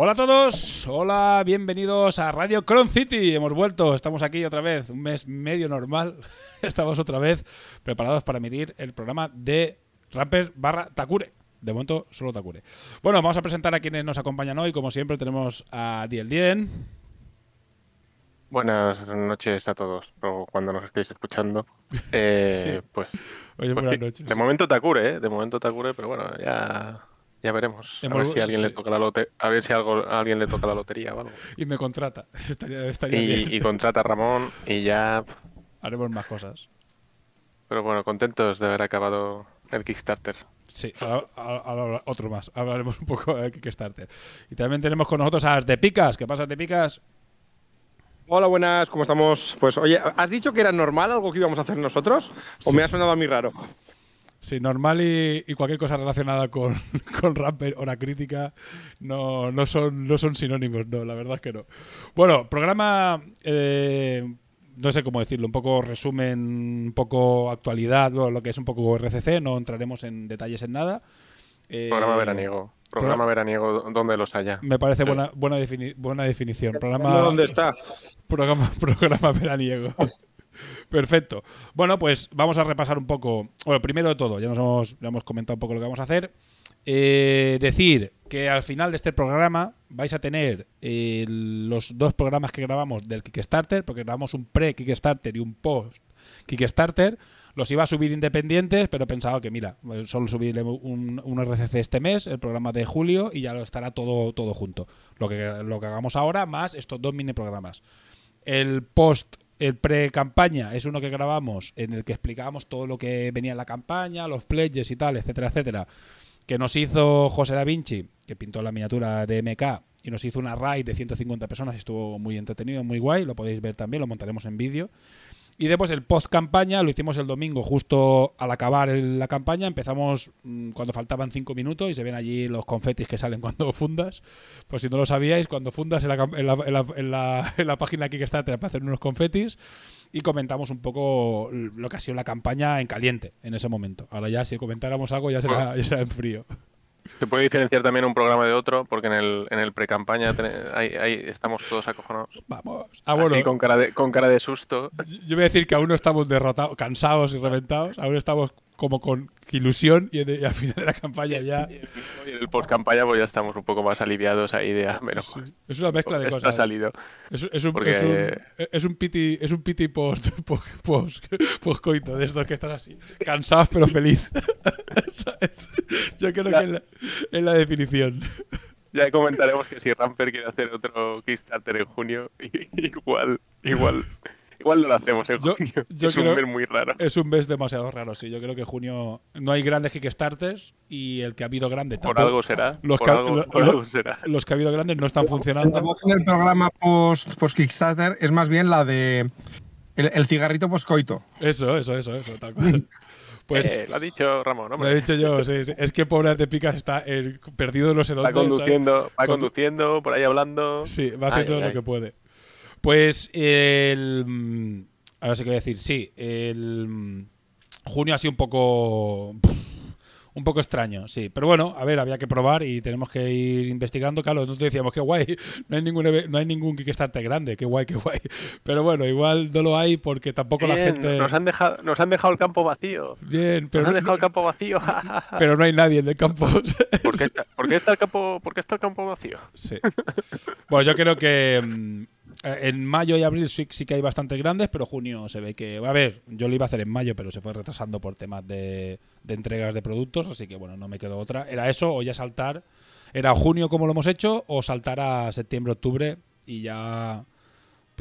Hola a todos, hola, bienvenidos a Radio Cron City. Hemos vuelto, estamos aquí otra vez, un mes medio normal. Estamos otra vez preparados para emitir el programa de Rapper barra Takure. De momento, solo Takure. Bueno, vamos a presentar a quienes nos acompañan hoy. Como siempre, tenemos a Diel Dien. Buenas noches a todos, o cuando nos estéis escuchando. Eh, Sí. Pues, Oye, pues buenas sí, noches. de momento Takure, ¿eh? De momento Takure, pero bueno, ya, ya veremos. A ver si a alguien le toca la lote a ver si algo, a alguien le toca la lotería o algo. Y me contrata. Estaría, estaría bien. Y, contrata a Ramón y ya. Haremos más cosas. Pero bueno, contentos de haber acabado el Kickstarter. Sí, ahora, otro más. Hablaremos un poco de Kickstarter. Y también tenemos con nosotros a De Picas. ¿Qué pasa, De Picas? Hola, buenas, ¿cómo estamos? Pues oye, ¿has dicho que era normal algo que íbamos a hacer nosotros? ¿O Sí. me ha sonado a mí raro? Sí, normal y, y cualquier cosa relacionada con, con Ramper o la crítica no, no, son, no son sinónimos, no, la verdad es que no. Bueno, programa, eh, no sé cómo decirlo, un poco resumen, un poco actualidad, lo, lo que es un poco RCC, no entraremos en detalles en nada. Eh, Programa veraniego. Programa veraniego donde los haya. Me parece Sí. buena, buena, defini- buena definición. Programa, ¿Dónde está? Programa, programa veraniego. Perfecto. Bueno, pues vamos a repasar un poco. Bueno, primero de todo, ya nos hemos, ya hemos comentado un poco lo que vamos a hacer. Eh, decir que al final de este programa vais a tener eh, los dos programas que grabamos del Kickstarter, porque grabamos un pre-Kickstarter y un post-Kickstarter. Los iba a subir independientes, pero he pensado que, mira, solo subiré un, un RCC este mes, el programa de julio, y ya lo estará todo, todo junto. Lo que, lo que hagamos ahora, más estos dos mini programas. El post, el pre-campaña, es uno que grabamos en el que explicábamos todo lo que venía en la campaña, los pledges y tal, etcétera, etcétera. Que nos hizo José Da Vinci, que pintó la miniatura de MK, y nos hizo una raid de 150 personas estuvo muy entretenido, muy guay. Lo podéis ver también, lo montaremos en vídeo. Y después el post campaña lo hicimos el domingo, justo al acabar el- la campaña. Empezamos mm, cuando faltaban cinco minutos y se ven allí los confetis que salen cuando fundas. Pues si no lo sabíais, cuando fundas en la, en la, en la- en la- en la página Kickstarter aparecen unos confetis y comentamos un poco lo que ha sido la campaña en caliente en ese momento. Ahora ya si comentáramos algo ya será, ya será en frío. Se puede diferenciar también un programa de otro, porque en el, en el pre-campaña estamos todos acojonados. Vamos. Ah, bueno. Así con cara de, con cara de susto. Yo voy a decir que aún no estamos derrotados, cansados y reventados. Aún estamos como con ilusión y, en- y al final de la campaña ya. Y en el post-campaña pues ya estamos un poco más aliviados ahí de, ah, menos mal, Es una mezcla de esto ha cosas. salido. Es, es un, Porque- es un, es un piti, es un piti post, post, post, postcoito, de estos que están así, cansados pero feliz. Yo creo que es la, es la definición. Ya comentaremos que si Ramper quiere hacer otro Kickstarter en junio, igual, igual, Igual no lo hacemos en Yo- junio. yo es creo- un mes muy raro. Es un mes demasiado raro, sí. Yo creo que junio no hay grandes Kickstarters y el que ha habido grande Por tampoco- algo será. Los, por que, algo, lo- por lo- algo será. los que ha habido grandes no están La funcionando. voz en el programa post, post Kickstarter es más bien la de el, el cigarrito postcoito. Eso, eso, eso, eso, tal cual. Pues Eh, lo ha dicho Ramón, lo hombre. he dicho yo, sí, sí. Es que pobre de Picas está eh, perdido no sé dónde. Va ¿sabes? conduciendo, va Condu- conduciendo, por ahí hablando. Sí, va haciendo Ay, lo ay. que puede. Pues el. mm, Ahora sí que voy a decir, sí. El. mm, Junio ha sido un poco. Un poco extraño, sí. Pero bueno, a ver, había que probar y tenemos que ir investigando. Claro, nosotros decíamos, qué guay, no hay ningún, no hay ningún Kickstarter grande, qué guay, qué guay. Pero bueno, igual no lo hay porque tampoco la gente. nos, han dejado, nos han dejado el campo vacío. Bien, pero Nos han no, dejado el campo vacío. pero no hay nadie en el campo. ¿Por, qué está, por qué está el campo, ¿Por qué está el campo vacío? Sí. Bueno, yo creo que mm, en mayo y abril sí, sí que hay bastantes grandes, pero junio se ve que. A ver, yo lo iba a hacer en mayo, pero se fue retrasando por temas de, de entregas de productos, así que bueno, no me quedó otra. Era eso, o ya saltar. Era junio como lo hemos hecho, o saltar a septiembre, octubre, y ya.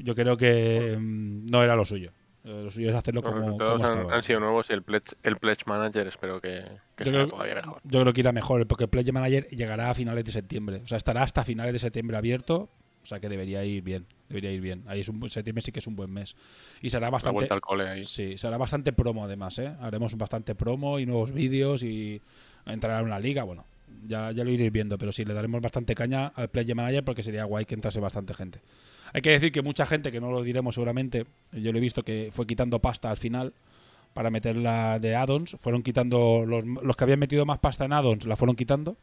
Yo creo que mm, no era lo suyo. Eh, Lo suyo es hacerlo Los como, como han, sido nuevos y el pledge, el pledge manager espero que, que Yo sea creo- todavía mejor. Yo creo que irá mejor, porque el Play Manager llegará a finales de septiembre. O sea, estará hasta finales de septiembre abierto. O sea que debería ir bien. Debería ir bien. Ahí es un, septiembre sí que es un buen mes. Y será La bastante. al cole ahí. Sí, será bastante promo además, ¿eh? Haremos bastante promo y nuevos vídeos y entrará en una liga. Bueno, ya, ya lo iréis viendo, pero sí, le daremos bastante caña al Play Manager porque sería guay que entrase bastante gente. Hay que decir que mucha gente, que no lo diremos seguramente, yo lo he visto que fue quitando pasta al final para meterla de add-ons. Fueron quitando los, los que habían metido más pasta en add-ons, la fueron quitando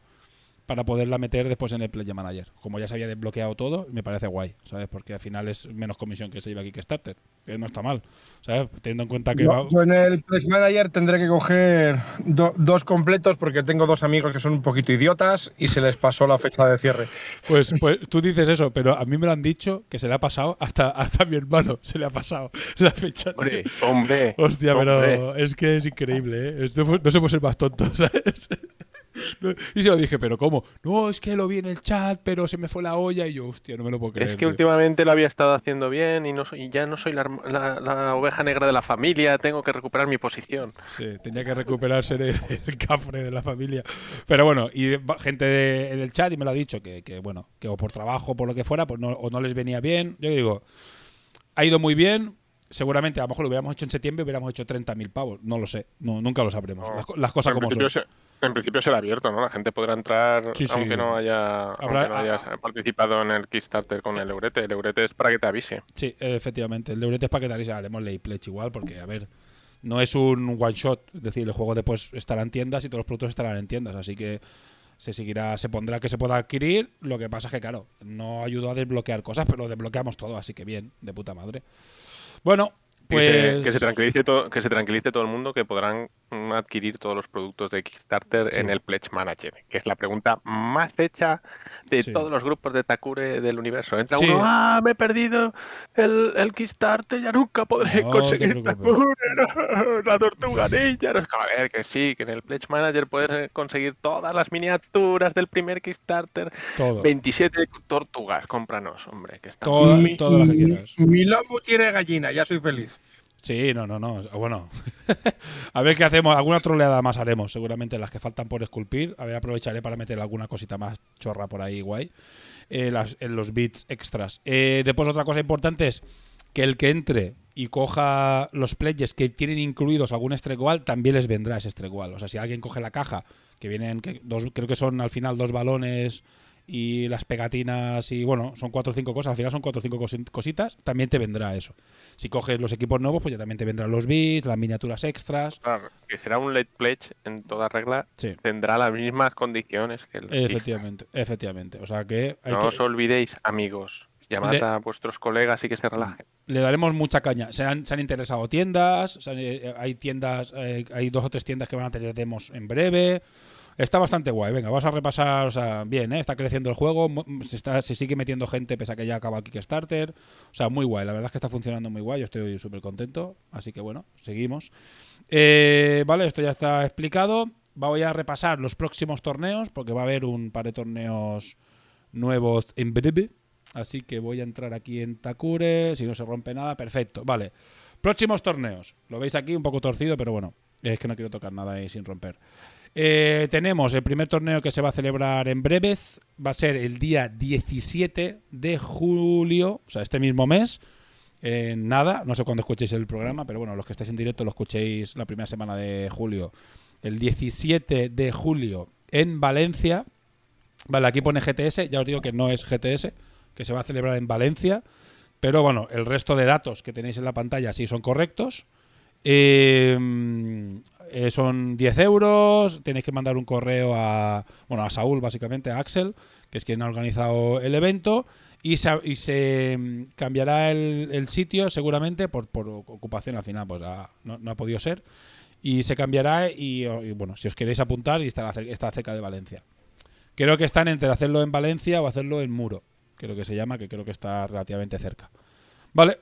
para poderla meter después en el Play Manager. Como ya se había desbloqueado todo, me parece guay, ¿sabes? Porque al final es menos comisión que se lleva Kickstarter, que no está mal, ¿sabes? Teniendo en cuenta que Yo, va- yo en el Pledge Manager tendré que coger do- dos completos porque tengo dos amigos que son un poquito idiotas y se les pasó la fecha de cierre. Pues, pues tú dices eso, pero a mí me lo han dicho que se le ha pasado, hasta, hasta a mi hermano se le ha pasado la fecha. Hombre, hombre. Hostia, hombre. pero es que es increíble, ¿eh? No, no se puede ser más tonto, ¿sabes? Y se lo dije, pero ¿cómo? No, es que lo vi en el chat, pero se me fue la olla y yo, hostia, no me lo puedo creer. Es que tío. últimamente lo había estado haciendo bien y, no y ya no soy la, la- la oveja negra de la familia, tengo que recuperar mi posición. Sí, tenía que recuperarse el, el cafre de la familia. Pero bueno, y gente de- en el chat y me lo ha dicho que, que, bueno, que o por trabajo o por lo que fuera, pues no, o no les venía bien. Yo digo, ha ido muy bien. Seguramente a lo mejor lo hubiéramos hecho en septiembre hubiéramos hecho 30.000 pavos. No lo sé, no, nunca lo sabremos. No. Las, co- las cosas como son. se- en principio será abierto, ¿no? La gente podrá entrar Sí, sí. aunque no haya, Habrá- aunque no haya participado en el Kickstarter con el Eurete. El Eurete es para que te avise. Sí, efectivamente. El Leurete es para que taréis, haremos ley pledge igual, porque, a ver, no es un one shot. Es decir, el juego después estará en tiendas y todos los productos estarán en tiendas. Así que se seguirá, se pondrá que se pueda adquirir. Lo que pasa es que, claro, no ayudó a desbloquear cosas, pero lo desbloqueamos todo, así que bien, de puta madre. Bueno, Que, pues. se, que se tranquilice todo, que se tranquilice todo el mundo que podrán adquirir todos los productos de Kickstarter Sí. en el Pledge Manager, que es la pregunta más hecha de Sí. todos los grupos de Takure del universo. Entra Sí. uno, ah, me he perdido el, el Kickstarter, ya nunca podré No conseguir. Takure, no, la tortuga ninja. no". A ver, que sí, que en el Pledge Manager puedes eh, conseguir todas las miniaturas del primer Kickstarter. todo. 27 tortugas, cómpranos, hombre, que está Toda- todas las que quieras. Mi lobo tiene gallina, ya soy feliz. Sí, no, no, no. Bueno, a ver qué hacemos. Alguna troleada más haremos, seguramente las que faltan por esculpir. A ver, aprovecharé para meter alguna cosita más chorra por ahí, guay. eh, las- en los bits extras. Eh, después, otra cosa importante es que el que entre y coja los pledges que tienen incluidos algún estregual, también les vendrá ese estregual. O sea, si alguien coge la caja, que vienen, que dos, creo que son al final dos balones y las pegatinas y bueno, son cuatro o cinco cosas, al final son cuatro o cinco cosi- cositas, también te vendrá eso. Si coges los equipos nuevos, pues ya también te vendrán los bits, las miniaturas extras. Claro, que será un late pledge en toda regla, Sí, tendrá las mismas condiciones que el efectivamente, efectivamente. O sea que, hay No que- os olvidéis, amigos. Llamad Le- a vuestros colegas y que se relajen. le daremos mucha caña. Se han, se han interesado tiendas, se han- eh, hay tiendas, eh, hay dos o tres tiendas que van a tener demos en breve. Está bastante guay. Venga, vamos a repasar, o sea, bien, ¿eh? está creciendo el juego, mu- se, está, se sigue metiendo gente pese a que ya acaba el Kickstarter. O sea, muy guay. La verdad es que está funcionando muy guay. Yo estoy súper contento. Así que bueno, seguimos. Eh, vale, esto ya está explicado. Voy a repasar los próximos torneos, porque va a haber un par de torneos nuevos en breve. Así que voy a entrar aquí en Takure. Si no se rompe nada, perfecto. Vale. Próximos torneos. Lo veis aquí un poco torcido, pero bueno. Es que no quiero tocar nada ahí sin romper. Eh, tenemos el primer torneo que se va a celebrar en breves. Va a ser el día 17 de julio, o sea, este mismo mes. En nada, no sé cuándo escuchéis el programa, pero bueno, los que estáis en directo lo escuchéis la primera semana de julio. El 17 de julio en Valencia. Vale, aquí pone GTS, ya os digo que no es GTS, que se va a celebrar en Valencia. Pero bueno, el resto de datos que tenéis en la pantalla sí son correctos. Eh, eh, son 10 euros, tenéis que mandar un correo a, bueno, a Saúl, básicamente, a Axel, que es quien ha organizado el evento, y se, y se mm, cambiará el, el sitio seguramente por, por ocupación al final, pues ha- no, no ha podido ser, y se cambiará y, y, bueno, si os queréis apuntar, y estará, está cerca de Valencia. Creo que están entre hacerlo en Valencia o hacerlo en Muro, que es lo que se llama, que creo que está relativamente cerca. Vale,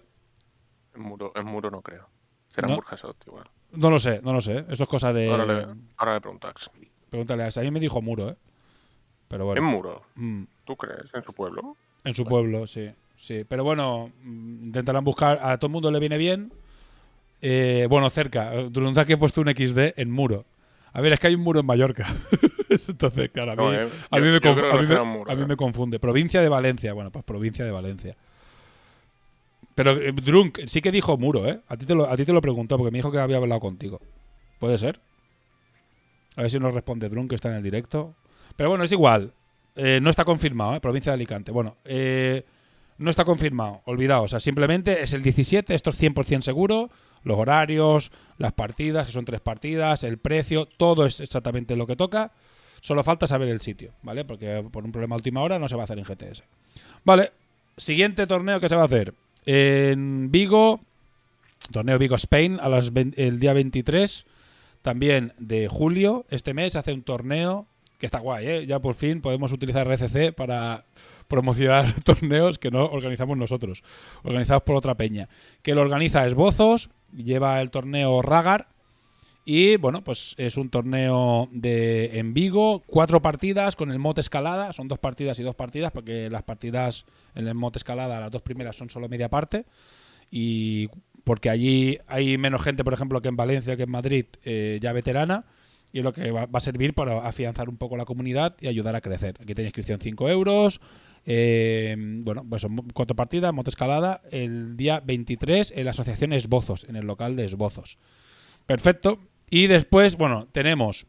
En muro, en muro no creo. Será No. en Burjasot igual. No lo sé, no lo sé, eso es cosa de... Ahora le, ahora le Axel. Pregúntale a ese. A mí me dijo Muro, ¿eh? Pero bueno. En muro, mm, ¿tú crees? ¿En su pueblo? en su pueblo, sí. Sí, pero bueno, mm, intentarán buscar. A todo el mundo le viene bien. Eh, bueno, cerca. Drunza que he puesto un XD en Muro. A ver, es que hay un muro en Mallorca. Entonces, claro, a mí, No, eh, a mí yo- me, yo conf- creo a que mí será me- un muro, a mí me confunde. Provincia de Valencia. Bueno, pues provincia de Valencia. Pero eh, Drunk sí que dijo Muro, ¿eh? A ti, te lo, a ti te lo preguntó porque me dijo que había hablado contigo. ¿Puede ser? A ver si nos responde Drunk, que está en el directo. Pero bueno, es igual. Eh, no está confirmado, ¿eh? Provincia de Alicante. Bueno, eh, no está confirmado. Olvidaos. O sea, simplemente es el 17. Esto es 100% seguro. Los horarios, las partidas, que son tres partidas, el precio, todo es exactamente lo que toca. Solo falta saber el sitio, ¿vale? Porque por un problema a última hora no se va a hacer en GTS. Vale. Siguiente torneo que se va a hacer. En Vigo. Torneo Vigo Spain a las 20 el día 23 también de julio, este mes, hace un torneo que está guay, ¿eh? Ya por fin podemos utilizar RCC para promocionar torneos que no organizamos nosotros, organizados por otra peña. Que lo organiza Esbozos, lleva el torneo Ragar. Y bueno, pues es un torneo de en Vigo, cuatro partidas con el mod escalada, son dos partidas y dos partidas, porque las partidas en el mod escalada, las dos primeras son solo media parte y porque allí hay menos gente, por ejemplo, que en Valencia, que en Madrid, eh, ya veterana, y es lo que va, a servir para afianzar un poco la comunidad y ayudar a crecer. Aquí tenéis inscripción 5 euros, eh, bueno, pues son cuatro partidas, moto escalada, el día 23 en la asociación Esbozos, en el local de Esbozos. Perfecto. Y después, bueno, tenemos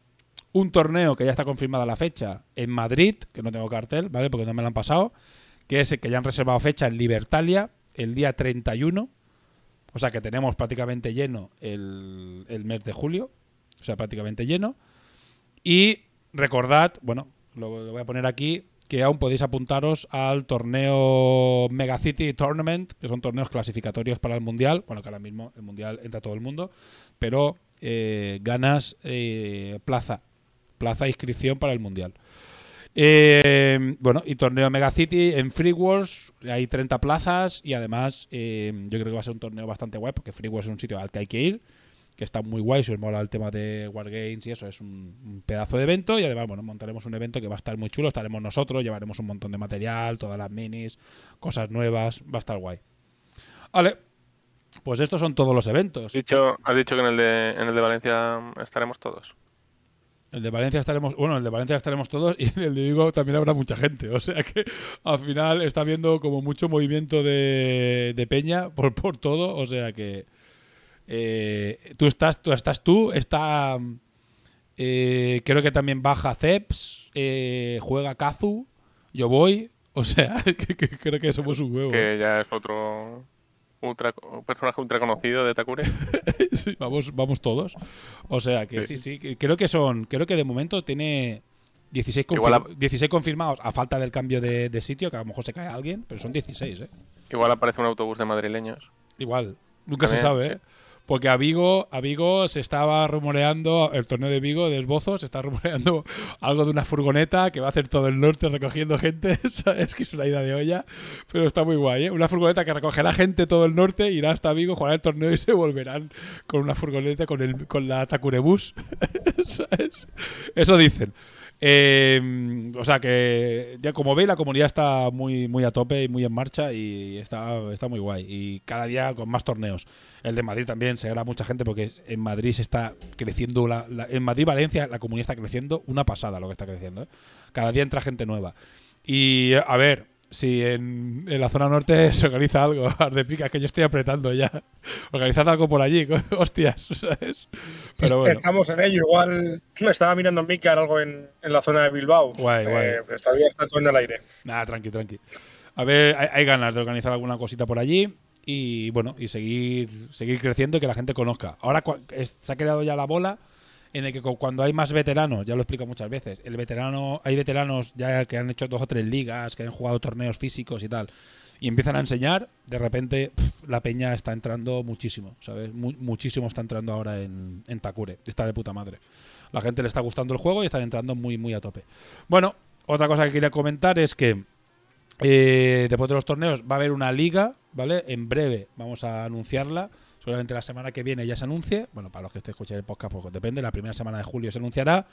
un torneo que ya está confirmada la fecha en Madrid, que no tengo cartel, ¿vale? Porque no me lo han pasado, que es el que ya han reservado fecha en Libertalia, el día 31. O sea que tenemos prácticamente lleno el, el mes de julio. O sea, prácticamente lleno. Y recordad, bueno, lo, lo voy a poner aquí, que aún podéis apuntaros al torneo Megacity Tournament, que son torneos clasificatorios para el Mundial. Bueno, que ahora mismo el Mundial entra todo el mundo, pero eh, ganas eh, plaza, plaza inscripción para el Mundial. Eh, bueno, y torneo Megacity en Free Wars, hay 30 plazas y además yo creo que va a ser un torneo bastante guay porque Free Wars es un sitio al que hay que ir, que está muy guay, si os mola el tema de Wargames y eso, es un, un pedazo de evento y además, bueno, montaremos un evento que va a estar muy chulo, estaremos nosotros, llevaremos un montón de material, todas las minis, cosas nuevas, va a estar guay. Vale, pues estos son todos los eventos. Has dicho, has dicho que en el, de, en el de Valencia estaremos todos. El de Valencia estaremos, bueno, el de Valencia estaremos todos y en el de Vigo también habrá mucha gente. O sea que al final está habiendo como mucho movimiento de, de peña por, por todo. O sea que eh, tú estás, tú estás tú, está eh, creo que también baja Ceps, eh, juega Kazu, yo voy. O sea, que, que creo que somos un huevo. Que ya es otro ultra, un personaje ultra conocido de Takure. Sí, vamos, vamos todos. O sea que sí, Sí. sí. que- Creo que son. Creo que de momento tiene 16, confir- a- 16 confirmados a falta del cambio de, de sitio, que a lo mejor se cae alguien, pero son 16, ¿eh? Igual aparece un autobús de madrileños. Igual. Nunca se sabe, sí. Porque a Vigo, a Vigo se estaba rumoreando, el torneo de Vigo de esbozos, se está rumoreando algo de una furgoneta que va a hacer todo el norte recogiendo gente. ¿sabes? que es una idea de olla, pero está muy guay, ¿eh? Una furgoneta que recogerá gente todo el norte, irá hasta Vigo, jugará el torneo y se volverán con una furgoneta con, el, con la Takurebus. ¿sabes? Eso dicen. Eh, o sea que, ya como veis, la comunidad está muy, muy a tope y muy en marcha y está, está muy guay. Y cada día con más torneos. El de Madrid también se hará mucha gente porque en Madrid se está creciendo. La- en Madrid-Valencia la comunidad está creciendo una pasada lo que está creciendo. ¿eh? Cada día entra gente nueva. Y a ver, si en, en la zona norte se organiza algo, Ardepica, que yo estoy apretando ya. Organizad algo por allí, hostias, ¿sabes? Pero bueno. Estamos en ello. Igual me estaba mirando Mikar algo en, en la zona de Bilbao. Guay, guay. Eh, pero todavía está todo en el aire. Nada, tranqui, tranqui. A ver, hay, hay ganas de organizar alguna cosita por allí y bueno, y seguir, seguir creciendo y que la gente conozca. Ahora se ha creado ya la bola en el que cu- cuando hay más veteranos, ya lo explico muchas veces, el veterano, hay veteranos ya que han hecho dos o tres ligas, que han jugado torneos físicos y tal, y empiezan a enseñar, de repente la peña está entrando muchísimo, ¿sabes? Mu- muchísimo está entrando ahora en, en Takure, está de puta madre. La gente le está gustando el juego y están entrando muy, muy a tope. Bueno, otra cosa que quería comentar es que eh, después de los torneos va a haber una liga, ¿vale? En breve vamos a anunciarla. Seguramente la semana que viene ya se anuncie. Bueno, para los que estén escuchando el podcast, pues depende. La primera semana de julio se anunciará.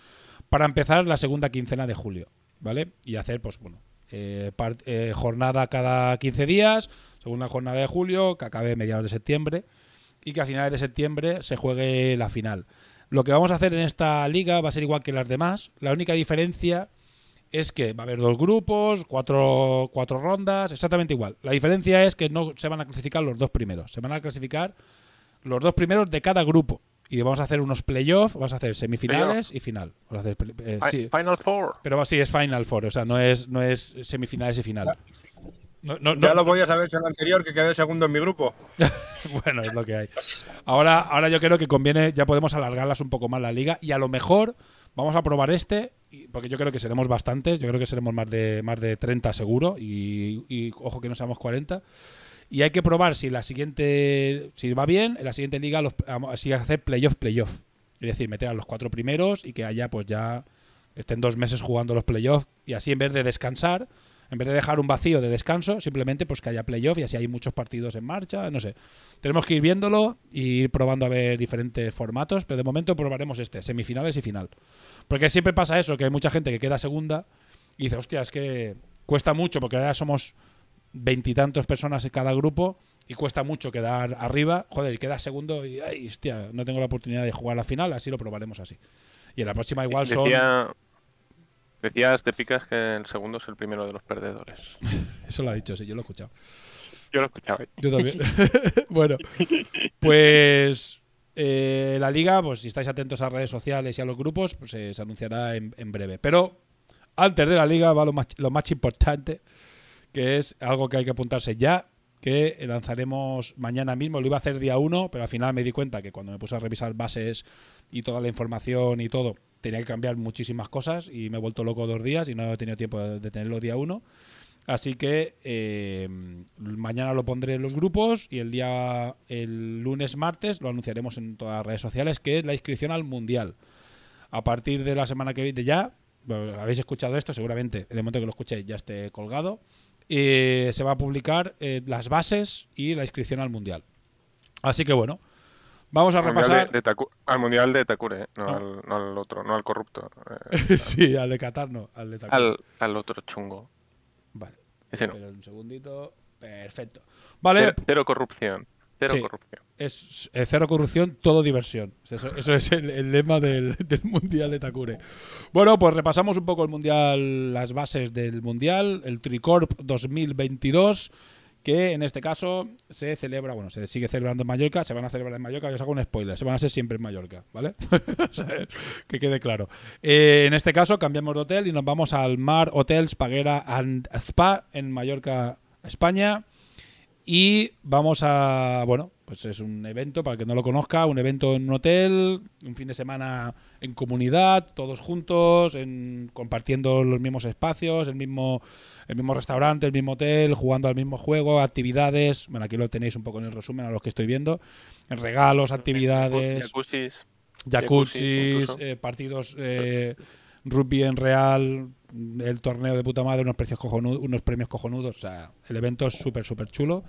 Para empezar la segunda quincena de julio, ¿vale? Y hacer, pues bueno, eh, eh, jornada cada 15 días. Segunda jornada de julio, que acabe mediados de septiembre. Y que a finales de septiembre se juegue la final. Lo que vamos a hacer en esta liga va a ser igual que las demás. La única diferencia es que va a haber dos grupos, cuatro, cuatro rondas, exactamente igual. La diferencia es que no se van a clasificar los dos primeros, se van a clasificar los dos primeros de cada grupo. Y vamos a hacer unos playoffs, vamos a hacer semifinales y final. Vamos a hacer, pl- eh, sí, Final Four. pero sí, es Final Four, o sea, no es, no es semifinales y final. No, no- Ya no- lo podías haber hecho en el anterior, que quedé segundo en mi grupo. bueno, es lo que hay. Ahora, ahora yo creo que conviene, ya podemos alargarlas un poco más la liga y a lo mejor vamos a probar este, porque yo creo que seremos bastantes, yo creo que seremos más de, más de 30 seguro y, y ojo que no seamos 40. Y hay que probar si la siguiente, si va bien, en la siguiente liga los, así hacer playoff, playoff. Es decir, meter a los cuatro primeros y que haya pues ya estén dos meses jugando los playoffs y así en vez de descansar, en vez de dejar un vacío de descanso, simplemente pues que haya playoff y así hay muchos partidos en marcha, no sé. Tenemos que ir viéndolo y ir probando a ver diferentes formatos, pero de momento probaremos este, semifinales y final. Porque siempre pasa eso, que hay mucha gente que queda segunda y dice, hostia, es que cuesta mucho porque ahora somos veintitantos personas en cada grupo y cuesta mucho quedar arriba. Joder, y quedas segundo y, ay, hostia, no tengo la oportunidad de jugar la final, así lo probaremos así. Y en la próxima igual son... Decía, decías de picas que el segundo es el primero de los perdedores. Eso lo ha dicho, sí, yo lo he escuchado. Yo lo escuchaba. Yo también. bueno, pues eh, la liga, pues si estáis atentos a redes sociales y a los grupos, pues eh, se anunciará en, en breve. Pero antes de la liga va lo más, lo más importante, que es algo que hay que apuntarse ya, que lanzaremos mañana mismo. Lo iba a hacer día 1, pero al final me di cuenta que cuando me puse a revisar bases y toda la información y todo, tenía que cambiar muchísimas cosas y me he vuelto loco dos días y no he tenido tiempo de, tenerlo día 1. Así que eh, mañana lo pondré en los grupos y el día, el lunes, martes, lo anunciaremos en todas las redes sociales, que es la inscripción al Mundial. A partir de la semana que viene ya, habéis escuchado esto, seguramente en el momento que lo escuchéis ya esté colgado, eh, se va a publicar eh, las bases y la inscripción al Mundial. Así que bueno, vamos a Al mundial, repasar... de, de Taku- al mundial de Takure, ¿eh? no, Ah. al, no al otro, no al corrupto. eh, sí, al de Qatar no, al de Takura. al, al otro chungo. Vale, Ese no. un segundito. Perfecto. Vale, Cero, cero corrupción. Cero Sí. corrupción. es cero corrupción, todo diversión. Eso, eso es el, el lema del, del Mundial de Takure. Bueno, pues repasamos un poco el Mundial, las bases del Mundial, el Tricorp 2022, que en este caso se celebra, bueno, se sigue celebrando en Mallorca, se van a celebrar en Mallorca, yo os hago un spoiler, se van a hacer siempre en Mallorca, ¿vale? Que quede claro. Eh, en este caso cambiamos de hotel y nos vamos al Mar Hotel Spaguera and Spa en Mallorca, España. Y vamos a, bueno, pues es un evento, para el que no lo conozca, un evento en un hotel, un fin de semana en comunidad, todos juntos, en, compartiendo los mismos espacios, el mismo, el mismo restaurante, el mismo hotel, jugando al mismo juego, actividades. Bueno, aquí lo tenéis un poco en el resumen a los que estoy viendo. Regalos, actividades, Jacuzzis. jacuzzis, eh, partidos eh, rugby en real, el torneo de puta madre, unos precios cojonudos, unos premios cojonudos. O sea, el evento es súper, súper chulo.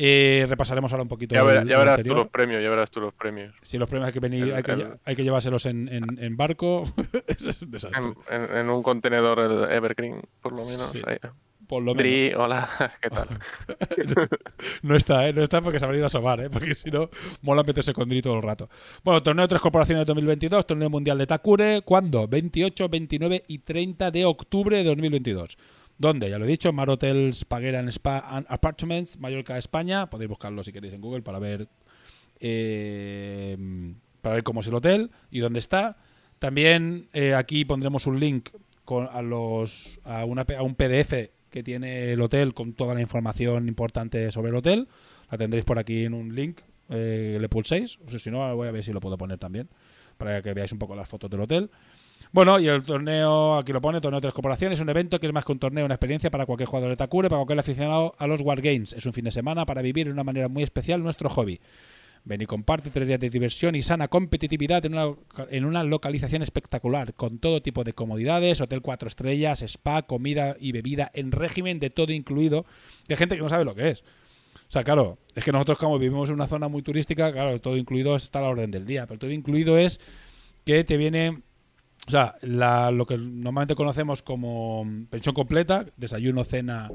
Eh, repasaremos ahora un poquito Ya, verás, el- ya verás tú los premios, ya verás tú los premios. Si los premios hay que venir, El- hay, que, hay que llevárselos en, en- en barco. Es un desastre. En, en- un contenedor Evergreen, por lo menos. Sí, ahí. Por lo hola, ¿qué tal? No está, ¿eh? No está porque se habría ido a asomar, ¿eh? Porque si no, mola meterse con Dri todo el rato. Bueno, torneo de tres corporaciones 2022, torneo mundial de Takure. ¿Cuándo? 28, 29 y 30 de octubre de 2022. ¿Dónde? Ya lo he dicho, Mar Hotels, Paguera Spa and Apartments, Mallorca, España. Podéis buscarlo si queréis en Google para ver eh, para ver cómo es el hotel y dónde está. También eh, aquí pondremos un link con, a, los, a, una, a un PDF que tiene el hotel con toda la información importante sobre el hotel. La tendréis por aquí en un link, eh, le pulséis. O sea, si no, voy a ver si lo puedo poner también, para que veáis un poco las fotos del hotel. Bueno, y el torneo, aquí lo pone, torneo de tres corporaciones, es un evento que es más que un torneo, una experiencia para cualquier jugador de Takure, para cualquier aficionado a los Wargames. Es un fin de semana para vivir de una manera muy especial nuestro hobby. Ven y comparte tres días de diversión y sana competitividad en una, en una localización espectacular, con todo tipo de comodidades, hotel cuatro estrellas, spa, comida y bebida en régimen de todo incluido, de gente que no sabe lo que es. O sea, claro, es que nosotros como vivimos en una zona muy turística, claro, todo incluido está a la orden del día, pero todo incluido es que te viene, o sea, lo que normalmente conocemos como pensión completa, desayuno, cena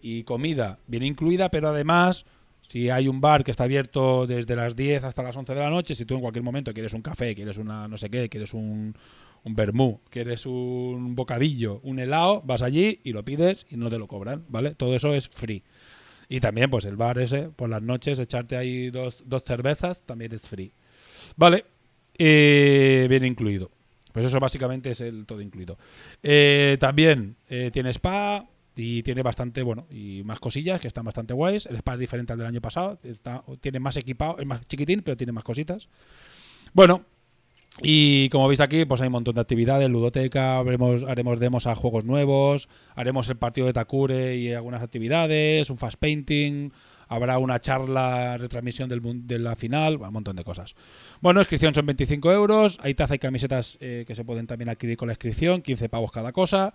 y comida, viene incluida, pero además, si hay un bar que está abierto desde las 10 hasta las 11 de la noche, si tú en cualquier momento quieres un café, quieres una no sé qué, quieres un, un vermú, quieres un bocadillo, un helado, vas allí y lo pides y no te lo cobran, ¿vale? Todo eso es free. Y también, pues el bar ese, por las noches, echarte ahí dos, dos cervezas, también es free. Vale, eh, viene incluido. Pues eso básicamente es el todo incluido. Eh, también eh, tiene spa y tiene bastante, bueno, y más cosillas que están bastante guays. El spa es diferente al del año pasado. Está, tiene más equipado, es más chiquitín, pero tiene más cositas. Bueno, y como veis aquí, pues hay un montón de actividades, ludoteca, haremos, haremos demos a juegos nuevos, haremos el partido de Takure y algunas actividades, un fast painting, habrá una charla, retransmisión del, de la final, un montón de cosas. Bueno, inscripción son 25 euros, hay taza y camisetas eh, que se pueden también adquirir con la inscripción, 15 pavos cada cosa.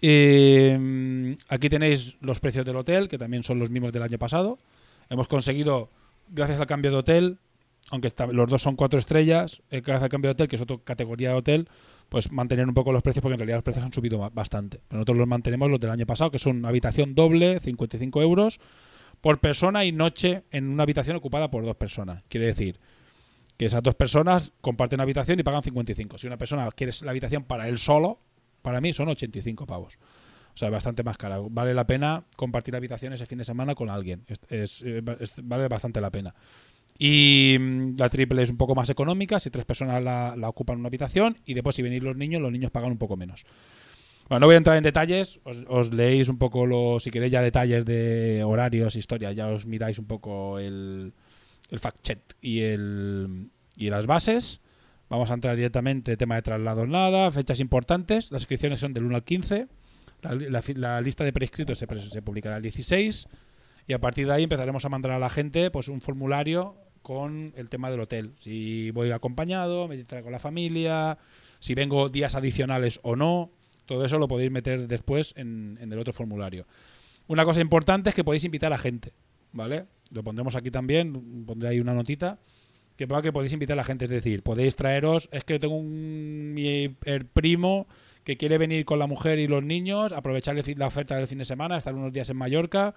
Eh, aquí tenéis los precios del hotel, que también son los mismos del año pasado. Hemos conseguido, gracias al cambio de hotel, aunque los dos son cuatro estrellas, eh, gracias al cambio de hotel, que es otra categoría de hotel, pues mantener un poco los precios, porque en realidad los precios han subido ba- bastante. Pero nosotros los mantenemos los del año pasado, que son habitación doble, 55 euros por persona y noche en una habitación ocupada por dos personas. Quiere decir que esas dos personas comparten habitación y pagan 55. Si una persona quiere la habitación para él solo, para mí son 85 pavos. O sea, bastante más cara. Vale la pena compartir habitación ese fin de semana con alguien. Es, es- eh, es- vale bastante la pena. Y mm, la triple es un poco más económica, si tres personas la, la ocupan una habitación y después si venís los niños, los niños pagan un poco menos. Bueno, no voy a entrar en detalles, os, os leéis un poco, los, si queréis ya detalles de horarios, historias, ya os miráis un poco el, el fact check y, el, y las bases. Vamos a entrar directamente, tema de traslado nada, fechas importantes, las inscripciones son del 1 al 15, la, la la lista de prescritos se, publicará el 16 y a partir de ahí empezaremos a mandar a la gente pues un formulario con el tema del hotel. Si voy acompañado, me traigo la familia, si vengo días adicionales o no, todo eso lo podéis meter después en, en el otro formulario. Una cosa importante es que podéis invitar a gente, ¿vale? Lo pondremos aquí también, pondré ahí una notita que ponga que podéis invitar a la gente, es decir, podéis traeros, es que tengo un el primo que quiere venir con la mujer y los niños, aprovechar la oferta del fin de semana, estar unos días en Mallorca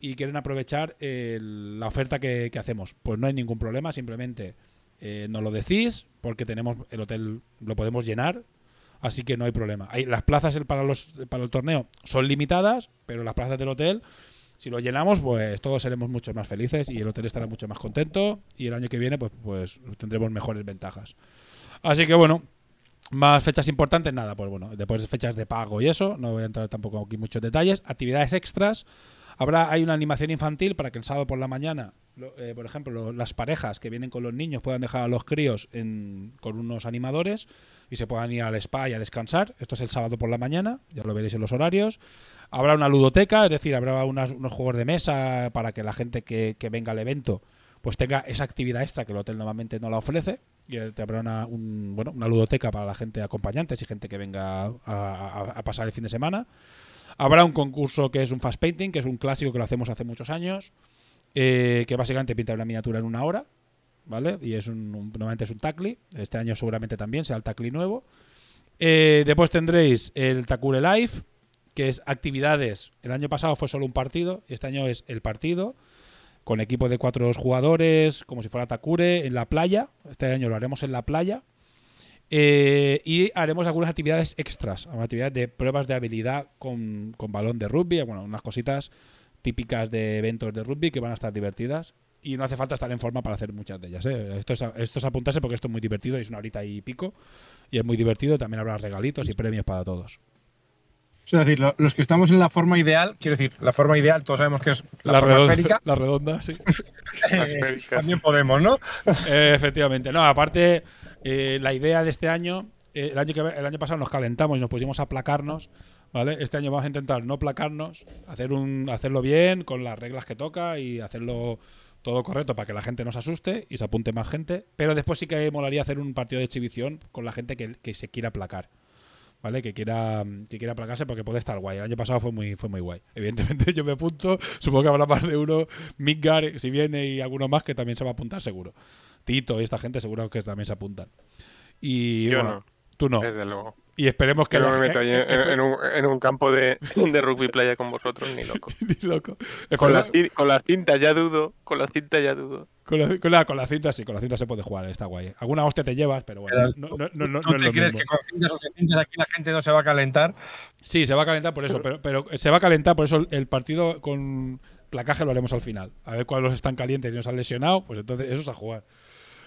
y quieren aprovechar la oferta que, hacemos. Pues no hay ningún problema, simplemente eh, nos lo decís porque tenemos el hotel, lo podemos llenar, así que no hay problema. Las plazas el- para, los, para el torneo son limitadas, pero las plazas del hotel, si lo llenamos, pues todos seremos mucho más felices y el hotel estará mucho más contento y el año que viene pues, pues tendremos mejores ventajas. Así que bueno, más fechas importantes, nada, pues bueno, después de fechas de pago y eso, no voy a entrar tampoco aquí en muchos detalles. Actividades extras. Habrá, hay una animación infantil para que el sábado por la mañana, lo- eh, por ejemplo, lo- las parejas que vienen con los niños puedan dejar a los críos en- con unos animadores y se puedan ir al spa y a descansar. Esto es el sábado por la mañana, ya lo veréis en los horarios. Habrá una ludoteca, es decir, habrá unos juegos de mesa para que la gente que, venga al evento pues tenga esa actividad extra que el hotel normalmente no la ofrece. Y eh, habrá una, un- bueno, una ludoteca para la gente acompañantes y gente que venga a, pasar el fin de semana. Habrá un concurso que es un fast painting, que es un clásico que lo hacemos hace muchos años. eh, que básicamente pinta una miniatura en una hora, ¿vale? Y es un, un- normalmente un Tacli. Este año seguramente también sea el Tacli nuevo. Eh, después tendréis el Takure Live, que es actividades. El año pasado fue solo un partido, y este año es el partido, con equipo de cuatro jugadores, como si fuera Takure, en la playa. Este año lo haremos en la playa. Eh, y haremos algunas actividades extras, actividades de pruebas de habilidad con, con balón de rugby, bueno, unas cositas típicas de eventos de rugby que van a estar divertidas. Y no hace falta estar en forma para hacer muchas de ellas. ¿eh? Esto, es, esto es apuntarse porque esto es muy divertido es una horita y pico. Y es muy divertido. También habrá regalitos y premios para todos. Es decir, lo- los que estamos en la forma ideal, quiero decir, la forma ideal, todos sabemos que es la, forma redonda, esférica. la redonda, sí. eh, también podemos, ¿no? Eh, efectivamente. No, aparte, eh, la idea de este año, eh, el, año que, el año pasado nos calentamos y nos pusimos a placarnos, ¿vale? Este año vamos a intentar no placarnos, hacer un, hacerlo bien, con las reglas que toca y hacerlo todo correcto para que la gente no se asuste y se apunte más gente. Pero después sí que molaría hacer un partido de exhibición con la gente que, que se quiera placar. ¿Vale? Que quiera, que quiera placarse porque puede estar guay. El año pasado fue muy, fue muy guay. Evidentemente yo me apunto. Supongo que habrá más de uno. Midgar, si viene, y alguno más que también se va a apuntar seguro. Tito y esta gente seguro que también se apuntan. Y Yo bueno, no. tú no. Desde luego. Y esperemos que Que no me meto ahí en, en- un, en un campo de, de rugby playa con vosotros, ni loco. Ni loco. Con las, con las cintas ya dudo, con las cintas ya dudo. con la, con la- con la cinta sí, con la cinta se puede jugar, está guay. Alguna hostia te llevas, pero bueno, no, no, no, no- ¿Tú no es te lo crees mismo. que con cintas o sin cintas aquí la gente no se va a calentar? Sí, se va a calentar por eso, pero, pero se va a calentar por eso el partido con placaje lo haremos al final. A ver cuáles están calientes y nos han lesionado, pues entonces eso es a jugar.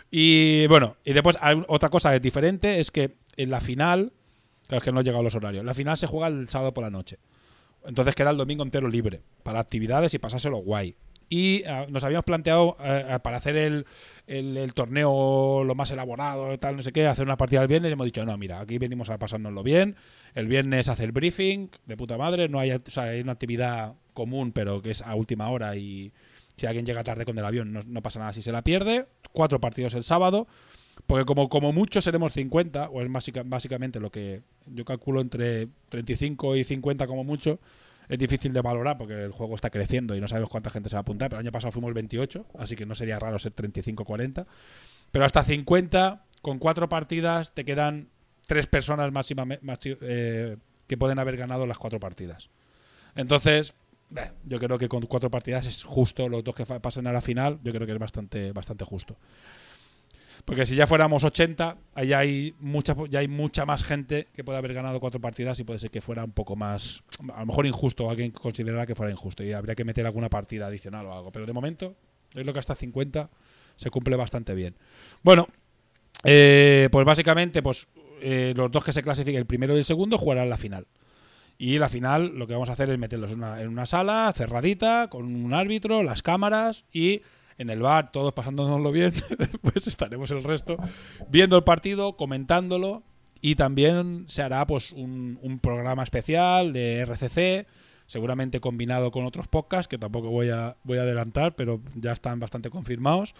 Y bueno, y después hay otra cosa diferente es que en la final, claro es que no he llegado los horarios, la final se juega el sábado por la noche. Entonces queda el domingo entero libre para actividades y pasárselo guay. Y ah, nos habíamos planteado eh, para hacer el, el- torneo lo más elaborado, tal, no sé qué, hacer una partida el viernes. Y hemos dicho, no, mira, aquí venimos a pasárnoslo bien. El viernes hace el briefing de puta madre. No hay, o una actividad común, pero que es a última hora. Y si alguien llega tarde con el avión, no, pasa nada si se la pierde. Cuatro partidos el sábado. Porque como, como mucho seremos 50, o es básica- básicamente lo que yo calculo entre 35 y 50 como mucho. Es difícil de valorar porque el juego está creciendo y no sabemos cuánta gente se va a apuntar. Pero el año pasado fuimos 28, así que no sería raro ser 35-40. Pero hasta 50, con cuatro partidas, te quedan tres personas máximamente que pueden haber ganado las cuatro partidas. Entonces, beh, yo creo que con cuatro partidas es justo. Los dos que pasen a la final, yo creo que es bastante, bastante justo. Porque si ya fuéramos 80, ahí hay mucha, ya hay mucha más gente que puede haber ganado cuatro partidas y puede ser que fuera un poco más, a lo mejor injusto, alguien considerara que fuera injusto y habría que meter alguna partida adicional o algo. Pero de momento, es lo que hasta 50 se cumple bastante bien. Bueno, eh, pues básicamente, pues eh, los dos que se clasifiquen, el primero y el segundo, jugarán la final. Y la final lo que vamos a hacer es meterlos en una sala cerradita, con un árbitro, las cámaras y en el bar, todos pasándonoslo bien. pues estaremos el resto viendo el partido, comentándolo y también se hará pues un, un programa especial de RCC, seguramente combinado con otros podcasts que tampoco voy a, voy a adelantar, pero ya están bastante confirmados.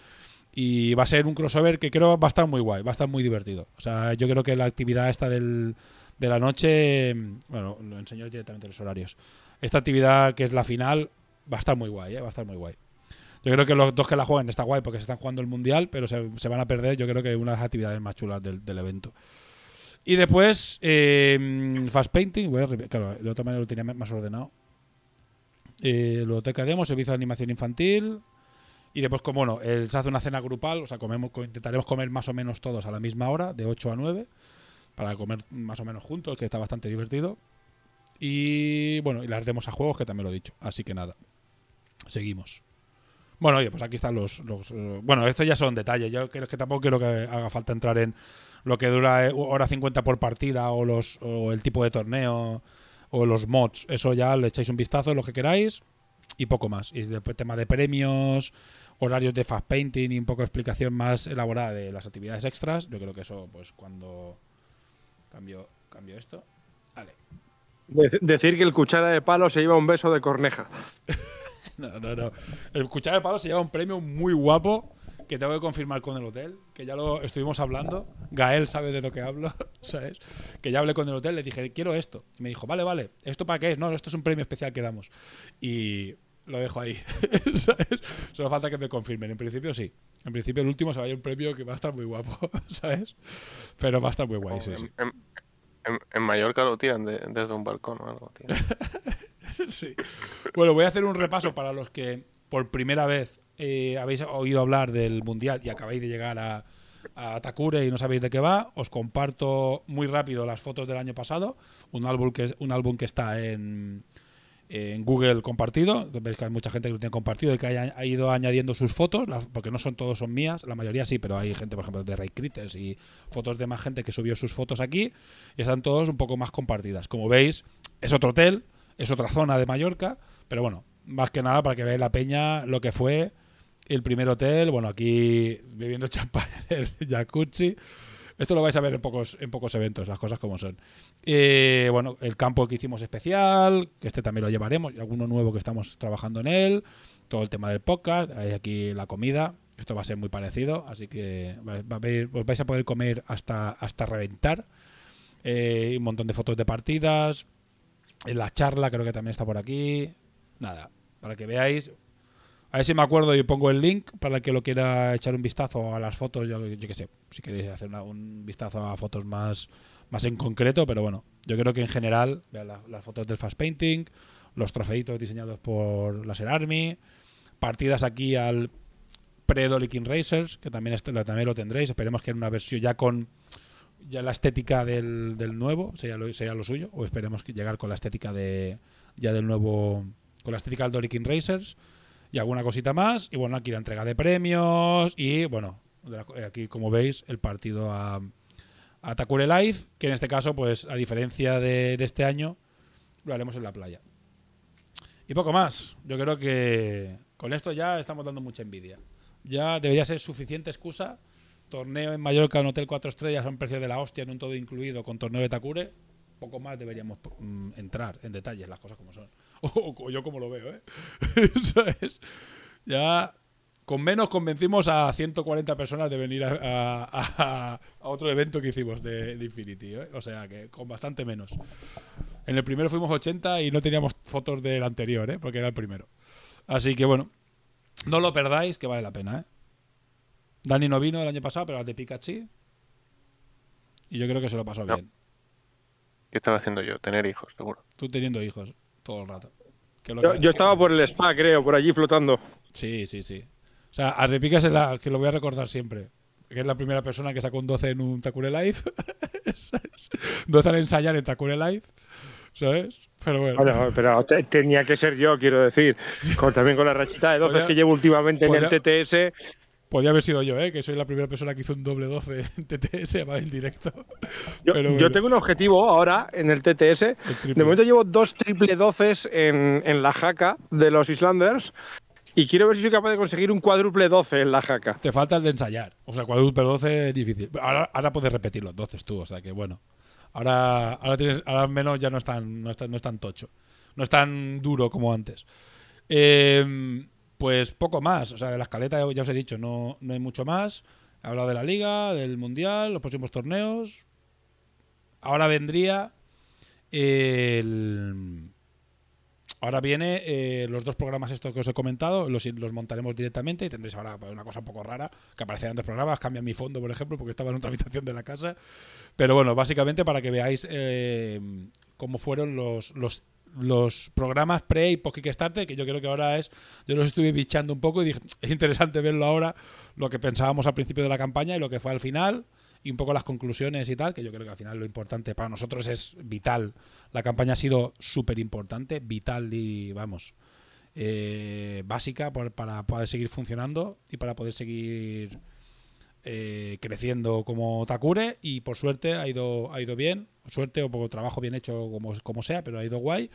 Y va a ser un crossover que creo va a estar muy guay, va a estar muy divertido. O sea, yo creo que la actividad esta del, de la noche, bueno, lo enseño directamente los horarios. Esta actividad que es la final va a estar muy guay, ¿eh? va a estar muy guay. Yo creo que los dos que la jueguen está guay porque se están jugando el mundial, pero se, van a perder, yo creo que una de las actividades más chulas del, evento. Y después, eh, Fast Painting, re- claro, de otra manera lo tenía más ordenado. Eh, Ludoteca Demo, servicio de animación infantil. Y después, como bueno, el- se hace una cena grupal, o sea, comemos, co- intentaremos comer más o menos todos a la misma hora, de 8 a 9, para comer más o menos juntos, que está bastante divertido. Y bueno, y las demos a juegos, que también lo he dicho. Así que nada, seguimos. Bueno, oye, pues aquí están los. los, eh, bueno, esto ya son detalles. Yo creo que tampoco quiero que haga falta entrar en lo que dura eh, hora 50 por partida o, los, o el tipo de torneo o los mods. Eso ya le echáis un vistazo, lo que queráis y poco más. Y después tema de premios, horarios de fast painting y un poco de explicación más elaborada de las actividades extras. Yo creo que eso, pues cuando cambio, cambio esto. Vale. De- decir que el cuchara de palo se lleva un beso de corneja. No, no, no. El cuchara de palo se lleva un premio muy guapo que tengo que confirmar con el hotel, que ya lo estuvimos hablando. Gael sabe de lo que hablo, ¿sabes? Que ya hablé con el hotel, le dije, quiero esto. Y me dijo, vale, vale, ¿esto para qué es? No, esto es un premio especial que damos. Y lo dejo ahí. ¿Sabes? Solo falta que me confirmen. En principio sí. En principio el último se vaya un premio que va a estar muy guapo, ¿sabes? Pero va a estar muy guay, sí, en, sí. en- en- en Mallorca lo tiran de- desde un balcón o algo, tío. Sí. Bueno, voy a hacer un repaso para los que por primera vez eh, habéis oído hablar del Mundial y acabáis de llegar a, Takure y no sabéis de qué va. Os comparto muy rápido las fotos del año pasado. Un álbum que, es, un álbum que está en, Google compartido. Veis que hay mucha gente que lo tiene compartido y que haya- ha ido añadiendo sus fotos, porque no son todos son mías, la mayoría sí, pero hay gente, por ejemplo, de Ray Critters y fotos de más gente que subió sus fotos aquí y están todos un poco más compartidas. Como veis, es otro hotel, es otra zona de Mallorca, pero bueno, más que nada para que veáis la peña lo que fue el primer hotel, bueno, aquí bebiendo champán en el jacuzzi. Esto lo vais a ver en pocos, en pocos eventos, las cosas como son. Eh, bueno, el campo que hicimos especial, que este también lo llevaremos, y alguno nuevo que estamos trabajando en él, todo el tema del podcast, hay aquí la comida, esto va a ser muy parecido, así que os vais a poder comer hasta, hasta reventar. Eh, un montón de fotos de partidas, en la charla creo que también está por aquí. Nada, para que veáis. A ver si me acuerdo y pongo el link para el que lo quiera echar un vistazo a las fotos. Yo, yo qué sé, si queréis hacer una- un vistazo a fotos más, más en concreto, pero bueno, yo creo que en general, vean la- las fotos del Fast Painting, los trofeitos diseñados por Laser Army, partidas aquí al pre-Dolly King Racers, que también, este- también lo tendréis. Esperemos que en una versión ya con ya la estética del, del nuevo sería lo, sería lo suyo, o esperemos llegar con la estética de ya del nuevo, con la estética del Dolly King Racers y alguna cosita más. Y bueno, aquí la entrega de premios y bueno, eh, aquí como veis el partido a, a Takure Live, que en este caso, pues a diferencia de, de este año, lo haremos en la playa. Y poco más. Yo creo que con esto ya estamos dando mucha envidia. Ya debería ser suficiente excusa. Torneo en Mallorca, en Hotel 4 Estrellas a un precio de la hostia, en un todo incluido, con torneo de Takure. Poco más deberíamos mm, entrar en detalles, las cosas como son. O, yo como lo veo, ¿eh? ¿Sabes? Ya con menos convencimos a 140 personas de venir a otro evento que hicimos de, de Infinity, ¿eh? O sea que con bastante menos. En el primero fuimos 80 y no teníamos fotos del anterior, ¿eh? Porque era el primero. Así que bueno, no lo perdáis, que vale la pena, ¿eh? Dani no vino el año pasado, pero las de Pikachu. Y yo creo que se lo pasó No. bien. ¿Qué estaba haciendo yo? Tener hijos, seguro. Tú teniendo hijos todo el rato. Que es lo Yo, que- yo estaba por el spa, creo, por allí flotando. Sí, sí, sí. O sea, Ardepicas es la que lo voy a recordar siempre. Que es la primera persona que sacó un 12 en un Takure Live. ¿Sabes? 12 al ensayar en Takure Live. ¿Sabes? Pero bueno. Bueno, pero te- tenía que ser yo, quiero decir. Con- también con la rachita de 12 Podía- que llevo últimamente en el TTS. Podría haber sido yo, ¿eh? Que soy la primera persona que hizo un doble 12 en TTS, en directo. Yo, Pero yo tengo un objetivo ahora en el TTS. El. De momento llevo dos triple doces en, en la jaca de los Islanders. Y quiero ver si soy capaz de conseguir un cuádruple 12 en la jaca. Te falta el de ensayar. O sea, cuádruple 12 es difícil. Ahora, ahora puedes repetir los 12 tú, o sea que bueno. Ahora, ahora tienes, ahora menos ya no es tan, no es tan, no es tan tocho. No es tan duro como antes. Eh, pues poco más. O sea, de la escaleta ya os he dicho, no, no hay mucho más. He hablado de la liga, del mundial, los próximos torneos. Ahora vendría el. Ahora viene eh, los dos programas estos que os he comentado, los, los montaremos directamente y tendréis ahora una cosa un poco rara, que aparecerán dos programas, cambian mi fondo, por ejemplo, porque estaba en otra habitación de la casa. Pero bueno, básicamente para que veáis eh, cómo fueron los, los, los programas pre y post Kickstarter, que yo creo que ahora es, yo los estuve bichando un poco y dije, es interesante verlo ahora, lo que pensábamos al principio de la campaña y lo que fue al final y un poco las conclusiones y tal, que yo creo que al final lo importante para nosotros es vital. La campaña ha sido súper importante, vital y, vamos, eh, básica para poder seguir funcionando y para poder seguir eh, creciendo como Takure y por suerte ha ido, ha ido bien, suerte o por trabajo bien hecho como, como sea, pero ha ido guay,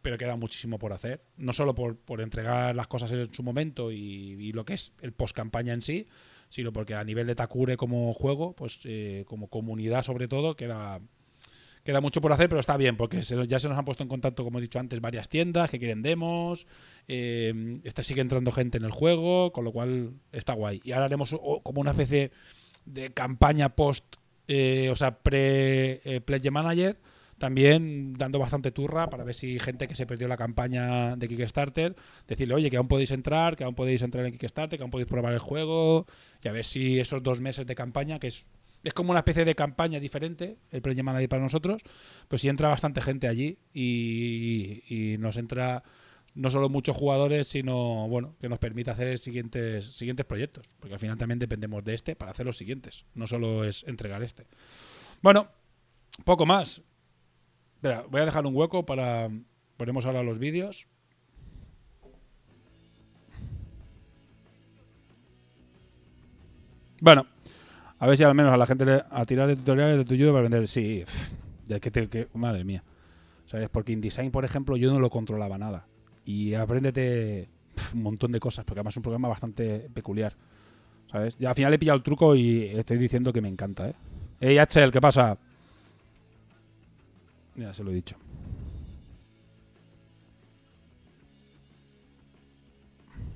pero queda muchísimo por hacer, no solo por, por entregar las cosas en su momento y, lo que es el post campaña en sí, sino porque a nivel de Takure como juego, pues eh, como comunidad sobre todo, queda, queda mucho por hacer, pero está bien, porque ya se nos han puesto en contacto, como he dicho antes, varias tiendas que quieren demos, eh, está, sigue entrando gente en el juego, con lo cual está guay. Y ahora haremos como una especie de campaña post, eh, o sea, pre-Pledge Manager, también dando bastante turra para ver si gente que se perdió la campaña de Kickstarter, decirle, oye, que aún podéis entrar, que aún podéis entrar en Kickstarter, que aún podéis probar el juego, y a ver si esos dos meses de campaña, que es, es como una especie de campaña diferente, el Project Manager para nosotros, pues si entra bastante gente allí y, y nos entra no solo muchos jugadores, sino bueno, que nos permite hacer siguientes, siguientes proyectos. Porque al final también dependemos de este para hacer los siguientes. No solo es entregar este. Bueno, poco más. Espera, voy a dejar un hueco para. Ponemos ahora los vídeos. Bueno, a ver si al menos a la gente le, a tirar de tutoriales de tu YouTube para vender. Sí, que te, que- madre mía. ¿Sabes? Porque InDesign, por ejemplo, yo no lo controlaba nada. Y apréndete un montón de cosas, porque además es un programa bastante peculiar. ¿Sabes? Ya al final he pillado el truco y estoy diciendo que me encanta, ¿eh? Hey, Axel, ¿qué pasa? Ya se lo he dicho.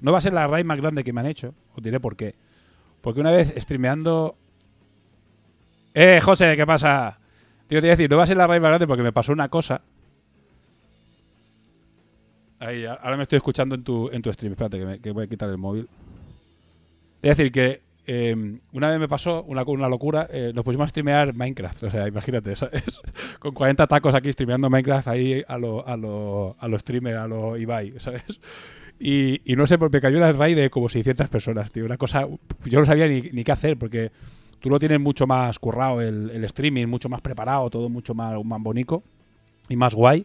No va a ser la raid más grande que me han hecho. Os diré por qué. Porque una vez streameando. ¡Eh, José! ¿Qué pasa? Tío, te iba a decir, no va a ser la raid más grande porque me pasó una cosa. Ahí, ahora me estoy escuchando en tu, en tu stream. Espérate, que, voy a quitar el móvil. Es decir, que eh, una vez me pasó una, una locura. eh, nos pusimos a streamear Minecraft. O sea, imagínate, ¿sabes? Con 40 tacos aquí streameando Minecraft ahí a lo, a lo, a lo streamer, a lo Ibai, ¿sabes? Y, y no sé, porque cayó la raid de como 600 personas, tío. Una cosa. Yo no sabía ni, ni qué hacer, porque tú lo tienes mucho más currado, el, streaming, mucho más preparado, todo mucho más, más bonito y más guay.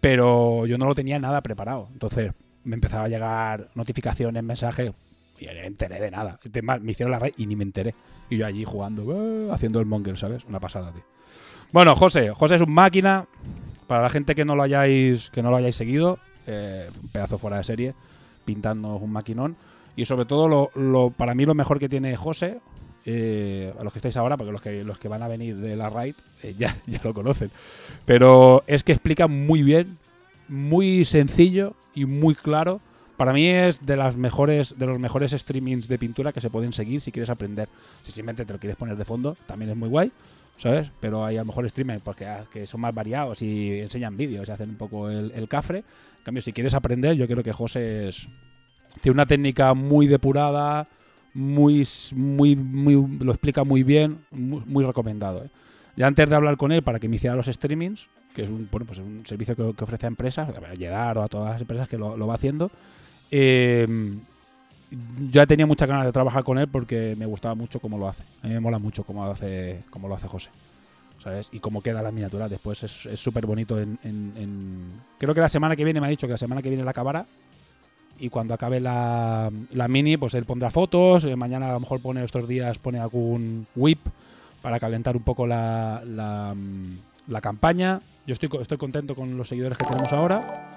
Pero yo no lo tenía nada preparado. Entonces me empezaron a llegar notificaciones, mensajes. Y no me enteré de nada. Me hicieron la raid y ni me enteré. Y yo allí jugando, haciendo el monger, ¿sabes? Una pasada, tío. Bueno, José. José es un máquina. Para la gente que no lo hayáis, que no lo hayáis seguido, eh, un pedazo fuera de serie, pintando un maquinón. Y sobre todo, lo- para mí lo mejor que tiene José, eh, a los que estáis ahora, porque los que, los que van a venir de la raid eh, ya, ya lo conocen. Pero es que explica muy bien, muy sencillo y muy claro. Para mí es de las mejores, de los mejores streamings de pintura que se pueden seguir si quieres aprender. Si simplemente te lo quieres poner de fondo, también es muy guay, ¿sabes? Pero hay a lo mejor streamers porque, ah, que son más variados y enseñan vídeos y hacen un poco el, el cafre. En cambio, si quieres aprender, yo creo que José es, tiene una técnica muy depurada, muy, muy, muy, lo explica muy bien, muy, recomendado. ¿eh? Ya antes de hablar con él para que me hiciera los streamings, que es un, bueno, pues es un servicio que, ofrece a empresas, a Yedar o a todas las empresas que lo, va haciendo, eh, ya tenía muchas ganas de trabajar con él porque me gustaba mucho cómo lo hace. A mí me mola mucho cómo hace, cómo lo hace José. ¿Sabes? Y cómo queda la miniatura después es súper bonito en- en- Creo que la semana que viene me ha dicho que la semana que viene la acabará. Y cuando acabe la, mini, pues él pondrá fotos. eh, mañana a lo mejor pone estos días, pone algún whip para calentar un poco la, la, mm, campaña. Yo estoy, estoy contento con los seguidores que tenemos ahora.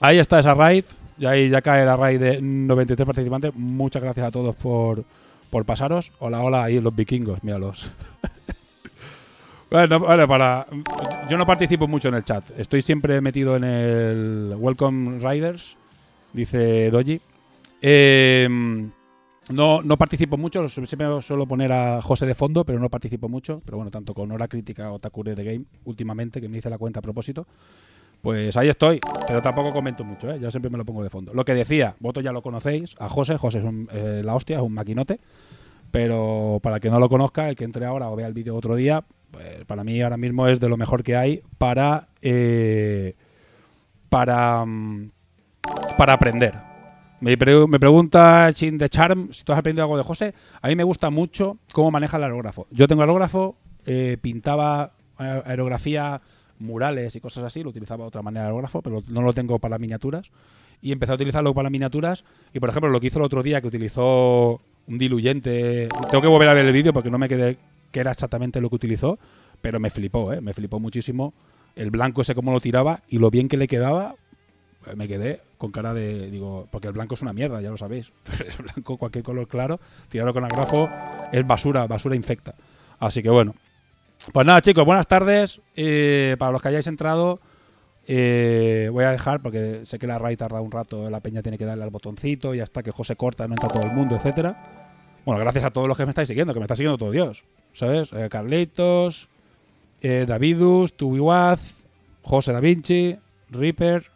Ahí está esa raid. Y ahí ya cae la raid de 93 participantes. Muchas gracias a todos por, por pasaros. Hola, hola, ahí los vikingos, míralos. bueno, vale, para. Yo no participo mucho en el chat. Estoy siempre metido en el Welcome Riders, dice Doji. Eh, no, no participo mucho, siempre suelo poner a José de fondo, pero no participo mucho. Pero bueno, tanto con Hora Crítica o Takure de Game, últimamente, que me hice la cuenta a propósito, pues ahí estoy. Pero tampoco comento mucho, ¿eh? yo siempre me lo pongo de fondo. Lo que decía, vosotros ya lo conocéis, a José, José es un, eh, la hostia, es un maquinote. Pero para el que no lo conozca, el que entre ahora o vea el vídeo otro día, pues para mí ahora mismo es de lo mejor que hay para. eh, para. mm, para aprender. Me, pre- me pregunta Chin de Charm si tú has aprendido algo de José. A mí me gusta mucho cómo maneja el aerógrafo. Yo tengo aerógrafo, eh, pintaba aer- aerografía, murales y cosas así, lo utilizaba de otra manera el aerógrafo, pero no lo tengo para miniaturas. Y empecé a utilizarlo para miniaturas. Y por ejemplo, lo que hizo el otro día, que utilizó un diluyente. Tengo que volver a ver el vídeo porque no me quedé que era exactamente lo que utilizó, pero me flipó, ¿eh? me flipó muchísimo el blanco ese cómo lo tiraba y lo bien que le quedaba. eh, Me quedé con cara de. Digo, porque el blanco es una mierda, ya lo sabéis. El blanco, cualquier color claro, tirarlo con agrafo es basura, basura infecta. Así que bueno. Pues nada, chicos, buenas tardes. Eh, para los que hayáis entrado, eh, voy a dejar, porque sé que la RAI tarda un rato, la peña tiene que darle al botoncito y hasta que José corta, no entra todo el mundo, etcétera. Bueno, gracias a todos los que me estáis siguiendo, que me está siguiendo todo Dios. ¿Sabes? Eh, Carlitos, eh, Davidus, Tubiwaz, José Da Vinci, Reaper.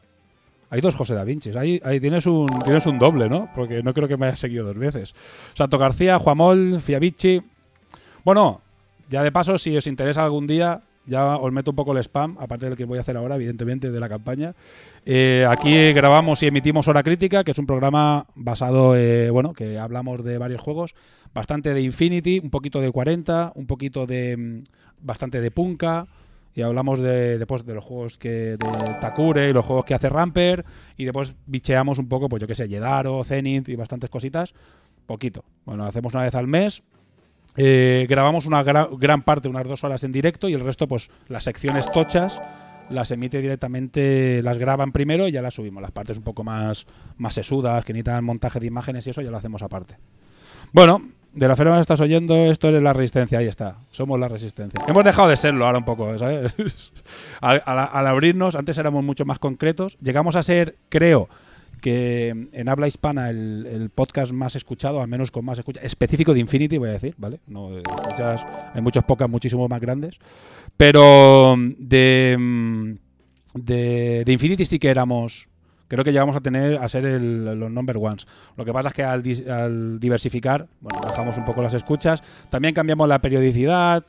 Hay dos José Da Vinci. Ahí, ahí tienes, un, tienes un doble, ¿no? Porque no creo que me hayas seguido dos veces. Santo García, Juamol, Fiavici. Bueno, ya de paso, si os interesa algún día, ya os meto un poco el spam, aparte del que voy a hacer ahora, evidentemente, de la campaña. Eh, aquí grabamos y emitimos Hora Crítica, que es un programa basado, eh, bueno, que hablamos de varios juegos, bastante de Infinity, un poquito de 40, un poquito de, mm, bastante de Punka, y hablamos de, después de los juegos que de Takure y los juegos que hace Ramper, y después bicheamos un poco, pues yo qué sé, Yedaro, Zenith y bastantes cositas, poquito. Bueno, hacemos una vez al mes, eh, grabamos una gra- gran parte, unas dos horas en directo y el resto, pues las secciones tochas las emite directamente, las graban primero y ya las subimos. Las partes un poco más, más sesudas, que necesitan montaje de imágenes y eso, ya lo hacemos aparte. Bueno, de la feria estás oyendo, esto es la resistencia, ahí está. Somos la resistencia. Hemos dejado de serlo ahora un poco, ¿sabes? al, abrirnos, antes éramos mucho más concretos. Llegamos a ser, creo, que en habla hispana el, podcast más escuchado, al menos con más escucha, específico de Infinity, voy a decir, ¿vale? No, de escuchas- hay muchos podcasts muchísimo más grandes. Pero de, mm, de, de Infinity sí que éramos. Creo que llegamos a tener a ser el- los number ones. Lo que pasa es que al, dis- al diversificar, bueno, bajamos un poco las escuchas. También cambiamos la periodicidad.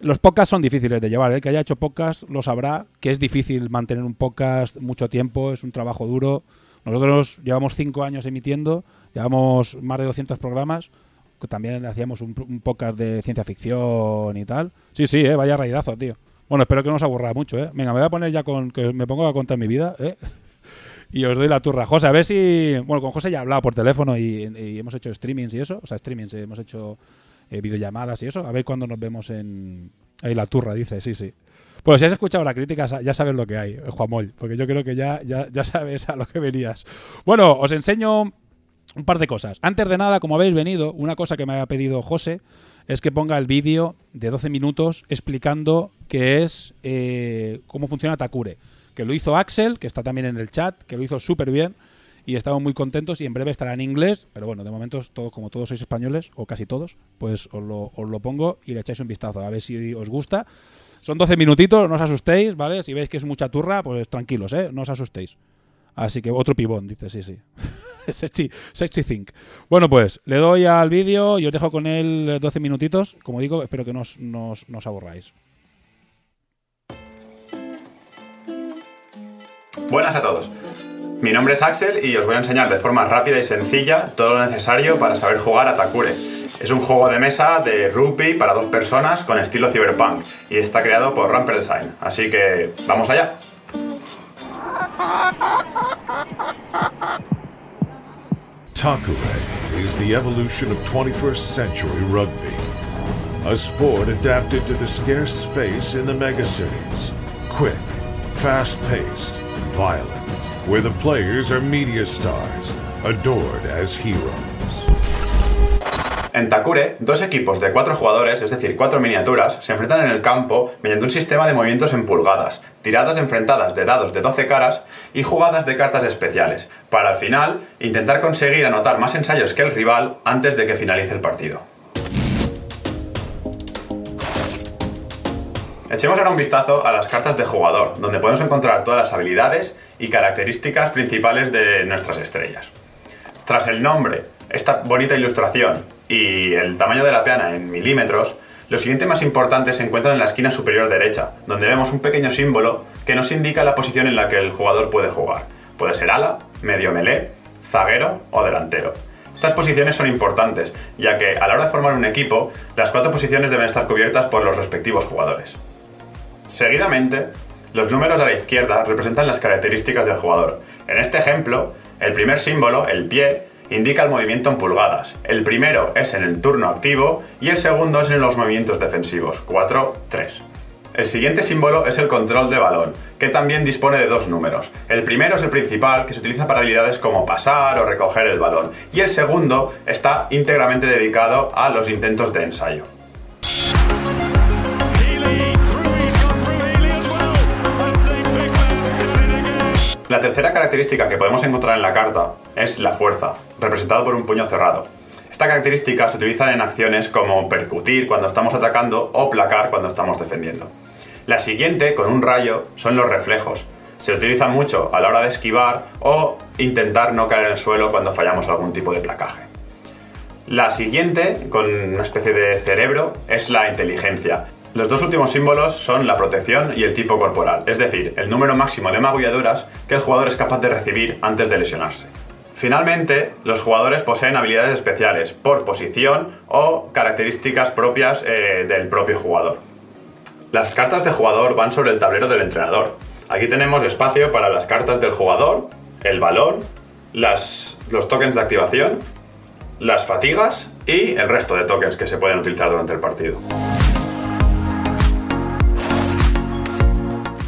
Los podcasts son difíciles de llevar. ¿eh? El que haya hecho podcast lo sabrá que es difícil mantener un podcast mucho tiempo. Es un trabajo duro. Nosotros llevamos cinco años emitiendo, llevamos más de 200 programas. que También hacíamos un, un podcast de ciencia ficción y tal. Sí, sí, ¿eh? vaya raidazo, tío. Bueno, espero que no os aburra mucho, ¿eh? Venga, me voy a poner ya con... que me pongo a contar mi vida, ¿eh? Y os doy la turra. José, a ver si... Bueno, con José ya he hablado por teléfono y, hemos hecho streamings y eso. O sea, streamings, eh, hemos hecho eh, videollamadas y eso. A ver cuándo nos vemos en... Ahí la turra, dice, sí, sí. Pues si has escuchado la crítica, ya sabes lo que hay, Juanmol, porque yo creo que ya, ya, ya sabes a lo que venías. Bueno, os enseño un par de cosas. Antes de nada, como habéis venido, una cosa que me ha pedido José es que ponga el vídeo de 12 minutos explicando qué es, eh, cómo funciona Takure. Que lo hizo Axel, que está también en el chat, que lo hizo súper bien y estamos muy contentos y en breve estará en inglés, pero bueno, de momento, todo, como todos sois españoles, o casi todos, pues os lo, os lo pongo y le echáis un vistazo a ver si os gusta. Son 12 minutitos, no os asustéis, ¿vale? Si veis que es mucha turra, pues tranquilos, ¿eh? No os asustéis. Así que otro pibón, dice, sí, sí. sexy, sexy think. Bueno, pues le doy al vídeo y os dejo con él 12 minutitos. Como digo, espero que no os, no os- no os aburráis. Buenas a todos. Mi nombre es Axel y os voy a enseñar de forma rápida y sencilla todo lo necesario para saber jugar a Takure. Es un juego de mesa de rugby para dos personas con estilo cyberpunk y está creado por Ramper Design. Así que vamos allá. Takure is the evolution of 21st century rugby. A sport adapted to the scarce space in the megacities. Quick, fast violent, where the players are media stars, adored as heroes. En Takure, dos equipos de cuatro jugadores, es decir, cuatro miniaturas, se enfrentan en el campo mediante un sistema de movimientos en pulgadas, tiradas enfrentadas de dados de 12 caras y jugadas de cartas especiales, para al final intentar conseguir anotar más ensayos que el rival antes de que finalice el partido. Echemos ahora un vistazo a las cartas de jugador, donde podemos encontrar todas las habilidades y características principales de nuestras estrellas. Tras el nombre, esta bonita ilustración y el tamaño de la peana en milímetros, lo siguiente más importante se encuentra en la esquina superior derecha, donde vemos un pequeño símbolo que nos indica la posición en la que el jugador puede jugar. Puede ser ala, medio melee, zaguero o delantero. Estas posiciones son importantes, ya que a la hora de formar un equipo, las cuatro posiciones deben estar cubiertas por los respectivos jugadores. Seguidamente, los números a la izquierda representan las características del jugador. En este ejemplo, el primer símbolo, el pie, indica el movimiento en pulgadas. El primero es en el turno activo y el segundo es en los movimientos defensivos, 4, 3. El siguiente símbolo es el control de balón, que también dispone de dos números. El primero es el principal, que se utiliza para habilidades como pasar o recoger el balón, y el segundo está íntegramente dedicado a los intentos de ensayo. La tercera característica que podemos encontrar en la carta es la fuerza, representada por un puño cerrado. Esta característica se utiliza en acciones como percutir cuando estamos atacando o placar cuando estamos defendiendo. La siguiente, con un rayo, son los reflejos. Se utiliza mucho a la hora de esquivar o intentar no caer en el suelo cuando fallamos algún tipo de placaje. La siguiente, con una especie de cerebro, es la inteligencia. Los dos últimos símbolos son la protección y el tipo corporal, es decir, el número máximo de magulladuras que el jugador es capaz de recibir antes de lesionarse. Finalmente, los jugadores poseen habilidades especiales por posición o características propias eh, del propio jugador. Las cartas de jugador van sobre el tablero del entrenador. Aquí tenemos espacio para las cartas del jugador, el valor, los tokens de activación, las fatigas y el resto de tokens que se pueden utilizar durante el partido.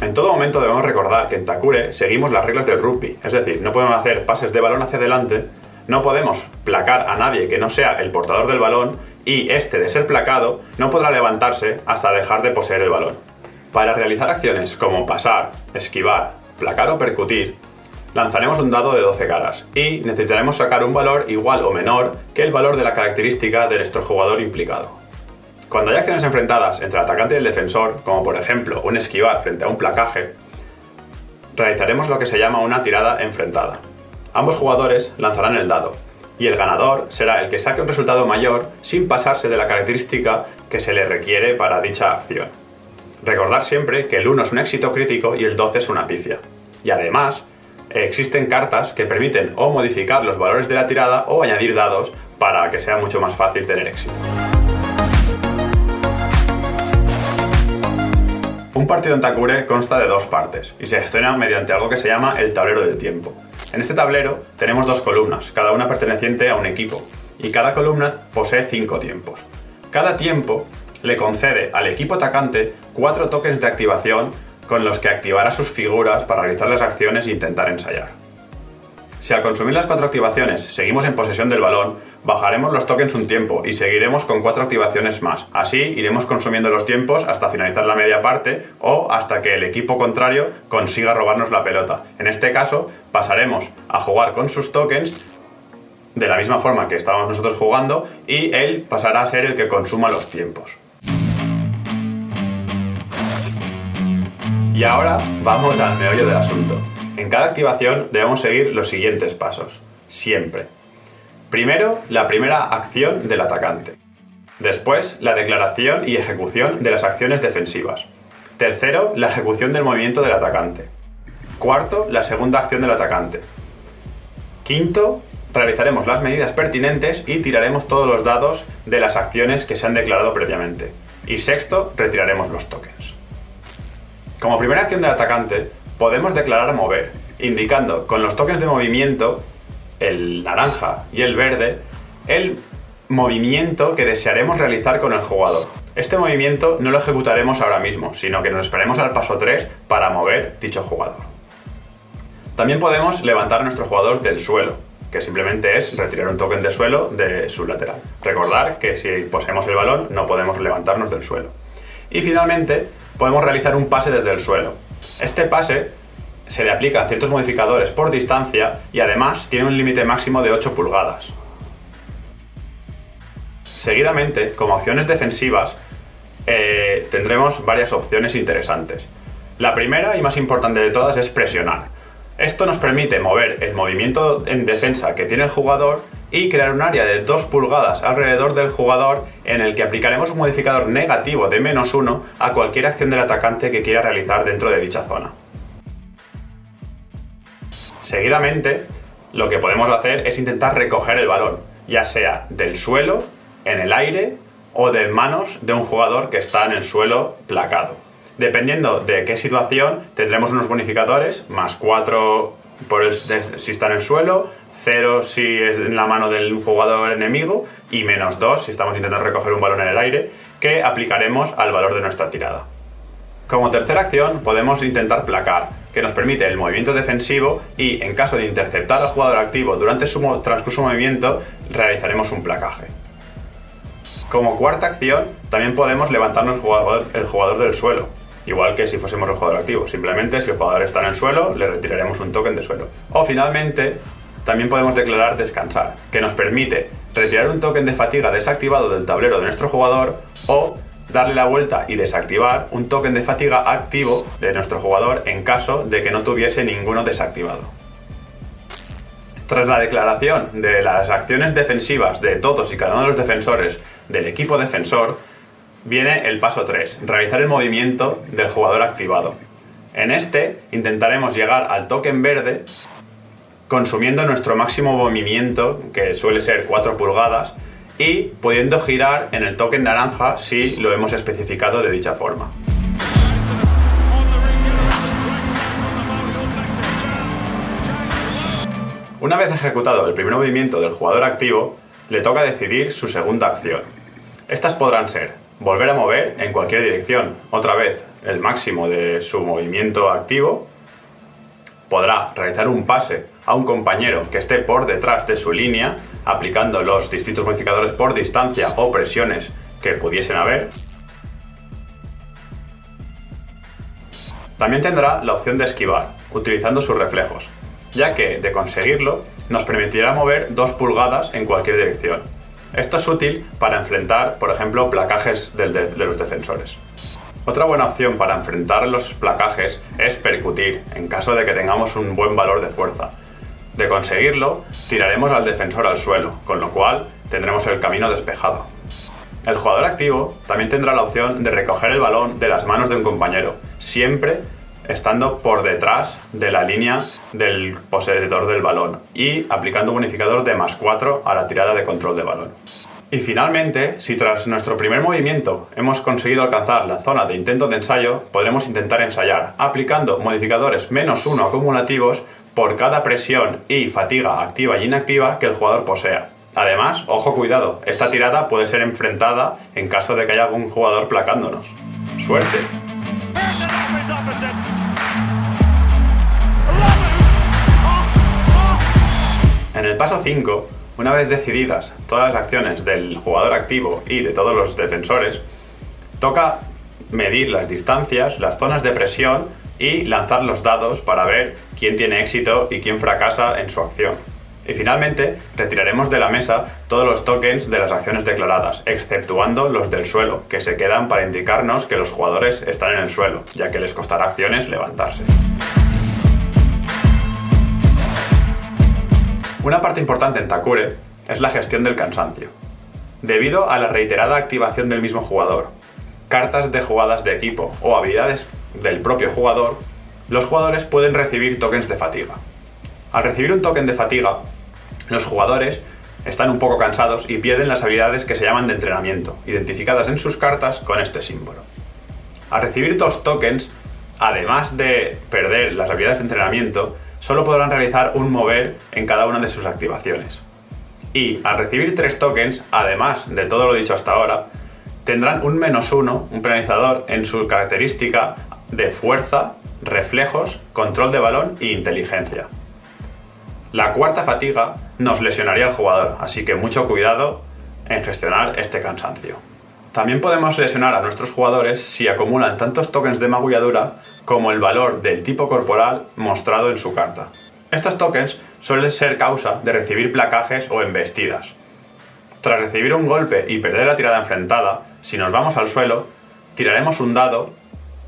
En todo momento debemos recordar que en Takure seguimos las reglas del rugby, es decir, no podemos hacer pases de balón hacia adelante, no podemos placar a nadie que no sea el portador del balón y este de ser placado no podrá levantarse hasta dejar de poseer el balón. Para realizar acciones como pasar, esquivar, placar o percutir, lanzaremos un dado de 12 caras y necesitaremos sacar un valor igual o menor que el valor de la característica de nuestro jugador implicado. Cuando hay acciones enfrentadas entre el atacante y el defensor, como por ejemplo un esquivar frente a un placaje, realizaremos lo que se llama una tirada enfrentada. Ambos jugadores lanzarán el dado, y el ganador será el que saque un resultado mayor sin pasarse de la característica que se le requiere para dicha acción. Recordar siempre que el 1 es un éxito crítico y el 12 es una pifia. Y además, existen cartas que permiten o modificar los valores de la tirada o añadir dados para que sea mucho más fácil tener éxito. Un partido en Takure consta de dos partes y se gestiona mediante algo que se llama el tablero del tiempo. En este tablero tenemos dos columnas, cada una perteneciente a un equipo, y cada columna posee cinco tiempos. Cada tiempo le concede al equipo atacante cuatro tokens de activación con los que activará sus figuras para realizar las acciones e intentar ensayar. Si al consumir las cuatro activaciones seguimos en posesión del balón, bajaremos los tokens un tiempo y seguiremos con cuatro activaciones más. Así iremos consumiendo los tiempos hasta finalizar la media parte o hasta que el equipo contrario consiga robarnos la pelota. En este caso, pasaremos a jugar con sus tokens de la misma forma que estábamos nosotros jugando y él pasará a ser el que consuma los tiempos. Y ahora vamos al meollo del asunto. En cada activación debemos seguir los siguientes pasos, siempre. Primero, la primera acción del atacante. Después, la declaración y ejecución de las acciones defensivas. Tercero, la ejecución del movimiento del atacante. Cuarto, la segunda acción del atacante. Quinto, realizaremos las medidas pertinentes y tiraremos todos los dados de las acciones que se han declarado previamente. Y sexto, retiraremos los tokens. Como primera acción del atacante, podemos declarar mover, indicando con los tokens de movimiento, el naranja y el verde, el movimiento que desearemos realizar con el jugador. Este movimiento no lo ejecutaremos ahora mismo, sino que nos esperaremos al paso 3 para mover dicho jugador. También podemos levantar a nuestro jugador del suelo, que simplemente es retirar un token de suelo de su lateral. Recordar que si poseemos el balón no podemos levantarnos del suelo. Y finalmente podemos realizar un pase desde el suelo, este pase se le aplican ciertos modificadores por distancia y además tiene un límite máximo de 8 pulgadas. Seguidamente, como acciones defensivas, eh, tendremos varias opciones interesantes. La primera y más importante de todas es presionar. Esto nos permite mover el movimiento en defensa que tiene el jugador y crear un área de 2 pulgadas alrededor del jugador en el que aplicaremos un modificador negativo de menos 1 a cualquier acción del atacante que quiera realizar dentro de dicha zona. Seguidamente, lo que podemos hacer es intentar recoger el balón, ya sea del suelo, en el aire o de manos de un jugador que está en el suelo placado. Dependiendo de qué situación, tendremos unos bonificadores, más 4 por si está en el suelo, 0 si es en la mano del jugador enemigo y menos 2 si estamos intentando recoger un balón en el aire, que aplicaremos al valor de nuestra tirada. Como tercera acción podemos intentar placar, que nos permite el movimiento defensivo y en caso de interceptar al jugador activo durante su transcurso de movimiento realizaremos un placaje. Como cuarta acción también podemos levantarnos el jugador, el jugador del suelo, igual que si fuésemos el jugador activo. Simplemente si el jugador está en el suelo le retiraremos un token de suelo. O finalmente también podemos declarar descansar, que nos permite retirar un token de fatiga desactivado del tablero de nuestro jugador o darle la vuelta y desactivar un token de fatiga activo de nuestro jugador en caso de que no tuviese ninguno desactivado. Tras la declaración de las acciones defensivas de todos y cada uno de los defensores del equipo defensor, viene el paso 3, realizar el movimiento del jugador activado. En este intentaremos llegar al token verde consumiendo nuestro máximo movimiento, que suele ser 4 pulgadas, y pudiendo girar en el token naranja si lo hemos especificado de dicha forma. Una vez ejecutado el primer movimiento del jugador activo, le toca decidir su segunda acción. Estas podrán ser volver a mover en cualquier dirección, otra vez el máximo de su movimiento activo, podrá realizar un pase a un compañero que esté por detrás de su línea, aplicando los distintos modificadores por distancia o presiones que pudiesen haber. También tendrá la opción de esquivar, utilizando sus reflejos, ya que de conseguirlo nos permitirá mover 2 pulgadas en cualquier dirección. Esto es útil para enfrentar, por ejemplo, placajes de los defensores. Otra buena opción para enfrentar los placajes es percutir, en caso de que tengamos un buen valor de fuerza, de conseguirlo, tiraremos al defensor al suelo, con lo cual tendremos el camino despejado. El jugador activo también tendrá la opción de recoger el balón de las manos de un compañero, siempre estando por detrás de la línea del poseedor del balón y aplicando un bonificador de más 4 a la tirada de control de balón. Y finalmente, si tras nuestro primer movimiento hemos conseguido alcanzar la zona de intento de ensayo, podremos intentar ensayar, aplicando modificadores menos 1 acumulativos por cada presión y fatiga activa y inactiva que el jugador posea. Además, ojo cuidado, esta tirada puede ser enfrentada en caso de que haya algún jugador placándonos. Suerte. En el paso 5, una vez decididas todas las acciones del jugador activo y de todos los defensores, toca medir las distancias, las zonas de presión y lanzar los dados para ver quién tiene éxito y quién fracasa en su acción. Y finalmente, retiraremos de la mesa todos los tokens de las acciones declaradas, exceptuando los del suelo, que se quedan para indicarnos que los jugadores están en el suelo, ya que les costará acciones levantarse. Una parte importante en Takure es la gestión del cansancio. Debido a la reiterada activación del mismo jugador, cartas de jugadas de equipo o habilidades del propio jugador, los jugadores pueden recibir tokens de fatiga. Al recibir un token de fatiga, los jugadores están un poco cansados y pierden las habilidades que se llaman de entrenamiento, identificadas en sus cartas con este símbolo. Al recibir dos tokens, además de perder las habilidades de entrenamiento, solo podrán realizar un mover en cada una de sus activaciones. Y al recibir tres tokens, además de todo lo dicho hasta ahora, tendrán un menos uno, un penalizador, en su característica de fuerza, reflejos, control de balón e inteligencia. La cuarta fatiga nos lesionaría al jugador, así que mucho cuidado en gestionar este cansancio. También podemos lesionar a nuestros jugadores si acumulan tantos tokens de magulladura como el valor del tipo corporal mostrado en su carta. Estos tokens suelen ser causa de recibir placajes o embestidas. Tras recibir un golpe y perder la tirada enfrentada, si nos vamos al suelo, tiraremos un dado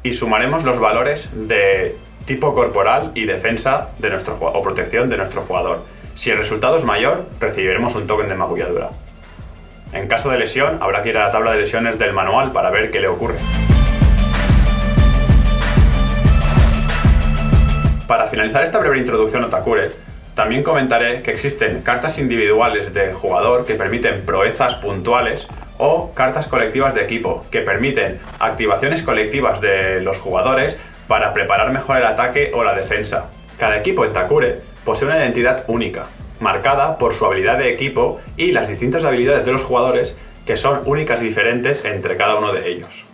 y sumaremos los valores de tipo corporal y defensa de nuestro, o protección de nuestro jugador. Si el resultado es mayor, recibiremos un token de magulladura. En caso de lesión, habrá que ir a la tabla de lesiones del manual para ver qué le ocurre. Para finalizar esta breve introducción a Takure, también comentaré que existen cartas individuales de jugador que permiten proezas puntuales o cartas colectivas de equipo, que permiten activaciones colectivas de los jugadores para preparar mejor el ataque o la defensa. Cada equipo en Takure posee una identidad única, marcada por su habilidad de equipo y las distintas habilidades de los jugadores que son únicas y diferentes entre cada uno de ellos.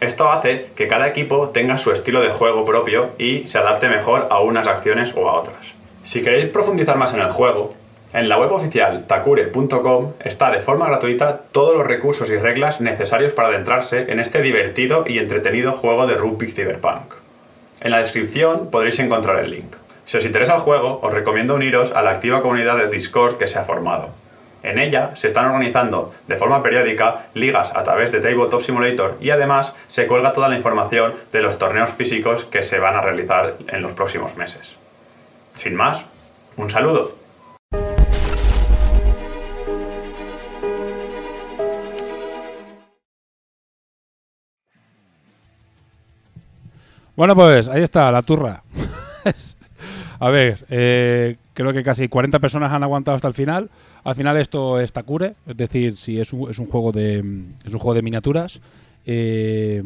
Esto hace que cada equipo tenga su estilo de juego propio y se adapte mejor a unas acciones o a otras. Si queréis profundizar más en el juego, en la web oficial takure.com está de forma gratuita todos los recursos y reglas necesarios para adentrarse en este divertido y entretenido juego de rugby cyberpunk. En la descripción podréis encontrar el link. Si os interesa el juego, os recomiendo uniros a la activa comunidad de Discord que se ha formado. En ella se están organizando de forma periódica ligas a través de Tabletop Simulator y además se cuelga toda la información de los torneos físicos que se van a realizar en los próximos meses. Sin más, un saludo. Bueno, pues ahí está, la turra. A ver, eh, creo que casi 40 personas han aguantado hasta el final. Al final esto es Takure, es decir, si es un, es un juego de es un juego de miniaturas. eh,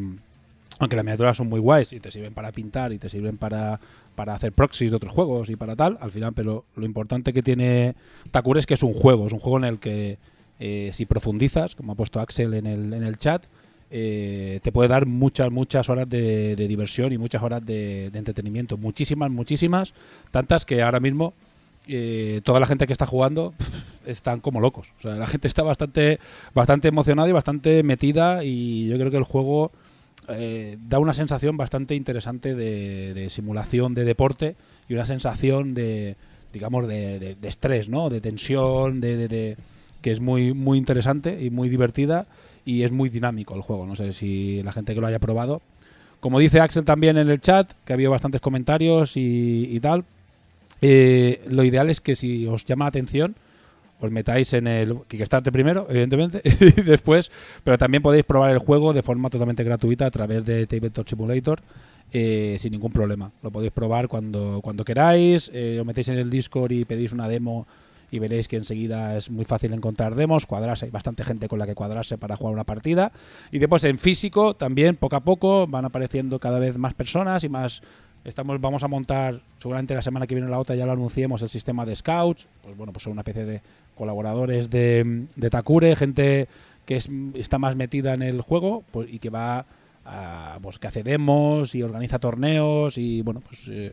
aunque las miniaturas son muy guays y te sirven para pintar y te sirven para, para hacer proxies de otros juegos y para tal, al final, pero lo importante que tiene Takure es que es un juego, es un juego en el que eh, si profundizas, como ha puesto Axel en el, en el chat, eh, te puede dar muchas, muchas horas de, diversión y muchas horas de, entretenimiento. Muchísimas, muchísimas, tantas que ahora mismo eh, toda la gente que está jugando están como locos. La gente está bastante, bastante emocionada y bastante metida y yo creo que el juego eh, da una sensación bastante interesante de, simulación de deporte y una sensación de, digamos, de, de- estrés, ¿no? De tensión, de- que es muy, muy interesante y muy divertida y es muy dinámico el juego. No sé si la gente que lo haya probado. Como dice Axel también en el chat, que ha habido bastantes comentarios y, y tal, eh, lo ideal es que si os llama la atención, os metáis en el Kickstarter primero, evidentemente, y después, pero también podéis probar el juego de forma totalmente gratuita a través de Tabletop Simulator. eh, sin ningún problema. Lo podéis probar cuando, cuando queráis. eh, os metéis en el Discord y pedís una demo y veréis que enseguida es muy fácil encontrar demos, cuadrarse, hay bastante gente con la que cuadrarse para jugar una partida. Y después en físico también, poco a poco, van apareciendo cada vez más personas y más... Estamos, vamos a montar, seguramente la semana que viene o la otra ya lo anunciemos, el sistema de scouts. Pues bueno, pues son una especie de colaboradores de, de Takure, gente que es, está más metida en el juego pues, y que va a, pues, que hace demos y organiza torneos y bueno, pues eh,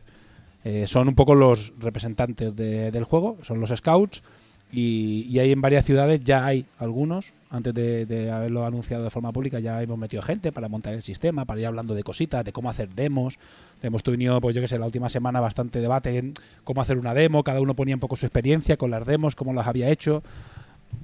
eh, son un poco los representantes de- del juego, son los scouts y, y hay en varias ciudades, ya hay algunos, antes de, de haberlo anunciado de forma pública, ya hemos metido gente para montar el sistema, para ir hablando de cositas, de cómo hacer demos. Hemos tenido, pues yo que sé, la última semana bastante debate en cómo hacer una demo, cada uno ponía un poco su experiencia con las demos, cómo las había hecho.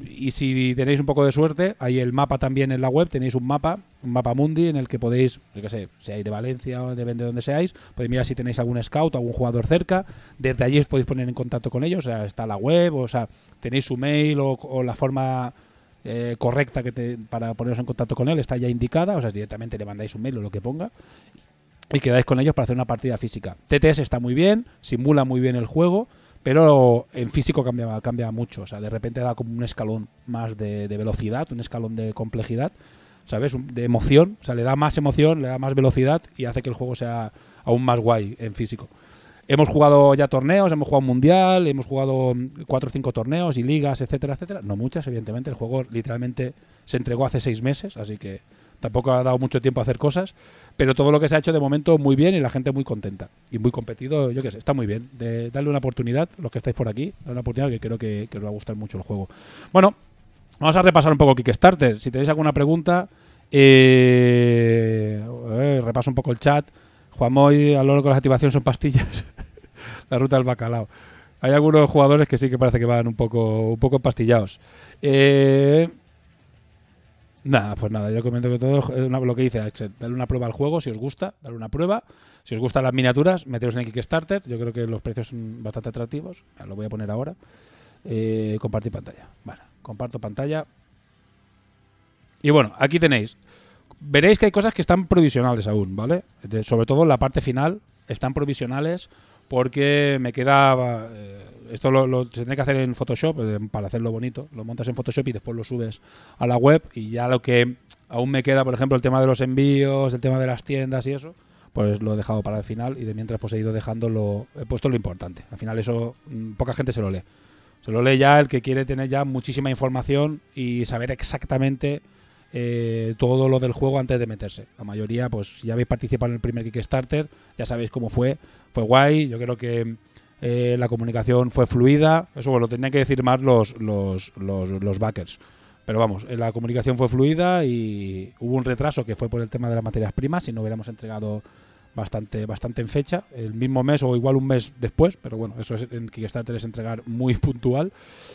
Y si tenéis un poco de suerte, hay el mapa también en la web, tenéis un mapa, un mapa mundi en el que podéis, yo qué sé, hay de Valencia o de, de donde seáis, podéis mirar si tenéis algún scout o algún jugador cerca, desde allí os podéis poner en contacto con ellos, o sea, está la web, o sea, tenéis su mail o, o la forma eh, correcta que te- para poneros en contacto con él está ya indicada, o sea, directamente le mandáis un mail o lo que ponga y quedáis con ellos para hacer una partida física. TTS está muy bien, simula muy bien el juego, pero en físico cambia, cambia mucho. O sea, de repente da como un escalón más de, velocidad, un escalón de complejidad, ¿sabes? De emoción. O sea, le da más emoción, le da más velocidad y hace que el juego sea aún más guay en físico. Hemos jugado ya torneos, hemos jugado un mundial, hemos jugado mm, cuatro o cinco torneos y ligas, etcétera, etcétera. No muchas, evidentemente. El juego literalmente se entregó hace seis meses, así que tampoco ha dado mucho tiempo a hacer cosas. Pero todo lo que se ha hecho de momento muy bien y la gente muy contenta. Y muy competido, yo qué sé, está muy bien. De, darle una oportunidad, los que estáis por aquí, darle una oportunidad que creo que, que os va a gustar mucho el juego. Bueno, vamos a repasar un poco Kickstarter. Si tenéis alguna pregunta, eh, repaso un poco el chat. Juan Moy, a lo largo de las activaciones son pastillas. la ruta del bacalao. Hay algunos jugadores que sí que parece que van un poco, un poco empastillados. Eh, Nada, pues nada, yo comento que todo una- lo que dice Axel. Darle una prueba al juego si os gusta, darle una prueba. Si os gustan las miniaturas, meteros en el Kickstarter. Yo creo que los precios son bastante atractivos. Lo voy a poner ahora. Eh, compartir pantalla. Vale, comparto pantalla. Y bueno, aquí tenéis. Veréis que hay cosas que están provisionales aún, ¿vale? Sobre todo en la parte final están provisionales porque me queda... eh, esto lo, lo- se tiene que hacer en Photoshop eh, para hacerlo bonito. Lo montas en Photoshop y después lo subes a la web y ya lo que aún me queda, por ejemplo, el tema de los envíos, el tema de las tiendas y eso, pues lo he dejado para el final y de mientras pues he ido dejando lo, he puesto lo importante. Al final eso mm, poca gente se lo lee. Se lo lee ya el que quiere tener ya muchísima información y saber exactamente eh, todo lo del juego antes de meterse. La mayoría, pues si ya habéis participado en el primer Kickstarter, ya sabéis cómo fue. Fue guay, yo creo que eh, la comunicación fue fluida. Eso bueno, lo tenían que decir más los, los, los, los backers. Pero vamos, eh, la comunicación fue fluida y hubo un retraso que fue por el tema de las materias primas. Si no hubiéramos entregado bastante, bastante en fecha, el mismo mes o igual un mes después, pero bueno, eso es, en Kickstarter es entregar muy puntual.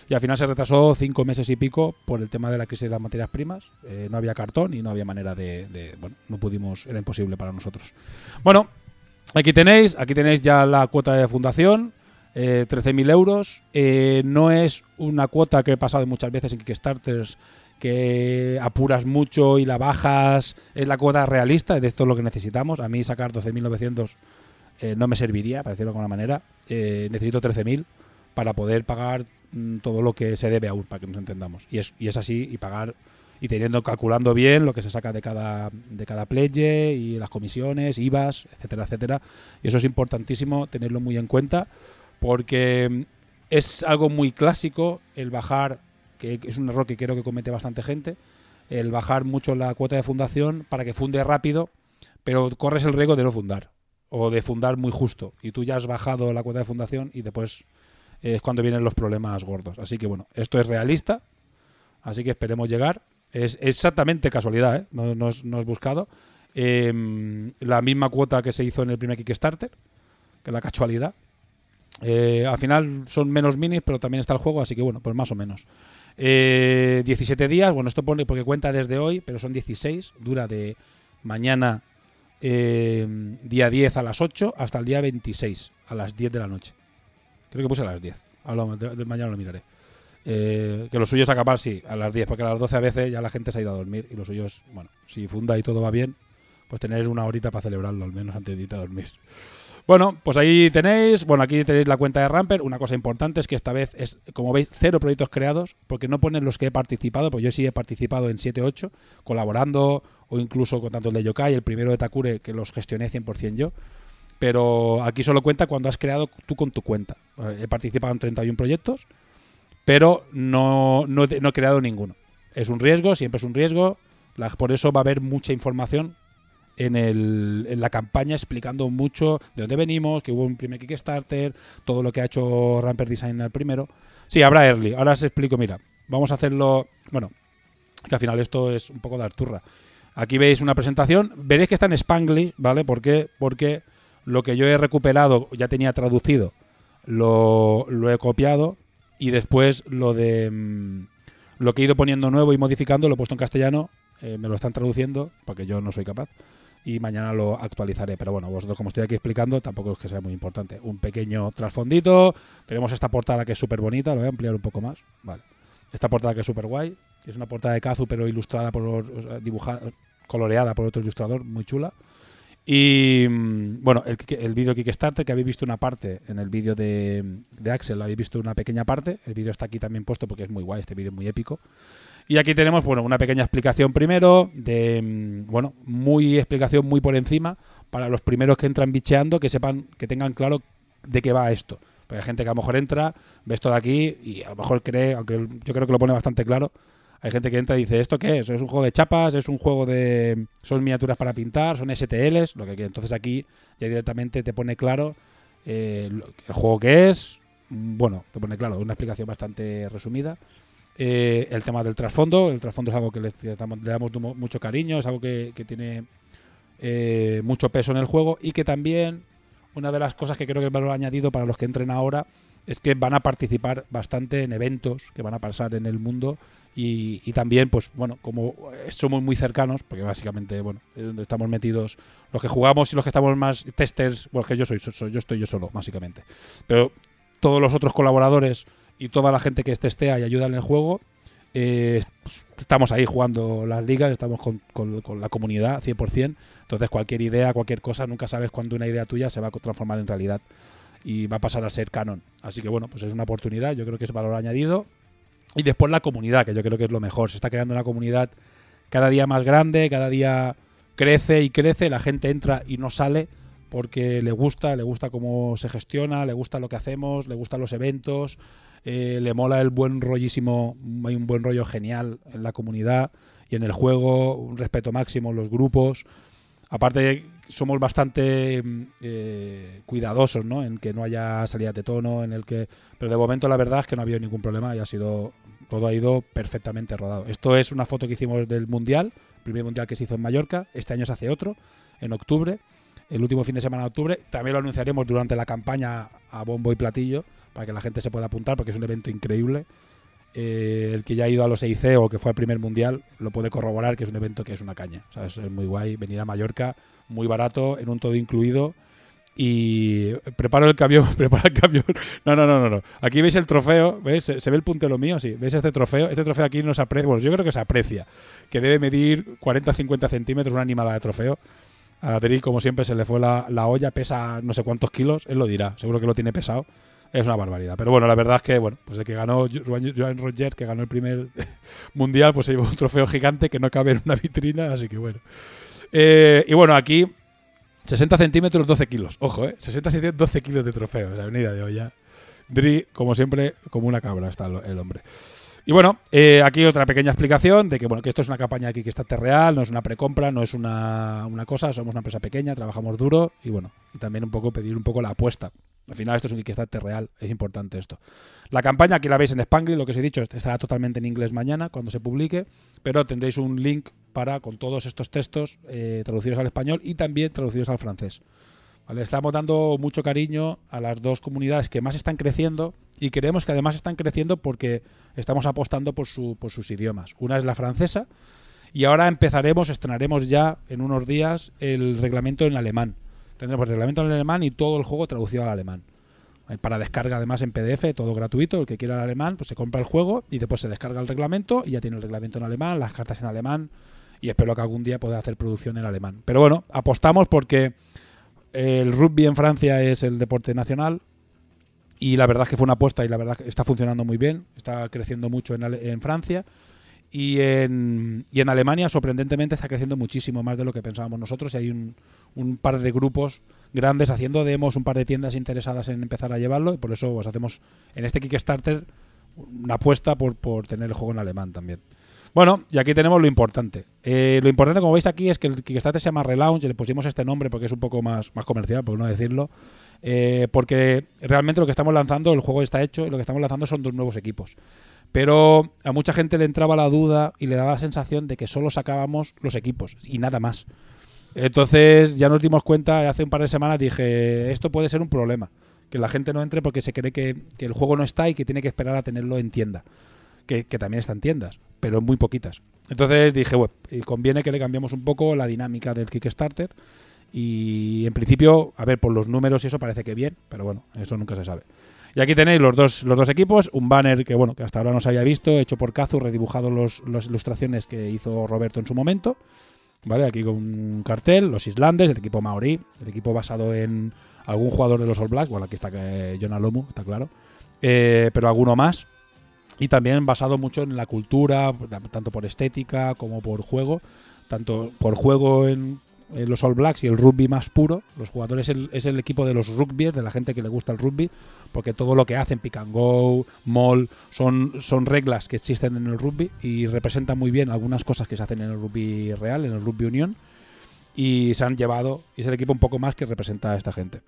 Y al final se retrasó cinco meses y pico por el tema de la crisis de las materias primas. Eh, no había cartón y no había manera de, de, Bueno, no pudimos, era imposible para nosotros. Bueno, aquí tenéis, aquí tenéis ya la cuota de fundación. Eh, 13.000 euros. Eh, no es una cuota que he pasado muchas veces en Kickstarters que apuras mucho y la bajas, es la cuota realista, de esto es lo que necesitamos. A mí sacar 12.900 eh, no me serviría, para decirlo de alguna manera. Eh, necesito 13.000 para poder pagar mm, todo lo que se debe aún, para que nos entendamos. Y es, y es así, y pagar y teniendo calculando bien lo que se saca de cada de cada pledge y las comisiones, IVAs, etcétera, etcétera. Y eso es importantísimo tenerlo muy en cuenta porque mm, es algo muy clásico el bajar que es un error que creo que comete bastante gente, el bajar mucho la cuota de fundación para que funde rápido, pero corres el riesgo de no fundar o de fundar muy justo y tú ya has bajado la cuota de fundación y después es cuando vienen los problemas gordos. Así que bueno, esto es realista, así que esperemos llegar. Es exactamente casualidad, ¿eh? no, no, es, buscado. Eh, la misma cuota que se hizo en el primer Kickstarter, que la casualidad. Eh, al final son menos minis, pero también está el juego, así que bueno, pues más o menos. Eh, 17 días, bueno, esto pone porque cuenta desde hoy, pero son 16, dura de mañana eh, día 10 a las 8 hasta el día 26 a las 10 de la noche. Creo que puse a las 10. Hablamos, de, de mañana lo miraré. Eh, que lo suyo es acabar, sí, a las 10, porque a las 12 a veces ya la gente se ha ido a dormir y lo suyo es, bueno, si funda y todo va bien, pues tener una horita para celebrarlo, al menos antes de irte a dormir. Bueno, pues ahí tenéis, bueno, aquí tenéis la cuenta de Ramper. Una cosa importante es que esta vez es, como veis, cero proyectos creados, porque no ponen los que he participado, pues yo sí he participado en 7-8, colaborando, o incluso con tanto el de Yokai, el primero de Takure, que los gestioné 100% yo. Pero aquí solo cuenta cuando has creado tú con tu cuenta. He participado en 31 proyectos, pero no, no, no he creado ninguno. Es un riesgo, siempre es un riesgo. Por eso va a haber mucha información en, el, en, la campaña explicando mucho de dónde venimos, que hubo un primer Kickstarter, todo lo que ha hecho Ramper Design al primero. Sí, habrá early. Ahora os explico, mira, vamos a hacerlo, bueno, que al final esto es un poco de arturra. Aquí veis una presentación, veréis que está en Spanglish, ¿vale? ¿Por qué? Porque lo que yo he recuperado ya tenía traducido, lo, he copiado y después lo de mmm, lo que he ido poniendo nuevo y modificando lo he puesto en castellano, eh, me lo están traduciendo porque yo no soy capaz y mañana lo actualizaré. Pero bueno, vosotros como estoy aquí explicando, tampoco es que sea muy importante. Un pequeño trasfondito. Tenemos esta portada que es súper bonita, lo voy a ampliar un poco más. Vale. Esta portada que es súper guay. Es una portada de Kazu, pero ilustrada por dibujada, coloreada por otro ilustrador, muy chula. Y bueno, el, el vídeo Kickstarter, que habéis visto una parte en el vídeo de, de Axel, habéis visto una pequeña parte. El vídeo está aquí también puesto porque es muy guay, este vídeo es muy épico. Y aquí tenemos, bueno, una pequeña explicación primero, de, bueno, muy explicación muy por encima, para los primeros que entran bicheando, que sepan, que tengan claro de qué va esto. Porque hay gente que a lo mejor entra, ve esto de aquí y a lo mejor cree, aunque yo creo que lo pone bastante claro, hay gente que entra y dice, ¿esto qué es? ¿Es un juego de chapas? ¿Es un juego de... son miniaturas para pintar? ¿Son STLs? Lo que. Entonces aquí ya directamente te pone claro eh, el juego que es. Bueno, te pone claro, una explicación bastante resumida. Eh, el tema del trasfondo. El trasfondo es algo que le, damos, mucho cariño, es algo que, tiene eh, mucho peso en el juego y que también una de las cosas que creo que es valor añadido para los que entren ahora es que van a participar bastante en eventos que van a pasar en el mundo y, también, pues bueno, como somos muy cercanos, porque básicamente, bueno, es donde estamos metidos los que jugamos y los que estamos más testers, bueno, que yo soy, soy, yo estoy yo solo, básicamente. Pero todos los otros colaboradores y toda la gente que testea y ayuda en el juego, eh, estamos ahí jugando las ligas, estamos con, con, con, la comunidad 100%. Entonces, cualquier idea, cualquier cosa, nunca sabes cuándo una idea tuya se va a transformar en realidad y va a pasar a ser canon. Así que, bueno, pues es una oportunidad, yo creo que es valor añadido. Y después la comunidad, que yo creo que es lo mejor. Se está creando una comunidad cada día más grande, cada día crece y crece, la gente entra y no sale porque le gusta, le gusta cómo se gestiona, le gusta lo que hacemos, le gustan los eventos, eh, le mola el buen rollísimo, hay un buen rollo genial en la comunidad y en el juego, un respeto máximo en los grupos. Aparte, somos bastante eh, cuidadosos, ¿no? En que no haya salidas de tono, en el que. Pero de momento la verdad es que no ha habido ningún problema y ha sido. Todo ha ido perfectamente rodado. Esto es una foto que hicimos del Mundial, el primer Mundial que se hizo en Mallorca. Este año se hace otro, en octubre. el último fin de semana de octubre. También lo anunciaremos durante la campaña a bombo y platillo para que la gente se pueda apuntar porque es un evento increíble. Eh, el que ya ha ido a los EIC o que fue al primer mundial lo puede corroborar que es un evento que es una caña. O sea, es, muy guay venir a Mallorca, muy barato, en un todo incluido. Y preparo el camión, prepara el camión. No, no, no, no, no. Aquí veis el trofeo, ¿ves? Se, ve el puntero mío, sí. ¿Veis este trofeo? Este trofeo aquí no se aprecia, bueno, yo creo que se aprecia, que debe medir 40-50 centímetros, una animalada de trofeo. A Adri, como siempre, se le fue la, la olla, pesa no sé cuántos kilos, él lo dirá, seguro que lo tiene pesado. Es una barbaridad. Pero bueno, la verdad es que, bueno, pues el que ganó Joan Roger, que ganó el primer mundial, pues se llevó un trofeo gigante que no cabe en una vitrina, así que bueno. Eh, y bueno, aquí 60 centímetros, 12 kilos. Ojo, ¿eh? 60 centímetros, 12 kilos de trofeo. La venida de olla. Dri, como siempre, como una cabra está el, el hombre. Y bueno, eh, aquí otra pequeña explicación de que bueno que esto es una campaña aquí que está real, no es una precompra, no es una, una cosa, somos una empresa pequeña, trabajamos duro y bueno, y también un poco pedir un poco la apuesta. Al final esto es un Kickstarter real, es importante esto. La campaña aquí la veis en Spanglish, lo que os he dicho, estará totalmente en inglés mañana cuando se publique, pero tendréis un link para con todos estos textos eh, traducidos al español y también traducidos al francés. ¿Vale? Estamos dando mucho cariño a las dos comunidades que más están creciendo y creemos que además están creciendo porque estamos apostando por, su, por sus idiomas. Una es la francesa y ahora empezaremos, estrenaremos ya en unos días el reglamento en alemán. Tendremos el reglamento en alemán y todo el juego traducido al alemán. Para descarga además en PDF, todo gratuito. El que quiera el alemán, pues se compra el juego y después se descarga el reglamento y ya tiene el reglamento en alemán, las cartas en alemán y espero que algún día pueda hacer producción en alemán. Pero bueno, apostamos porque el rugby en Francia es el deporte nacional y la verdad es que fue una apuesta y la verdad que está funcionando muy bien, está creciendo mucho en, Ale- en Francia y en, y en Alemania sorprendentemente está creciendo muchísimo más de lo que pensábamos nosotros y hay un, un par de grupos grandes haciendo demos, un par de tiendas interesadas en empezar a llevarlo y por eso pues, hacemos en este Kickstarter una apuesta por, por tener el juego en alemán también. Bueno, y aquí tenemos lo importante. Eh, lo importante, como veis aquí, es que el Kickstarter se llama Relaunch. Le pusimos este nombre porque es un poco más, más comercial, por no decirlo. Eh, porque realmente lo que estamos lanzando, el juego está hecho, y lo que estamos lanzando son dos nuevos equipos. Pero a mucha gente le entraba la duda y le daba la sensación de que solo sacábamos los equipos y nada más. Entonces ya nos dimos cuenta, hace un par de semanas dije, esto puede ser un problema. Que la gente no entre porque se cree que, el juego no está y que tiene que esperar a tenerlo en tienda. Que, también está en tiendas, pero muy poquitas. Entonces dije, bueno, conviene que le cambiemos un poco la dinámica del Kickstarter. Y en principio, a ver, por los números y eso parece que bien, pero bueno, eso nunca se sabe. Y aquí tenéis los dos, los dos equipos, un banner que bueno, que hasta ahora no se había visto, hecho por Kazu, redibujado los, las ilustraciones que hizo Roberto en su momento. ¿Vale? Aquí con un cartel, los islandes, el equipo maorí, el equipo basado en algún jugador de los All Blacks, bueno, aquí está eh, John Alomu, está claro, eh, pero alguno más. Y también basado mucho en la cultura, tanto por estética como por juego, tanto por juego en, en los All Blacks y el rugby más puro. Los jugadores es el, equipo de los rugbyers, de la gente que le gusta el rugby, porque todo lo que hacen, pick and go, mall, son, son reglas que existen en el rugby y representan muy bien algunas cosas que se hacen en el rugby real, en el rugby unión. Y se han llevado, y es el equipo un poco más que representa a esta gente.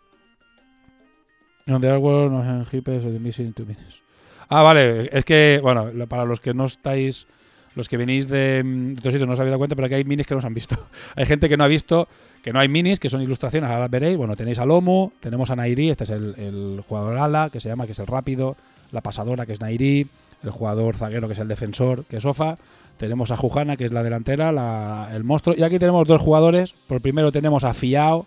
Minutes. Ah, vale, es que, bueno, para los que no estáis, los que venís de, mm, otros sitios no os habéis dado cuenta, pero aquí hay minis que no se han visto. hay gente que no ha visto que no hay minis, que son ilustraciones, ahora veréis. Bueno, tenéis a Lomu, tenemos a Nairi, este es el, jugador ala, que se llama, que es el rápido, la pasadora, que es Nairi, el jugador zaguero, que es el defensor, que es Sofa. Tenemos a Jujana, que es la delantera, la- el monstruo. Y aquí tenemos dos jugadores. Por primero tenemos a Fiao,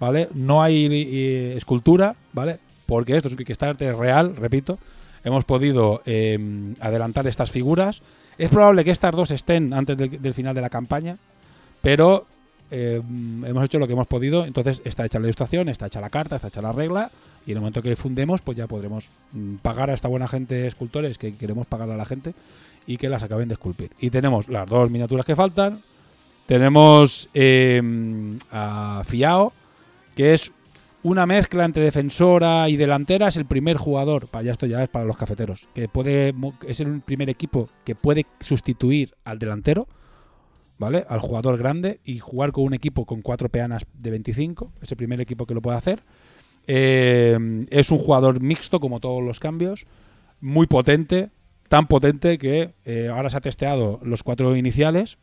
¿vale? No hay eh, escultura, ¿vale? Porque esto es un Kickstarter real, repito. Hemos podido eh, adelantar estas figuras. Es probable que estas dos estén antes del, final de la campaña, pero eh, hemos hecho lo que hemos podido. Entonces está hecha la ilustración, está hecha la carta, está hecha la regla. Y en el momento que fundemos, pues ya podremos mm, pagar a esta buena gente escultores que queremos pagarle a la gente y que las acaben de esculpir. Y tenemos las dos miniaturas que faltan. Tenemos eh, a Fiao, que es una mezcla entre defensora y delantera. Es el primer jugador, para ya esto ya es para los cafeteros, que puede es el primer equipo que puede sustituir al delantero, ¿vale? Al jugador grande y jugar con un equipo con cuatro peanas de 25. Es el primer equipo que lo puede hacer. Eh, es un jugador mixto, como todos los cambios, muy potente, tan potente que eh, ahora se ha testeado los cuatro iniciales.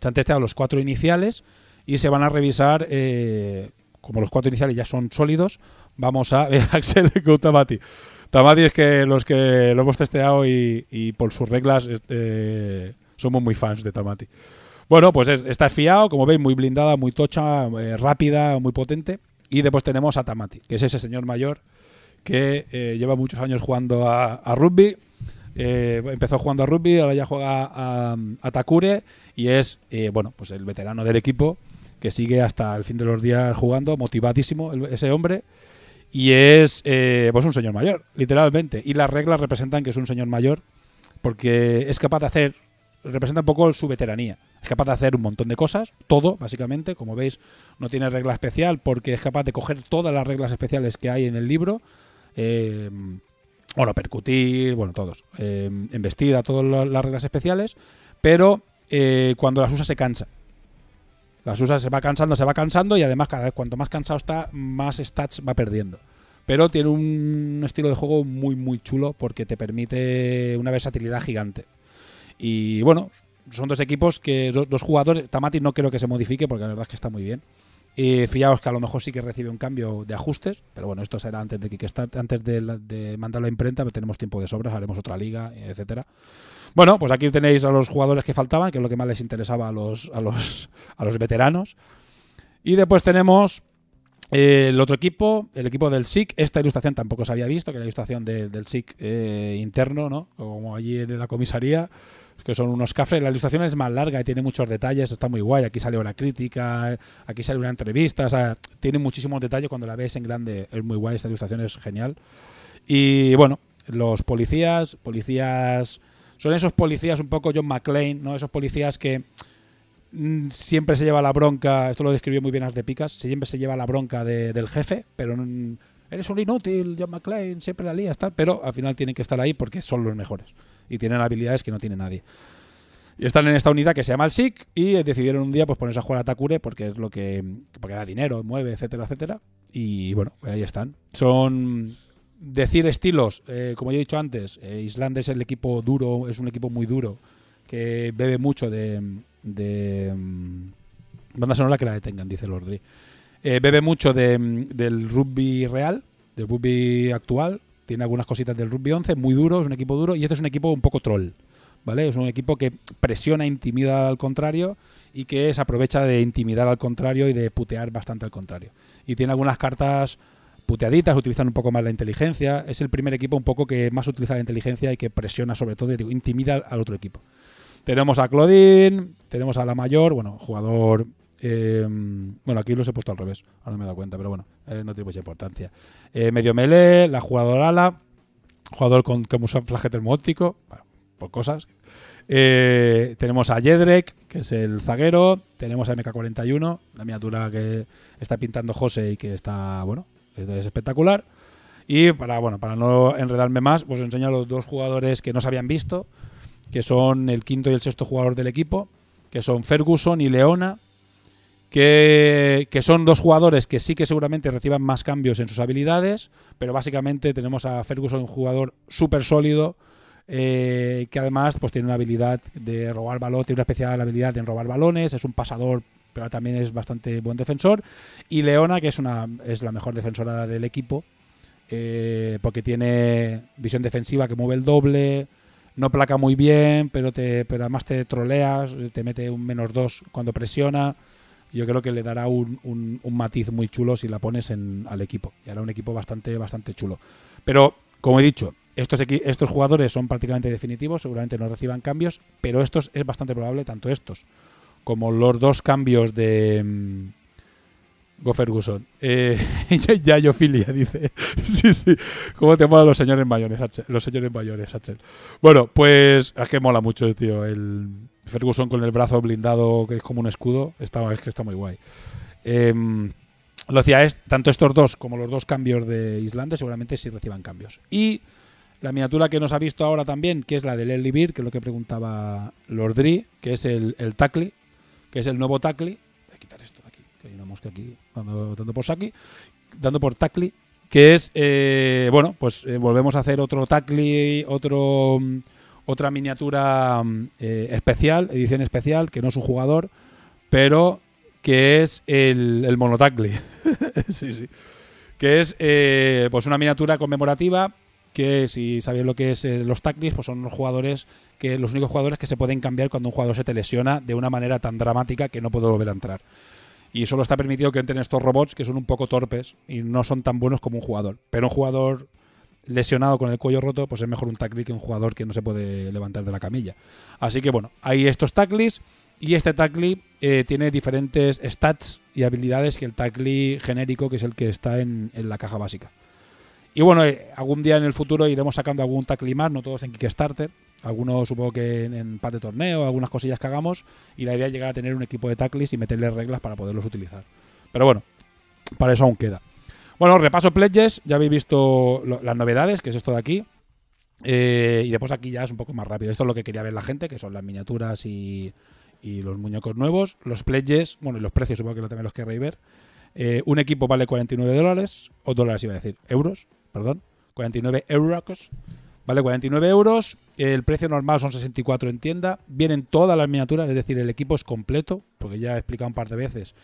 Se han testeado los cuatro iniciales y se van a revisar, eh, como los cuatro iniciales ya son sólidos, vamos a... Axel con Tamati. Tamati es que los que lo hemos testeado y, por sus reglas eh, somos muy fans de Tamati. Bueno, pues es- está fiado, como veis, muy blindada, muy tocha, eh, rápida, muy potente. Y después tenemos a Tamati, que es ese señor mayor que eh, lleva muchos años jugando a, rugby. Empezó jugando a rugby, ahora ya juega a, a Takure y es, bueno, pues el veterano del equipo que sigue hasta el fin de los días jugando, motivadísimo ese hombre. Y es eh, pues un señor mayor, literalmente. Y las reglas representan que es un señor mayor porque es capaz de hacer, representa un poco su veteranía. Es capaz de hacer un montón de cosas, todo, básicamente. Como veis, no tiene regla especial porque es capaz de coger todas las reglas especiales que hay en el libro. Eh, bueno, percutir, bueno, todos. Eh, embestida, todas la- las reglas especiales. Pero eh, cuando las usa se cansa. Las usa, se va cansando, se va cansando y además cada vez cuanto más cansado está, más stats va perdiendo. Pero tiene un estilo de juego muy, muy chulo porque te permite una versatilidad gigante. Y bueno, son dos equipos que dos, dos jugadores, Tamati no creo que se modifique porque la verdad es que está muy bien. Y fijaos que a lo mejor sí que recibe un cambio de ajustes, pero bueno, esto será antes de Kickstarter, antes de, de mandarlo a imprenta, pero tenemos tiempo de sobras, haremos otra liga, etcétera. Bueno, pues aquí tenéis a los jugadores que faltaban, que es lo que más les interesaba a los, a los, a los veteranos. Y después tenemos eh, el otro equipo, el equipo del SIC. Esta ilustración tampoco se había visto, que era la ilustración de- del SIC eh, interno, ¿no? Como allí en la comisaría, que son unos cafres. La ilustración es más larga y tiene muchos detalles, está muy guay. Aquí sale una crítica, aquí sale una entrevista, tiene muchísimos detalles. Cuando la ves en grande es muy guay, esta ilustración es genial. Y bueno, los policías, policías, son esos policías un poco John McClane, ¿no? Esos policías que mm, siempre se lleva la bronca, esto lo describió muy bien As de Picas, siempre se lleva la bronca de- del jefe, pero mm, eres un inútil, John McClane, siempre la lías, tal, pero al final tienen que estar ahí porque son los mejores y tienen habilidades que no tiene nadie. Y están en esta unidad que se llama el SIC y decidieron un día pues ponerse a jugar a Takure porque es lo que porque da dinero, mueve, etcétera, etcétera. Y bueno, ahí están. Son decir estilos, eh, como yo he dicho antes, eh, Island es el equipo duro, es un equipo muy duro que bebe mucho de, de mm, banda sonora que la detengan, dice Lordri. Eh, bebe mucho de, mm, del rugby real, del rugby actual. Tiene algunas cositas del rugby 11, muy duro, es un equipo duro. Y este es un equipo un poco troll, ¿vale? Es un equipo que presiona, intimida al contrario y que se aprovecha de intimidar al contrario y de putear bastante al contrario. Y tiene algunas cartas puteaditas, utilizan un poco más la inteligencia. Es el primer equipo un poco que más utiliza la inteligencia y que presiona sobre todo y intimida al otro equipo. Tenemos a Claudine, tenemos a la mayor, bueno, jugador. Eh, bueno, aquí los he puesto al revés, ahora me he dado cuenta, pero bueno, eh, no tiene mucha importancia. Eh, medio melee, la jugadora ala, jugador con camuflaje termoóptico, bueno, por cosas. Eh, tenemos a Jedrek, que es el zaguero. Tenemos a MK41, la miniatura que está pintando José y que está, bueno, es, es espectacular. Y para, bueno, para no enredarme más, os enseño a los dos jugadores que no se habían visto, que son el quinto y el sexto jugador del equipo, que son Ferguson y Leona, que, son dos jugadores que sí que seguramente reciban más cambios en sus habilidades, pero básicamente tenemos a Ferguson, un jugador súper sólido, eh, que además pues tiene una habilidad de robar balón, tiene una especial habilidad de robar balones, es un pasador, pero también es bastante buen defensor. Y Leona, que es, una, es la mejor defensora del equipo, eh, porque tiene visión defensiva que mueve el doble, no placa muy bien, pero, te, pero además te troleas, te mete un menos dos cuando presiona. Yo creo que le dará un, un- matiz muy chulo si la pones en, al equipo. Y hará un equipo bastante, bastante chulo. Pero, como he dicho, estos, estos jugadores son prácticamente definitivos, seguramente no reciban cambios, pero estos es bastante probable, tanto estos como los dos cambios de mm, Go Ferguson. Eh, dice. sí, sí. ¿Cómo te molan los señores mayores, Axel? Los señores mayores, Axel. Bueno, pues es que mola mucho, tío. El Ferguson con el brazo blindado, que es como un escudo, está, es que está muy guay. Em, lo decía, es tanto estos dos como los dos cambios de Islanda seguramente sí reciban cambios. Y la miniatura que nos ha visto ahora también, que es la del Early Beer, que es lo que preguntaba Lordri, que es el, el que es el nuevo Tackly. Voy a quitar esto de aquí, que hay una mosca aquí dando, dando por Saki, dando por Tackly, que es, eh, bueno, pues eh, volvemos a hacer otro Tackly, otro, otra miniatura mm, eh, especial, edición especial, que no es un jugador, pero que es el, el monotacli. sí, sí. Que es eh, pues una miniatura conmemorativa que si sabéis lo que es eh, los taclis, pues son los jugadores que los únicos jugadores que se pueden cambiar cuando un jugador se te lesiona de una manera tan dramática que no puede volver a entrar. Y solo está permitido que entren estos robots que son un poco torpes y no son tan buenos como un jugador. Pero un jugador lesionado con el cuello roto, pues es mejor un tacli que un jugador que no se puede levantar de la camilla. Así que bueno, hay estos taclis y este tacli eh, tiene diferentes stats y habilidades que el tacli genérico, que es el que está en, en la caja básica. Y bueno, eh, algún día en el futuro iremos sacando algún tacli más, no todos en Kickstarter, algunos supongo que en, en pad de torneo, algunas cosillas que hagamos, y la idea es llegar a tener un equipo de taclis y meterle reglas para poderlos utilizar. Pero bueno, para eso aún queda. Bueno, repaso pledges, ya habéis visto las novedades, que es esto de aquí. Eh, y después aquí ya es un poco más rápido. Esto es lo que quería ver la gente, que son las miniaturas y, los muñecos nuevos. Los pledges, bueno, y los precios supongo que también los querréis ver. Eh, un equipo vale 49 dólares, o dólares iba a decir, euros, perdón. 49 euros. Vale 49 euros. El precio normal son 64 en tienda. Vienen todas las miniaturas, es decir, el equipo es completo, porque ya he explicado un par de veces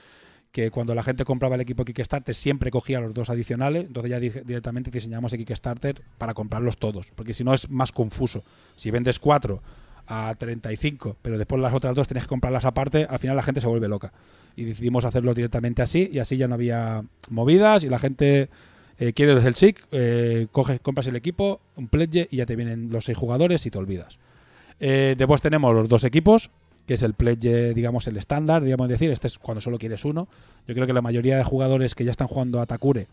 que cuando la gente compraba el equipo Kickstarter siempre cogía los dos adicionales, entonces ya di- directamente diseñamos el Kickstarter para comprarlos todos, porque si no es más confuso. Si vendes cuatro a 35, pero después las otras dos tienes que comprarlas aparte, al final la gente se vuelve loca. Y decidimos hacerlo directamente así, y así ya no había movidas, y la gente eh, quiere el SIC, eh, compras el equipo, un pledge, y ya te vienen los seis jugadores y te olvidas. Eh, después tenemos los dos equipos, que es el pledge, digamos, el estándar, digamos decir, este es cuando solo quieres uno. Yo creo que la mayoría de jugadores que ya están jugando a Takure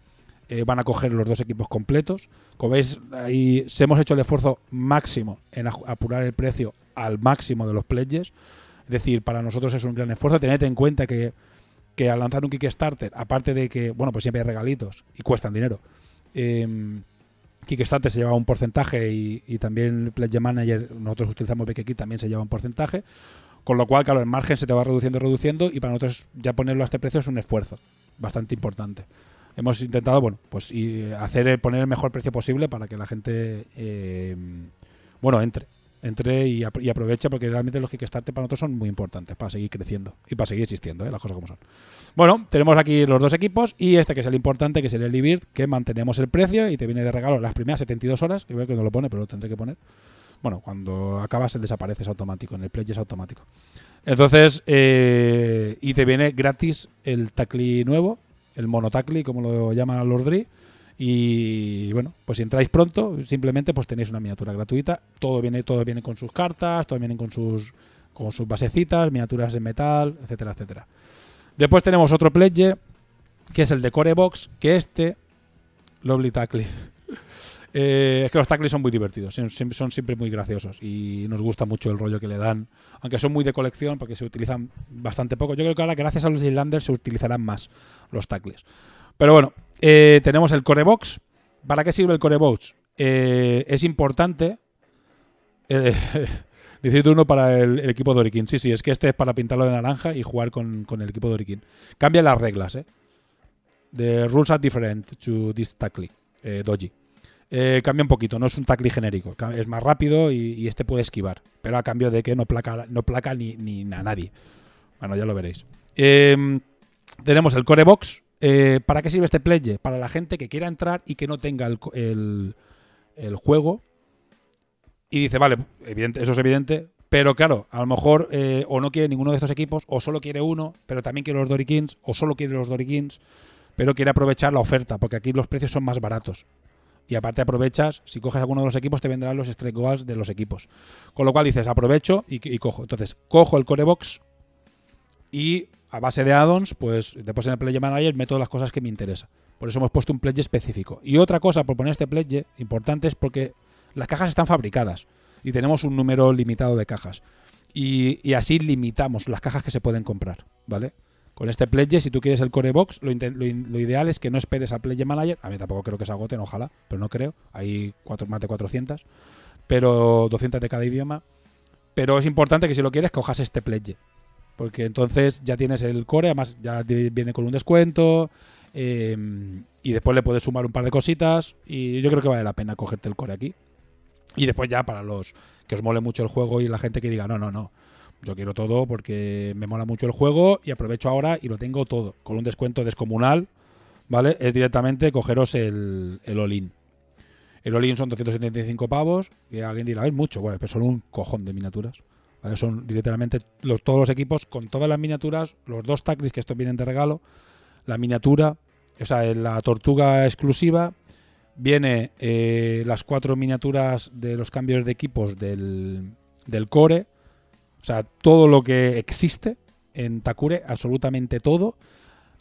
eh, van a coger los dos equipos completos. Como veis, ahí se hemos hecho el esfuerzo máximo en apurar el precio al máximo de los pledges. Es decir, para nosotros es un gran esfuerzo. Tened en cuenta que, que al lanzar un Kickstarter, aparte de que, bueno, pues siempre hay regalitos y cuestan dinero. em, Kickstarter se lleva un porcentaje y, y también Pledge Manager, nosotros utilizamos BKK, también se lleva un porcentaje. Con lo cual, claro, el margen se te va reduciendo, reduciendo, y para nosotros ya ponerlo a este precio es un esfuerzo bastante importante. Hemos intentado, bueno, pues hacer eh, poner el mejor precio posible para que la gente, eh, bueno, entre, entre y, apro- y aproveche, porque realmente los Kickstarter para nosotros son muy importantes para seguir creciendo y para seguir existiendo, ¿eh? las cosas como son. Bueno, tenemos aquí los dos equipos y este que es el importante, que es el Elibird, que mantenemos el precio y te viene de regalo las primeras 72 horas, que veo que no lo pone, pero lo tendré que poner. Bueno, cuando acabas el desaparece es automático, en el pledge es automático. Entonces, eh, y te viene gratis el tacli nuevo, el monotacli, como lo llaman los DRI. Y bueno, pues si entráis pronto, simplemente pues tenéis una miniatura gratuita. Todo viene, todo viene con sus cartas, todo viene con sus, con sus basecitas, miniaturas en metal, etcétera, etcétera. Después tenemos otro pledge, que es el de Core Box, que este, Lovely Tackle. Eh, es que los tackles son muy divertidos, son, siempre- muy graciosos y nos gusta mucho el rollo que le dan, aunque son muy de colección porque se utilizan bastante poco. Yo creo que ahora gracias a los Islanders se utilizarán más los tackles. Pero bueno, eh, tenemos el Core Box. ¿Para qué sirve el Core Box? Eh, es importante. Eh, dice uno para el, el equipo de Orikin. Sí, sí, es que este es para pintarlo de naranja y jugar con, el equipo de Orikin. Cambia las reglas, ¿eh? The rules are different to this tackle, Doji. Eh, cambia un poquito, no es un tackle genérico, es más rápido y, este puede esquivar, pero a cambio de que no placa, no placa ni, ni a nadie. Bueno, ya lo veréis. Eh, tenemos el Core Box. Eh, ¿Para qué sirve este pledge? Para la gente que quiera entrar y que no tenga el, el- juego. Y dice, vale, eso es evidente. Pero claro, a lo mejor eh, o no quiere ninguno de estos equipos, o solo quiere uno, pero también quiere los Dorikins, o solo quiere los Dorikins, pero quiere aprovechar la oferta, porque aquí los precios son más baratos. Y aparte aprovechas, si coges alguno de los equipos, te vendrán los Strike Goals de los equipos. Con lo cual dices, aprovecho y, cojo. Entonces, cojo el Core Box y a base de add-ons, pues después en el Pledge Manager meto las cosas que me interesa. Por eso hemos puesto un pledge específico. Y otra cosa por poner este pledge importante es porque las cajas están fabricadas y tenemos un número limitado de cajas. Y así limitamos las cajas que se pueden comprar, ¿vale? Con este pledge, si tú quieres el Core Box, lo, lo lo ideal es que no esperes al Pledge Manager. A mí tampoco creo que se agoten, ojalá, pero no creo. Hay cuatro, más de 400, pero 200 de cada idioma. Pero es importante que si lo quieres, cojas este pledge. Porque entonces ya tienes el core, además ya viene con un descuento. eh, y después le puedes sumar un par de cositas. Y yo creo que vale la pena cogerte el core aquí. Y después ya para los que os mole mucho el juego y la gente que diga, no, no, no. Yo quiero todo porque me mola mucho el juego y aprovecho ahora y lo tengo todo. Con un descuento descomunal, ¿vale? Es directamente cogeros el, el all-in. El all-in son 275 pavos. Y alguien dirá, es mucho. Bueno, pero son un cojón de miniaturas. ¿vale? Son los- todos los equipos con todas las miniaturas, los dos taclis que estos vienen de regalo, la miniatura, o sea, la tortuga exclusiva. Viene eh, las cuatro miniaturas de los cambios de equipos del, del core. O sea, todo lo que existe en Takure, absolutamente todo.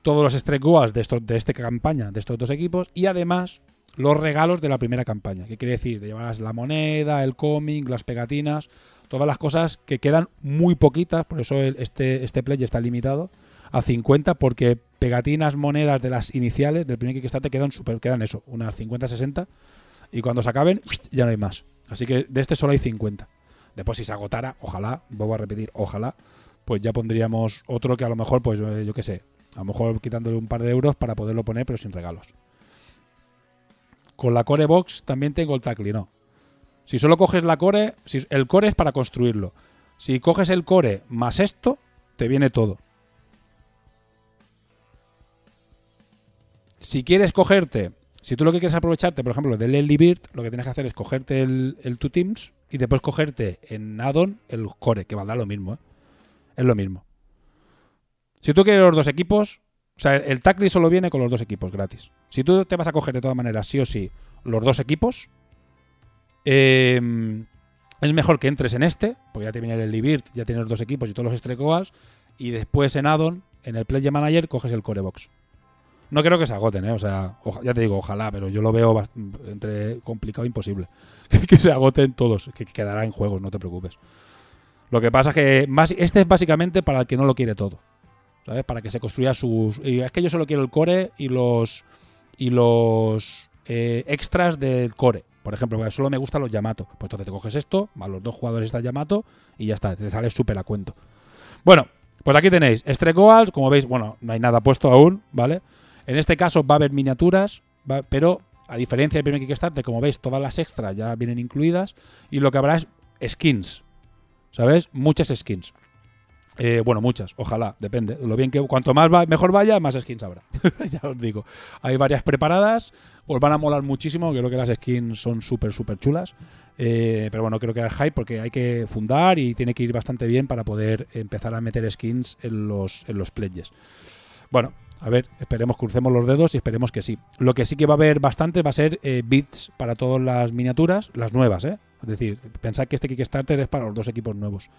Todos los goals de, de esta campaña, de estos dos equipos. Y además, los regalos de la primera campaña. ¿Qué quiere decir? De llevar la moneda, el cómic, las pegatinas. Todas las cosas que quedan muy poquitas. Por eso este, este play está limitado a 50. Porque pegatinas, monedas de las iniciales del primer Kickstarter quedan super, quedan eso, unas 50-60. Y cuando se acaben, ya no hay más. Así que de este solo hay 50. Después, si se agotara, ojalá, vuelvo a repetir, ojalá, pues ya pondríamos otro que a lo mejor, pues eh, yo qué sé, a lo mejor quitándole un par de euros para poderlo poner, pero sin regalos. Con la Core Box también tengo el Tackle, no. Si solo coges la Core, si, el Core es para construirlo. Si coges el Core más esto, te viene todo. Si quieres cogerte, si tú lo que quieres aprovecharte, por ejemplo, del Early Bird, lo que tienes que hacer es cogerte el, Two Teams y después cogerte en add-on el Core, que valdrá lo mismo, ¿eh? Es lo mismo. Si tú quieres los dos equipos, o sea, el Tackle solo viene con los dos equipos gratis. Si tú te vas a coger de todas maneras, sí o sí, los dos equipos, eh, es mejor que entres en este, porque ya te viene el Bird, ya tienes los dos equipos y todos los Strecoas, y después en add-on, en el Play Manager, coges el Core Box. No creo que se agoten, ¿eh? O sea, ya te digo, ojalá, pero yo lo veo entre complicado e imposible. que se agoten todos, que quedará en juegos, no te preocupes. Lo que pasa es que este es básicamente para el que no lo quiere todo. ¿Sabes? Para que se construya sus. Es que yo solo quiero el core y los. Y los eh, extras del core. Por ejemplo, solo me gustan los Yamato. Pues entonces te coges esto, más los dos jugadores está Yamato y ya está, te sale súper a cuento. Bueno, pues aquí tenéis Strecoals, como veis, bueno, no hay nada puesto aún, ¿vale? En este caso va a haber miniaturas, pero a diferencia del primer Kickstarter, como veis, todas las extras ya vienen incluidas y lo que habrá es skins, ¿sabes? Muchas skins. Eh, bueno, muchas, ojalá, depende. Lo bien que cuanto más mejor vaya, más skins habrá. ya os digo. Hay varias preparadas, os van a molar muchísimo, creo que las skins son súper, súper chulas. Eh, pero bueno, creo que era hype porque hay que fundar y tiene que ir bastante bien para poder empezar a meter skins en los, en los pledges. Bueno, a ver, esperemos, crucemos los dedos y esperemos que sí. Lo que sí que va a haber bastante va a ser eh, bits para todas las miniaturas, las nuevas, ¿eh? Es decir, pensad que este Kickstarter es para los dos equipos nuevos.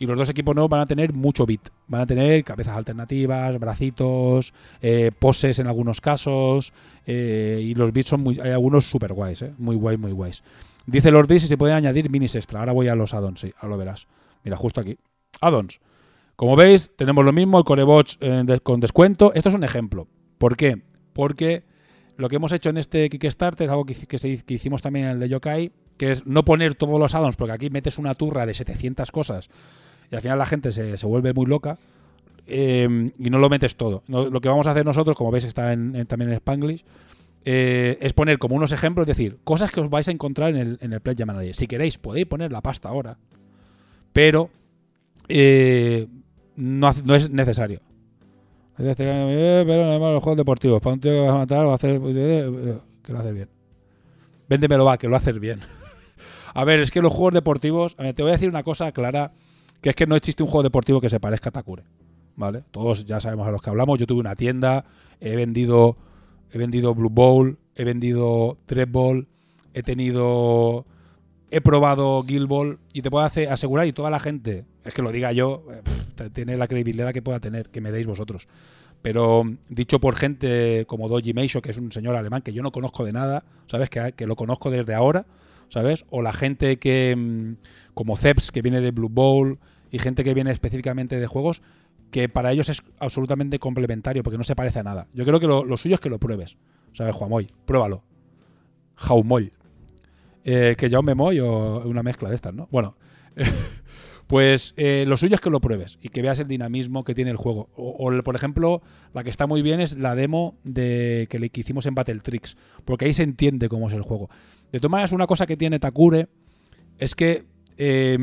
Y los dos equipos nuevos van a tener mucho bit. Van a tener cabezas alternativas, bracitos, eh, poses en algunos casos. eh, y los bits son muy, hay algunos super guays, ¿eh? Muy guays, muy guays. Dice Lord D si se pueden añadir minis extra. Ahora voy a los addons, sí, ahora lo verás. Mira, justo aquí. Addons. Como veis, tenemos lo mismo, el Corebots eh, con descuento. Esto es un ejemplo. ¿Por qué? Porque lo que hemos hecho en este Kickstarter es algo que, que hicimos también en el de Yokai, que es no poner todos los addons, porque aquí metes una turra de 700 cosas y al final la gente se, se vuelve muy loca eh, y no lo metes todo. Lo que vamos a hacer nosotros, como veis está en- en- también en Spanglish, eh, es poner como unos ejemplos, es decir, cosas que os vais a encontrar en el, en el Pledge Manager. Si queréis, podéis poner la pasta ahora, pero eh, no, es necesario. Eh, pero no los juegos deportivos. Para un tío que vas a matar, a hacer. eh, eh, que lo haces bien. Véndemelo, va, que lo haces bien. a ver, es que los juegos deportivos. a ver, te voy a decir una cosa clara: que es que no existe un juego deportivo que se parezca a Takure. ¿Vale? Todos ya sabemos a los que hablamos. Yo tuve una tienda, he vendido. He vendido Blue Bowl, he vendido Trap Ball, he tenido. He probado Guild Ball y te puedo hacer- asegurar, y toda la gente, es que lo diga yo, eh, tiene la credibilidad que pueda tener, que me deis vosotros. Pero mm, dicho por gente como Doji Meisho, que es un señor alemán que yo no conozco de nada, ¿sabes? Que, lo conozco desde ahora, ¿sabes? O la gente que, mm, como Ceps, que viene de Blue Bowl, y gente que viene específicamente de juegos, que para ellos es absolutamente complementario, porque no se parece a nada. Yo creo que lo, lo suyo es que lo pruebes, ¿sabes, Juamoy? Pruébalo. Jaumoy. Eh, que Jaume Moy o una mezcla de estas, ¿no? Bueno, pues eh, lo suyo es que lo pruebes y que veas el dinamismo que tiene el juego. O, por ejemplo, la que está muy bien es la demo de que, le, hicimos en Battle Tricks, porque ahí se entiende cómo es el juego. De todas maneras, una cosa que tiene Takure es que eh,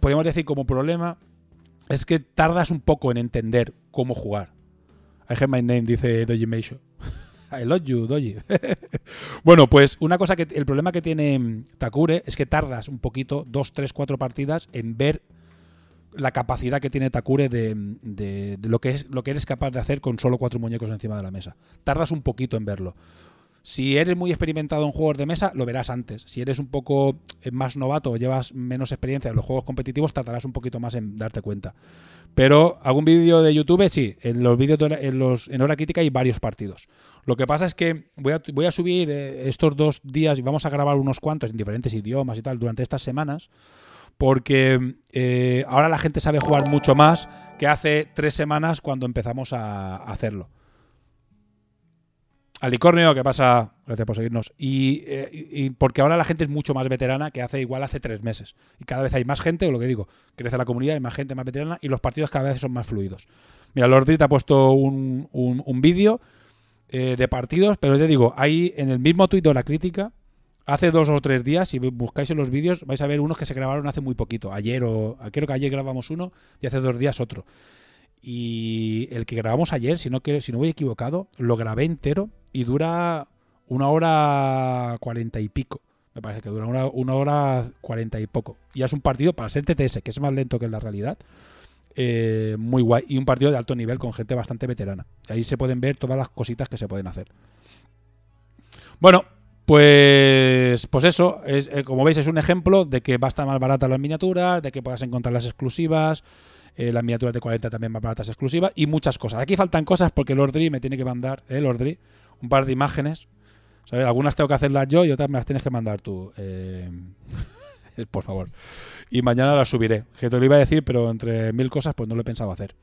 podemos decir como problema es que tardas un poco en entender cómo jugar. I have my name, dice Doji Meisho. I love you, Doji. bueno, pues una cosa que el problema que tiene mm, Takure es que tardas un poquito, dos, tres, cuatro partidas en ver la capacidad que tiene Takure de, de- de lo, que es, lo que eres capaz de hacer con solo cuatro muñecos encima de la mesa. Tardas un poquito en verlo. Si eres muy experimentado en juegos de mesa, lo verás antes. Si eres un poco eh, más novato o llevas menos experiencia en los juegos competitivos, tardarás un poquito más en darte cuenta. Pero algún vídeo de YouTube, sí. En los vídeos en, los, en hora crítica hay varios partidos. Lo que pasa es que voy a, subir eh, estos dos días y vamos a grabar unos cuantos en diferentes idiomas y tal durante estas semanas. Porque eh, ahora la gente sabe jugar mucho más que hace tres semanas cuando empezamos a hacerlo. Alicornio, ¿qué pasa? Gracias por seguirnos. Y, eh, y- porque ahora la gente es mucho más veterana que hace igual hace tres meses. Y cada vez hay más gente, o lo que digo, crece la comunidad, hay más gente más veterana y los partidos cada vez son más fluidos. Mira, Lord Drit ha puesto un, un- un vídeo eh, de partidos, pero te digo, hay en el mismo tuit de la crítica, hace dos o tres días, si buscáis en los vídeos, vais a ver unos que se grabaron hace muy poquito. Ayer o creo que ayer grabamos uno y hace dos días otro. Y el que grabamos ayer, si no, si no voy equivocado, lo grabé entero y dura una hora cuarenta y pico. Me parece que dura una, una hora cuarenta y poco. Y es un partido para ser TTS, que es más lento que en la realidad. eh, muy guay. Y un partido de alto nivel con gente bastante veterana. Ahí se pueden ver todas las cositas que se pueden hacer. Bueno, pues, pues eso, es, eh, como veis es un ejemplo de que va a estar más barata las miniaturas, de que puedas encontrar las exclusivas, eh, las miniaturas de 40 también más baratas exclusivas y muchas cosas. Aquí faltan cosas porque Lordry me tiene que mandar, eh, Lordry, un par de imágenes. ¿sabes? Algunas tengo que hacerlas yo y otras me las tienes que mandar tú. eh, por favor. Y mañana las subiré. Que te lo iba a decir, pero entre mil cosas pues no lo he pensado hacer.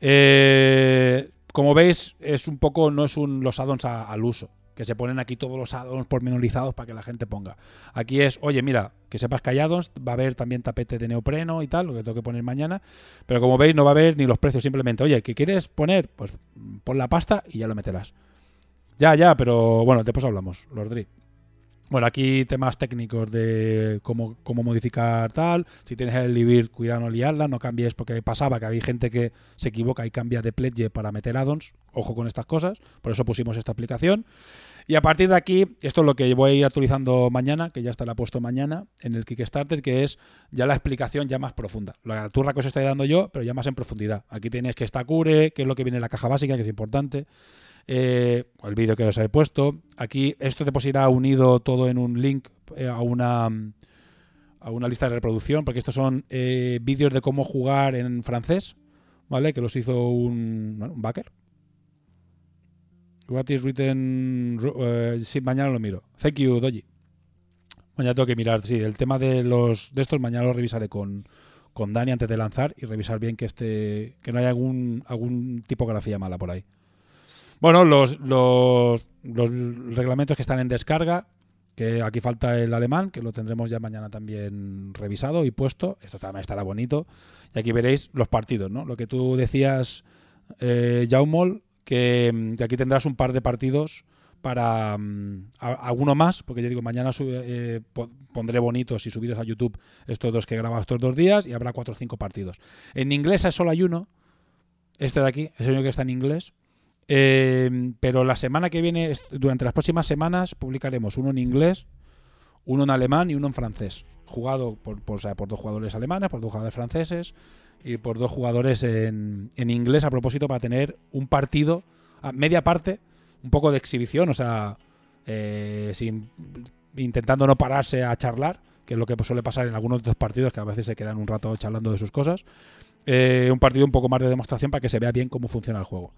Eh, como veis, es un poco, no es un los addons al uso. Que se ponen aquí todos los addons pormenorizados para que la gente ponga. Aquí es, oye, mira, que sepas que hay addons, va a haber también tapete de neopreno y tal, lo que tengo que poner mañana. Pero como veis, no va a haber ni los precios, simplemente, oye, ¿qué quieres poner? Pues pon la pasta y ya lo meterás. Ya, ya, pero bueno, después hablamos, Lordri. Bueno, aquí temas técnicos de cómo, cómo modificar tal. Si tienes el Libir, cuidado no liarla, no cambies, porque pasaba que había gente que se equivoca y cambia de pledge para meter addons. Ojo con estas cosas, por eso pusimos esta aplicación. Y a partir de aquí, esto es lo que voy a ir actualizando mañana, que ya estará puesto mañana en el Kickstarter, que es ya la explicación ya más profunda. La turra que os estoy dando yo, pero ya más en profundidad. Aquí tenéis que está cure, que es lo que viene en la caja básica, que es importante. Eh, el vídeo que os he puesto. Aquí esto después irá unido todo en un link eh, a una a una lista de reproducción, porque estos son eh, vídeos de cómo jugar en francés, ¿vale? Que los hizo un, un backer. What is written... eh, sí, mañana lo miro. Thank you, Doji. Mañana tengo que mirar, sí, el tema de los de estos mañana lo revisaré con, con Dani antes de lanzar y revisar bien que este que no haya algún algún tipografía mala por ahí. Bueno, los, los, los reglamentos que están en descarga, que aquí falta el alemán, que lo tendremos ya mañana también revisado y puesto. Esto también estará bonito. Y aquí veréis los partidos, ¿no? Lo que tú decías, eh, Jaumol, que, mm, que aquí tendrás un par de partidos para mm, alguno más, porque ya digo, mañana eh, po- pondré bonitos y subidos a YouTube estos dos que he grabado estos dos días y habrá cuatro o cinco partidos. En inglés solo hay uno, este de aquí, es el único que está en inglés. Eh, pero la semana que viene, durante las próximas semanas, publicaremos uno en inglés, uno en alemán y uno en francés. Jugado por, dos jugadores alemanes, por dos jugadores franceses y por dos jugadores en, en inglés a propósito para tener un partido, a media parte, un poco de exhibición, o sea, eh, sin, intentando no pararse a charlar, que es lo que suele pasar en algunos de estos partidos, que a veces se quedan un rato charlando de sus cosas. Eh, un partido un poco más de demostración para que se vea bien cómo funciona el juego.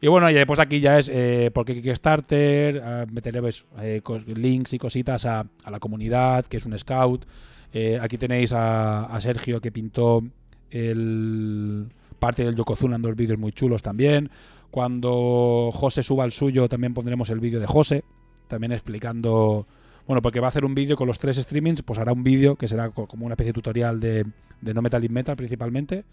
Y bueno, y después aquí ya es eh, porque Kickstarter, meteré pues, eh, cos- links y cositas a, la comunidad, que es un scout. Eh, aquí tenéis a, Sergio que pintó el parte del Yokozuna en dos vídeos muy chulos también. Cuando José suba el suyo también pondremos el vídeo de José, también explicando... Bueno, porque va a hacer un vídeo con los tres streamings, pues hará un vídeo que será co- como una especie de tutorial de, de No Metal in Metal principalmente.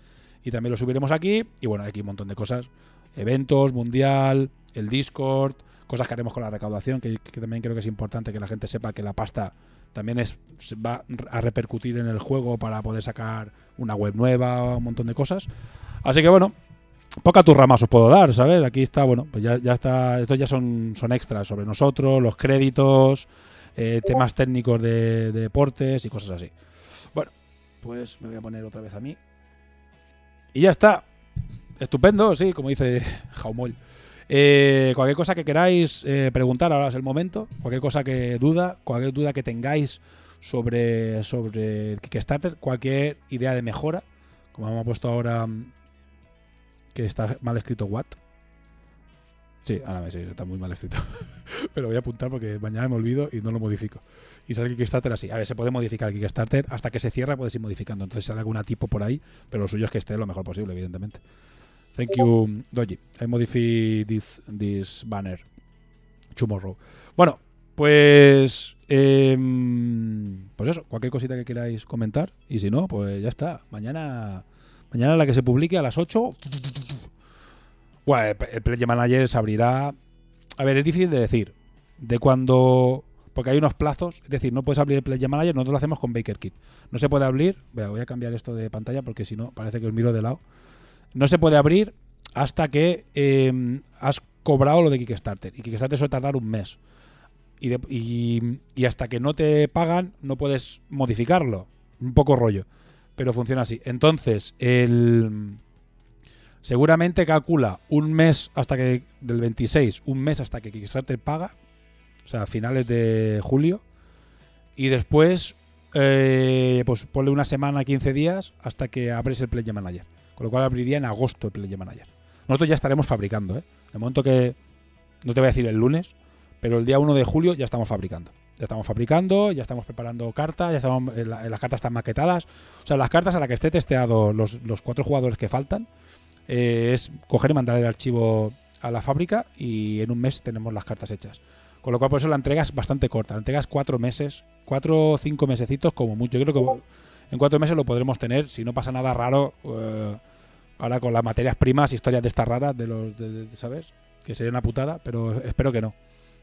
Y también lo subiremos aquí. Y bueno, aquí un montón de cosas. Eventos, Mundial, el Discord, cosas que haremos con la recaudación, que, también creo que es importante que la gente sepa que la pasta también es va a repercutir en el juego para poder sacar una web nueva, un montón de cosas. Así que bueno, poca turra más os puedo dar, ¿sabes? Aquí está, bueno, pues ya, ya está, estos ya son, son extras sobre nosotros, los créditos, eh, temas técnicos de deportes y cosas así. Bueno, pues me voy a poner otra vez a mí. Y ya está. Estupendo, sí, como dice Jaumol. Eh, cualquier cosa que queráis eh, preguntar, ahora es el momento. Cualquier cosa que duda, cualquier duda que tengáis sobre, sobre Kickstarter, cualquier idea de mejora. Como hemos puesto ahora que está mal escrito what. Sí, ahora me sé, está muy mal escrito. Pero voy a apuntar porque mañana me olvido y no lo modifico. Y sale el Kickstarter así. A ver, se puede modificar el Kickstarter hasta que se cierra, puedes ir modificando. Entonces sale alguna tipo por ahí, pero lo suyo es que esté lo mejor posible, evidentemente. Thank you, Doji. I modify this, this banner tomorrow. Bueno, pues. em, pues eso, cualquier cosita que queráis comentar. Y si no, pues ya está. Mañana. Mañana la que se publique a las 8. Bueno, el, Pledge Manager se abrirá. A ver, es difícil de decir. De cuando. Porque hay unos plazos. Es decir, no puedes abrir el Pledge Manager. Nosotros lo hacemos con BakerKit. No se puede abrir. Voy a cambiar esto de pantalla porque si no, parece que os miro de lado. No se puede abrir hasta que eh, has cobrado lo de Kickstarter. Y Kickstarter suele tardar un mes. Y, hasta que no te pagan, no puedes modificarlo. Un poco rollo. Pero funciona así. Entonces, el. Seguramente calcula un mes hasta que. Del 26, un mes hasta que Kickstarter paga. O sea, finales de julio. Y después. eh, pues ponle una semana, 15 días. Hasta que abres el Play Manager. Con lo cual abriría en agosto el Play Manager. Nosotros ya estaremos fabricando, ¿eh? En el momento que. No te voy a decir el lunes, pero el día 1 de julio ya estamos fabricando. Ya estamos fabricando, ya estamos preparando cartas, ya estamos, eh, la- las cartas están maquetadas. O sea, las cartas a las que esté testeado los, los cuatro jugadores que faltan, eh, es coger y mandar el archivo a la fábrica y en un mes tenemos las cartas hechas. Con lo cual, por eso la entrega es bastante corta. La entrega es cuatro meses, cuatro o cinco mesecitos como mucho. Yo creo que en cuatro meses lo podremos tener si no pasa nada raro. eh, ahora con las materias primas, historias de estas raras, de los, de- ¿sabes? Que sería una putada, pero espero que no.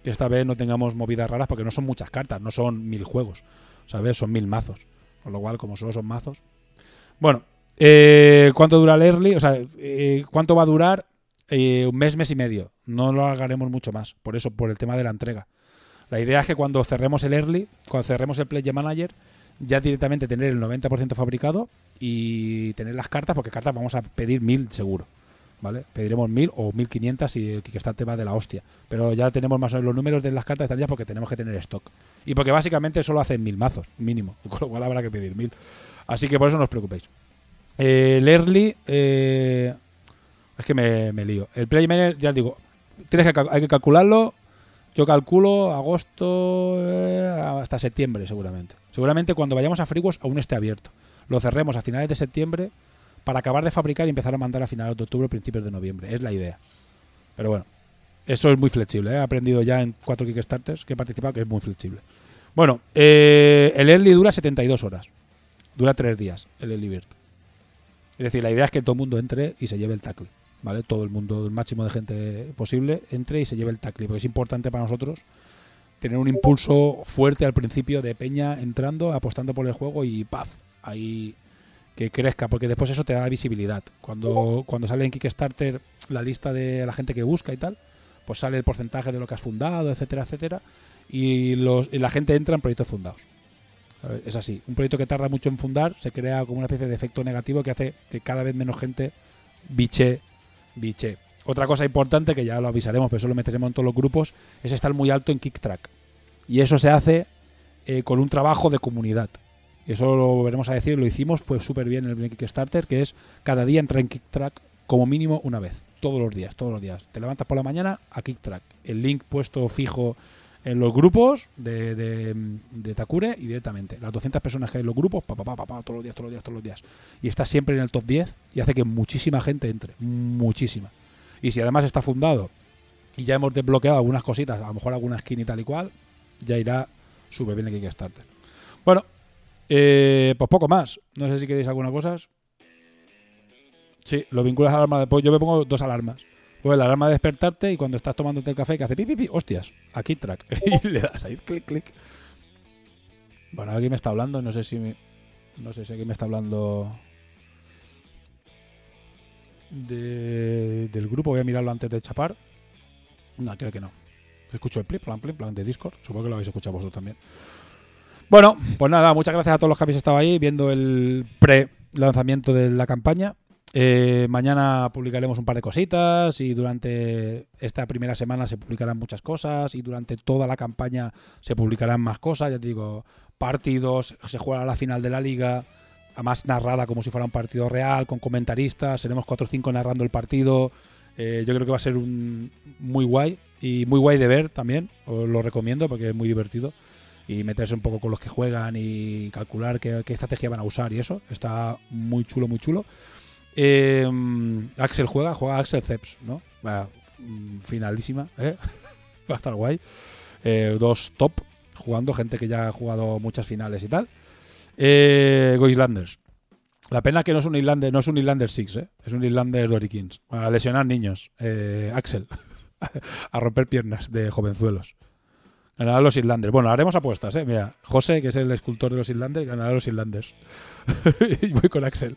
Que esta vez no tengamos movidas raras porque no son muchas cartas, no son mil juegos, ¿sabes? Son mil mazos. Con lo cual, como solo son mazos. Bueno, eh, ¿cuánto dura el early? O sea, eh, ¿cuánto va a durar? Eh, un mes, mes y medio. No lo alargaremos mucho más. Por eso, por el tema de la entrega. La idea es que cuando cerremos el early, cuando cerremos el Play Manager, ya directamente tener el 90% fabricado y tener las cartas, porque cartas vamos a pedir mil seguro. ¿Vale? Pediremos mil o 1500 si el Kickstarter va de la hostia. Pero ya tenemos más o menos los números de las cartas están ya porque tenemos que tener stock. Y porque básicamente solo hacen mil mazos, mínimo. Con lo cual habrá que pedir mil. Así que por eso no os preocupéis. El early. eh, es que me, me lío. El Play Manager, ya os digo, tienes que, hay que calcularlo. Yo calculo agosto eh, hasta septiembre, seguramente. Seguramente cuando vayamos a Friguos aún esté abierto. Lo cerremos a finales de septiembre para acabar de fabricar y empezar a mandar a finales de octubre principios de noviembre. Es la idea. Pero bueno, eso es muy flexible. ¿eh? He aprendido ya en cuatro Kickstarters que he participado que es muy flexible. Bueno, eh, el early dura 72 horas. Dura 3 días el early bird. Es decir, la idea es que todo el mundo entre y se lleve el tackle. ¿Vale? Todo el mundo, el máximo de gente posible, entre y se lleve el tackle. Porque es importante para nosotros tener un impulso fuerte al principio de Peña entrando, apostando por el juego y ¡paf! Ahí que crezca, porque después eso te da visibilidad. Cuando, cuando sale en Kickstarter la lista de la gente que busca y tal, pues sale el porcentaje de lo que has fundado, etcétera, etcétera, y, los, y la gente entra en proyectos fundados. Es así. Un proyecto que tarda mucho en fundar se crea como una especie de efecto negativo que hace que cada vez menos gente biche, biche. Otra cosa importante, que ya lo avisaremos, pero eso lo meteremos en todos los grupos, es estar muy alto en Kicktrack. Y eso se hace eh, con un trabajo de comunidad. Eso lo volveremos a decir, lo hicimos, fue súper bien en el Kickstarter, que es cada día entrar en Kicktrack como mínimo una vez. Todos los días, todos los días. Te levantas por la mañana a Kicktrack. El link puesto fijo en los grupos de, de, Takure y directamente. Las 200 personas que hay en los grupos, pa, pa, pa, pa, todos los días, todos los días, todos los días. Y está siempre en el top 10 y hace que muchísima gente entre. Muchísima. Y si además está fundado y ya hemos desbloqueado algunas cositas, a lo mejor alguna skin y tal y cual, ya irá súper bien el Kickstarter. Bueno, eh, pues poco más. No sé si queréis alguna cosa. Sí, lo vinculas a la alarma de Yo me pongo dos alarmas. O la alarma de despertarte y cuando estás tomándote el café que hace pi, pi, hostias, aquí track. y le das ahí, clic, clic. Bueno, aquí me está hablando, no sé si me- no sé si aquí me está hablando de- del grupo, voy a mirarlo antes de chapar. No, creo que no. Escucho el plip, plan, plip, plan de Discord, supongo que lo habéis escuchado vosotros también. Bueno, pues nada, muchas gracias a todos los que habéis estado ahí viendo el pre-lanzamiento de la campaña. Eh, mañana publicaremos un par de cositas y durante esta primera semana se publicarán muchas cosas y durante toda la campaña se publicarán más cosas, ya te digo, partidos, se jugará la final de la liga, además narrada como si fuera un partido real, con comentaristas, seremos 4 o 5 narrando el partido. Eh, yo creo que va a ser un muy guay y muy guay de ver también, os lo recomiendo porque es muy divertido y meterse un poco con los que juegan y calcular qué, qué estrategia van a usar y eso, está muy chulo, muy chulo. Eh, Axel juega, juega Axel Ceps, ¿no? Mm, finalísima, ¿eh? Va a estar guay. Eh, dos top jugando, gente que ya ha jugado muchas finales y tal. Eh, Go Islanders. La pena que no es un Islander, no es un Islander 6, ¿eh? es un Islander Dory Kings. A lesionar niños. Axel. a romper piernas de jovenzuelos. Ganarán los Islanders. Bueno, haremos apuestas. Mira, José, que es el escultor de los Islanders, ganará los Islanders. y voy con Axel.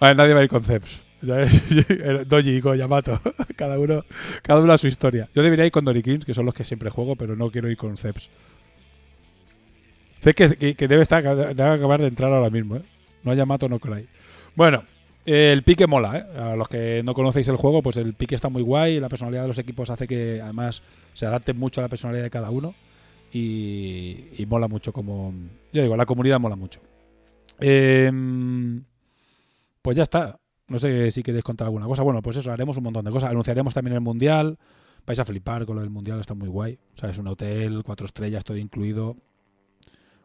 Vale, nadie va a ir con. ¿sabes? Doji y con Yamato. cada, uno, cada uno a su historia. Yo debería ir con Dory Kings, que son los que siempre juego, pero no quiero ir con Ceps. Sé que, que- debe, estar, debe acabar de entrar ahora mismo, ¿eh? No Yamato, no Cry. Bueno, eh, el pique mola, ¿eh? A los que no conocéis el juego, pues el pique está muy guay. La personalidad de los equipos hace que además se adapte mucho a la personalidad de cada uno. Y, y mola mucho como... Yo digo, la comunidad mola mucho. Em, pues ya está. No sé si queréis contar alguna cosa. Bueno, pues eso, haremos un montón de cosas. Anunciaremos también el Mundial. Vais a flipar con lo del Mundial, está muy guay. O sea, es un hotel, cuatro estrellas, todo incluido.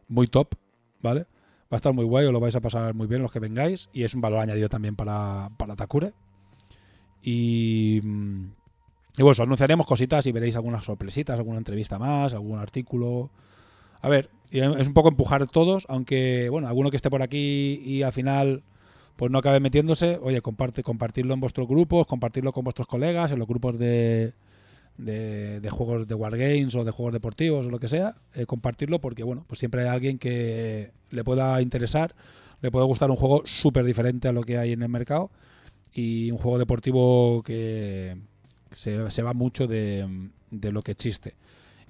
Muy top, ¿vale? Va a estar muy guay, os lo vais a pasar muy bien los que vengáis. Y es un valor añadido también para, para Takure. Y, mm, y bueno, os anunciaremos cositas y veréis algunas sorpresitas, alguna entrevista más, algún artículo. A ver, es un poco empujar todos, aunque, bueno, alguno que esté por aquí y al final pues no acabe metiéndose, oye, comparte, compartirlo en vuestros grupos, compartirlo con vuestros colegas, en los grupos de, de, de juegos de Wargames o de juegos deportivos o lo que sea, eh, compartirlo porque, bueno, pues siempre hay alguien que le pueda interesar, le puede gustar un juego súper diferente a lo que hay en el mercado y un juego deportivo que se, se va mucho de, de lo que existe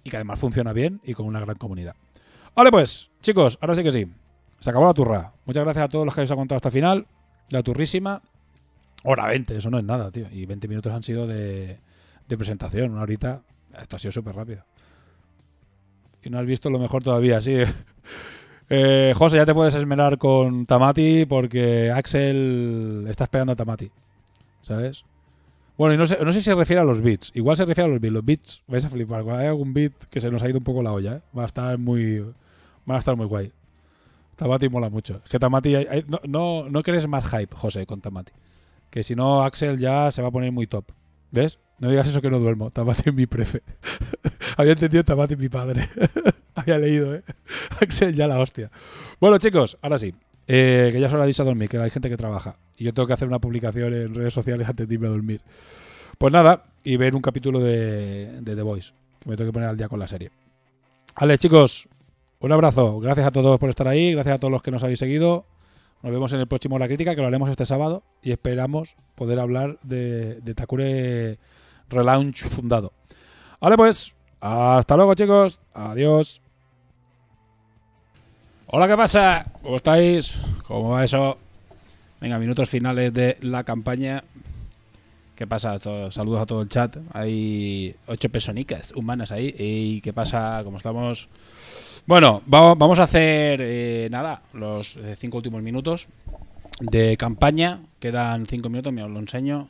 y que además funciona bien y con una gran comunidad. Vale, pues, chicos, ahora sí que sí. Se acabó la turra. Muchas gracias a todos los que habéis aguantado hasta el final. La turrísima. Hora 20, eso no es nada, tío. Y 20 minutos han sido de, presentación. Una horita. Esto ha sido súper rápido. Y no has visto lo mejor todavía, sí. Eh, José, ya te puedes esmerar con Tamati porque Axel está esperando a Tamati. ¿Sabes? Bueno, y no sé, no sé si se refiere a los bits. Igual se refiere a los bits. Los bits, vais a flipar. Hay algún bit que se nos ha ido un poco la olla, ¿eh? Va a estar muy. Van a estar muy guay. Tamati mola mucho. Es que Tamati. hay- no, no, no crees más hype, José, con Tamati. Que si no, Axel ya se va a poner muy top. ¿Ves? No digas eso que no duermo. Tamati es mi prefe. Había entendido Tamati mi padre. Había leído, ¿eh? Axel ya la hostia. Bueno, chicos, ahora sí. Eh, que ya es hora de a dormir, que hay gente que trabaja. Y yo tengo que hacer una publicación en redes sociales antes de irme a dormir. Pues nada, y ver un capítulo de, de The Voice, que me tengo que poner al día con la serie. Vale, chicos, un abrazo. Gracias a todos por estar ahí, gracias a todos los que nos habéis seguido. Nos vemos en el próximo La Crítica, que lo haremos este sábado, y esperamos poder hablar de, de Takure Relaunch fundado. Vale, pues, hasta luego, chicos. Adiós. Hola, ¿qué pasa? ¿Cómo estáis? ¿Cómo va eso? Venga, minutos finales de la campaña. ¿Qué pasa? Saludos a todo el chat. Hay ocho personicas humanas ahí. ¿Y qué pasa? ¿Cómo estamos? Bueno, va- vamos a hacer eh, nada, los eh, cinco últimos minutos de campaña. Quedan cinco minutos, me os lo enseño.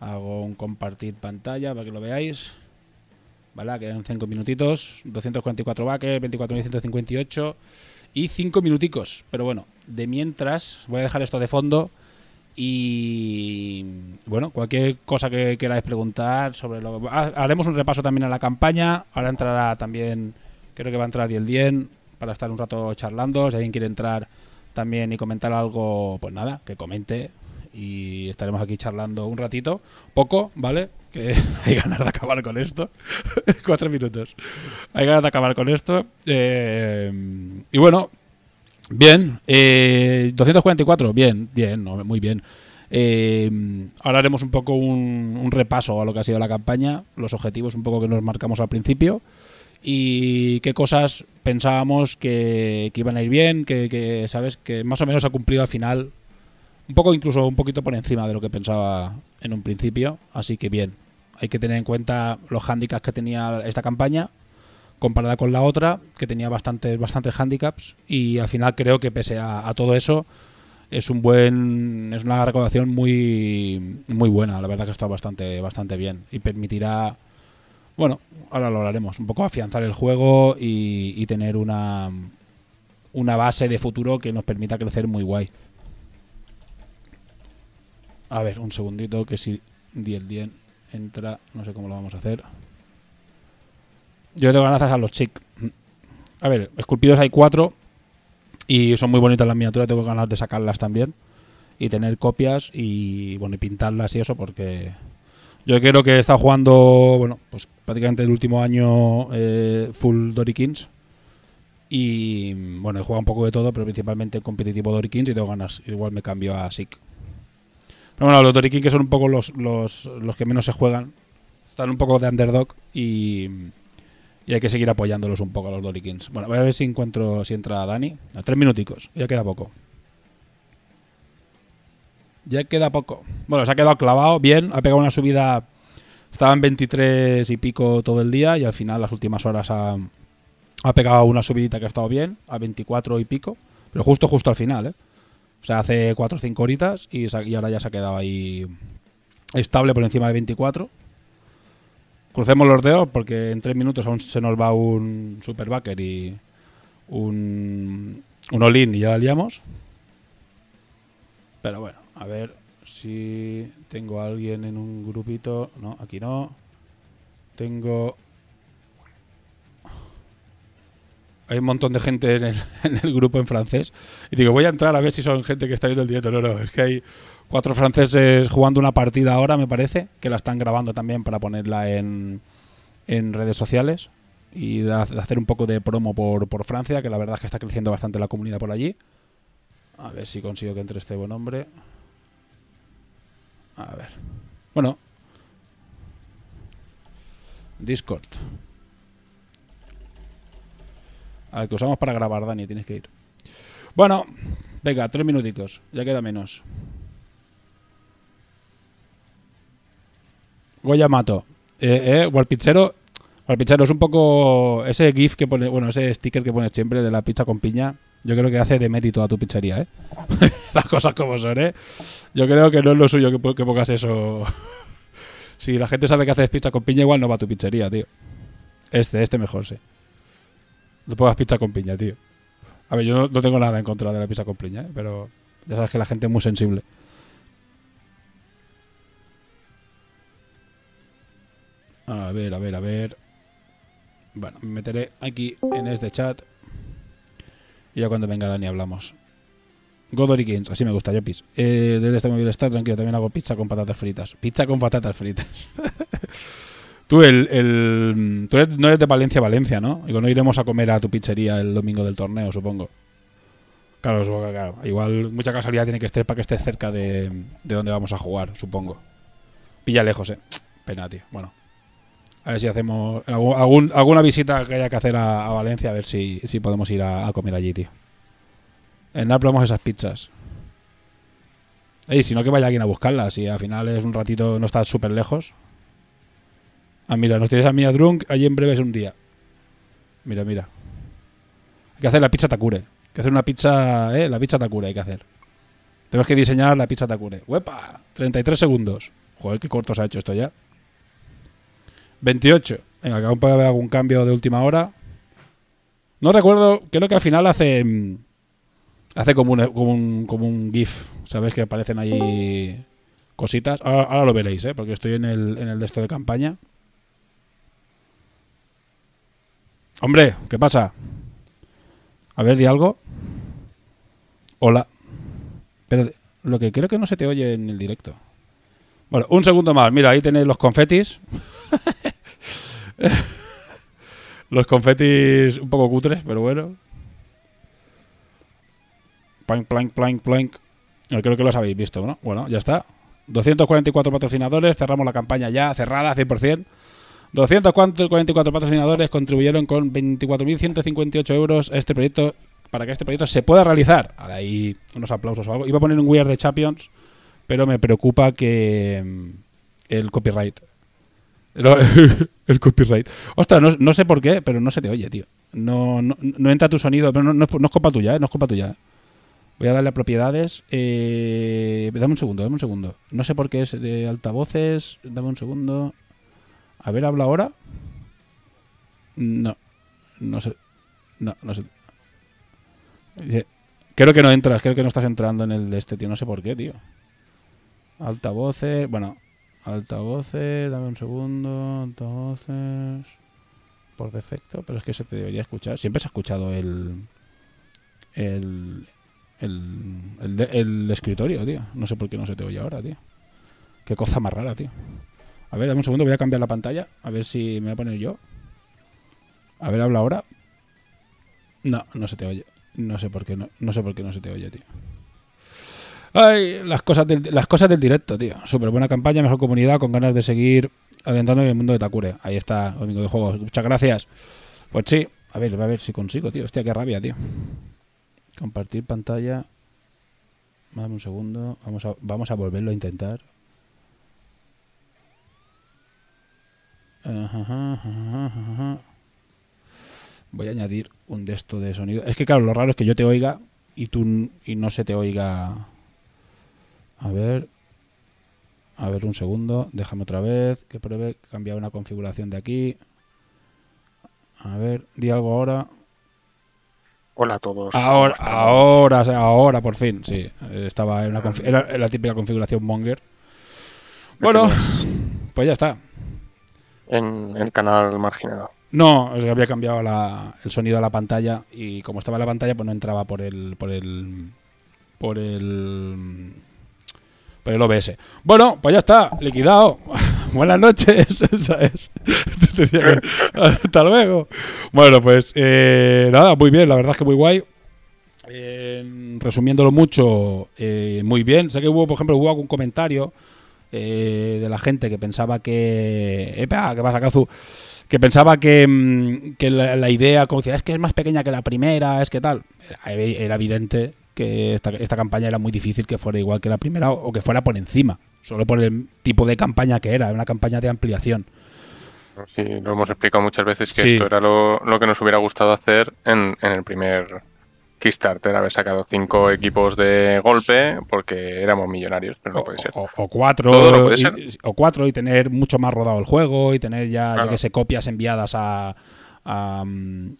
Hago un compartir pantalla para que lo veáis. ¿Vale? Quedan cinco minutitos. 244 backers, 24.158 y 5 minuticos. Pero bueno, de mientras voy a dejar esto de fondo y bueno, cualquier cosa que queráis preguntar sobre lo ha- haremos un repaso también a la campaña. Ahora entrará también, creo que va a entrar Dien para estar un rato charlando. Si alguien quiere entrar también y comentar algo, pues nada, que comente y estaremos aquí charlando un ratito, poco, ¿vale? Que hay ganas de acabar con esto. Cuatro minutos. Hay ganas de acabar con esto. Eh, y bueno, bien. Eh, 244, bien, bien, no, muy bien. Eh, ahora haremos un poco un, un repaso a lo que ha sido la campaña, los objetivos un poco que nos marcamos al principio y qué cosas pensábamos que, iban a ir bien, que, sabes que más o menos ha cumplido al final, un poco incluso un poquito por encima de lo que pensaba en un principio, así que bien, hay que tener en cuenta los handicaps que tenía esta campaña comparada con la otra, que tenía bastantes, bastantes handicaps y al final creo que pese a, a todo eso es un buen es una recaudación muy muy buena, la verdad que está bastante bastante bien y permitirá bueno, ahora lo hablaremos, un poco afianzar el juego y, tener una una base de futuro que nos permita crecer muy guay. A ver, un segundito que si Diel Dien entra, no sé cómo lo vamos a hacer. Yo tengo ganas a los chic. A ver, esculpidos hay cuatro y son muy bonitas las miniaturas, tengo ganas de sacarlas también y tener copias y bueno, y pintarlas y eso porque yo creo que estado jugando, bueno, pues prácticamente el último año eh, full Dory Kings y bueno, he jugado un poco de todo, pero principalmente competitivo Dory Kings y tengo ganas, igual me cambio a Sick. Pero bueno, los Dory Kings que son un poco los, los, los que menos se juegan, están un poco de underdog y, y hay que seguir apoyándolos un poco a los Dory Kings. Bueno, voy a ver si encuentro, si entra Dani. Tres minuticos, ya queda poco. Ya queda poco. Bueno, se ha quedado clavado, bien, ha pegado una subida, estaba en 23 y pico todo el día y al final las últimas horas ha, pegado una subidita que ha estado bien, a 24 y pico, pero justo, justo al final, ¿eh? O sea, hace 4 o 5 horitas y, ahora ya se ha quedado ahí estable por encima de 24. Crucemos los dedos porque en 3 minutos aún se nos va un super backer y un, un all-in y ya la liamos. Pero bueno, a ver si tengo a alguien en un grupito. No, aquí no. Tengo. Hay un montón de gente en el, grupo en francés. Y digo, voy a entrar a ver si son gente que está viendo el directo. No, no, es que hay cuatro franceses jugando una partida ahora, me parece, que la están grabando también para ponerla en, en redes sociales y hacer un poco de promo por, por Francia, que la verdad es que está creciendo bastante la comunidad por allí. A ver si consigo que entre este buen hombre. A ver. Bueno. Discord. Al que usamos para grabar, Dani, tienes que ir. Bueno, venga, tres minuticos. Ya queda menos. Goya Mato. Eh, eh, Walpichero. Walpichero es un poco ese GIF que pone, bueno, ese sticker que pones siempre de la pizza con piña. Yo creo que hace de mérito a tu pizzería, ¿eh? Las cosas como son, ¿eh? Yo creo que no es lo suyo que, po- que pongas eso. si la gente sabe que haces pizza con piña, igual no va a tu pizzería, tío. Este, este mejor, sí. No pongas pizza con piña, tío. A ver, yo no, no tengo nada en contra de la pizza con piña, ¿eh? Pero ya sabes que la gente es muy sensible. A ver, a ver, a ver. Bueno, me meteré aquí en este chat. Y ya cuando venga Dani hablamos. Godory Kings, así me gusta, Yopis. Eh, desde este móvil está tranquilo, también hago pizza con patatas fritas. Pizza con patatas fritas. tú, el, tú no eres de Valencia, Valencia, ¿no? Digo, no iremos a comer a tu pizzería el domingo del torneo, supongo. Claro, supongo claro. Igual mucha casualidad tiene que estar para que estés cerca de, de donde vamos a jugar, supongo. Pilla lejos, eh. Pena, tío. Bueno. A ver si hacemos algún, alguna visita que haya que hacer a, Valencia, a ver si, si podemos ir a, comer allí, tío. En nada probamos esas pizzas. Ey, si no que vaya alguien a buscarlas, si al final es un ratito, no está súper lejos. Ah, mira, nos tienes a Mia Drunk allí en breve es un día. Mira, mira. Hay que hacer la pizza Takure. Hay que hacer una pizza, eh, la pizza Takure hay que hacer. Tenemos que diseñar la pizza Takure. ¡Huepa! 33 segundos. Joder, qué corto se ha hecho esto ya. 28. Venga, que aún puede haber algún cambio de última hora. No recuerdo, creo que al final hace. mm, Hace como un, como un, como un GIF. ¿Sabes? Que aparecen ahí cositas. Ahora, ahora lo veréis, ¿eh? Porque estoy en el, en el de esto de campaña. Hombre, ¿qué pasa? A ver, di algo. Hola. Espérate. Lo que creo que no se te oye en el directo. Bueno, un segundo más. Mira, ahí tenéis los confetis. los confetis un poco cutres, pero bueno. Plank, plank, plank, plank. Creo que los habéis visto, ¿no? Bueno, ya está. 244 patrocinadores, cerramos la campaña ya, cerrada 100%. 244 patrocinadores contribuyeron con 24.158 euros a este proyecto para que este proyecto se pueda realizar. Ahí unos aplausos o algo. Iba a poner un We Are the Champions, pero me preocupa que mm, el copyright. El copyright. Ostras, no, no sé por qué, pero no se te oye, tío. No, no, no entra tu sonido, pero no, no es, no es culpa tuya, ¿eh? No es culpa tuya. Voy a darle a propiedades. Eh, dame un segundo, dame un segundo. No sé por qué es de altavoces. Dame un segundo. A ver, habla ahora. No. No sé. No, no sé. Eh, Creo que no entras, creo que no estás entrando en el de este, tío. No sé por qué, tío. Altavoces. Bueno, altavoces. Dame un segundo. Altavoces. Por defecto, pero es que se te debería escuchar. Siempre se ha escuchado el. El. El, el, escritorio, tío. No sé por qué no se te oye ahora, tío. Qué cosa más rara, tío. A ver, dame un segundo, voy a cambiar la pantalla. A ver si me voy a poner yo. A ver, habla ahora. No, no se te oye. No sé por qué no, no sé por qué no se te oye, tío. Ay, las cosas del, las cosas del directo, tío. Súper buena campaña, mejor comunidad, con ganas de seguir adentrando en el mundo de Takure. Ahí está, Domingo de Juegos. Muchas gracias. Pues sí, a ver, a ver si consigo, tío. Hostia, qué rabia, tío. Compartir pantalla. Dame un segundo. Vamos a, vamos a volverlo a intentar. Voy a añadir un de esto de sonido. Es que claro, lo raro es que yo te oiga y tú y no se te oiga. A ver. A ver un segundo. Déjame otra vez que pruebe cambiar una configuración de aquí. A ver, di algo ahora. Hola a todos. Ahora, ahora, ahora, por fin, sí. Estaba en una confi- era, era la típica configuración Monger. Bueno, pues ya está. En el canal marginado. No, es que había cambiado la- el sonido de la pantalla y como estaba en la pantalla, pues no entraba por el, por el, por el, por el OBS. Bueno, pues ya está, liquidado. Buenas noches, que- Hasta luego. Bueno, pues eh, nada, muy bien, la verdad es que muy guay. Eh, resumiéndolo mucho, eh, muy bien. Sé que hubo, por ejemplo, hubo algún comentario eh, de la gente que pensaba que. ¡Epa! ¿Qué pasa, Kazu? Que pensaba que, mm, la, idea, como decía, es que es más pequeña que la primera, es que tal. Era evidente que esta, esta campaña era muy difícil que fuera igual que la primera o, que fuera por encima, solo por el tipo de campaña que era, una campaña de ampliación. Sí, lo hemos explicado muchas veces que Sí. esto era lo, lo que nos hubiera gustado hacer en, en el primer Kickstarter, haber sacado cinco equipos de golpe porque éramos millonarios, pero no o, puede ser. o- o cuatro Todo no puede y- o cuatro y tener mucho más rodado el juego y tener ya Claro. que sé copias enviadas a, a, mm,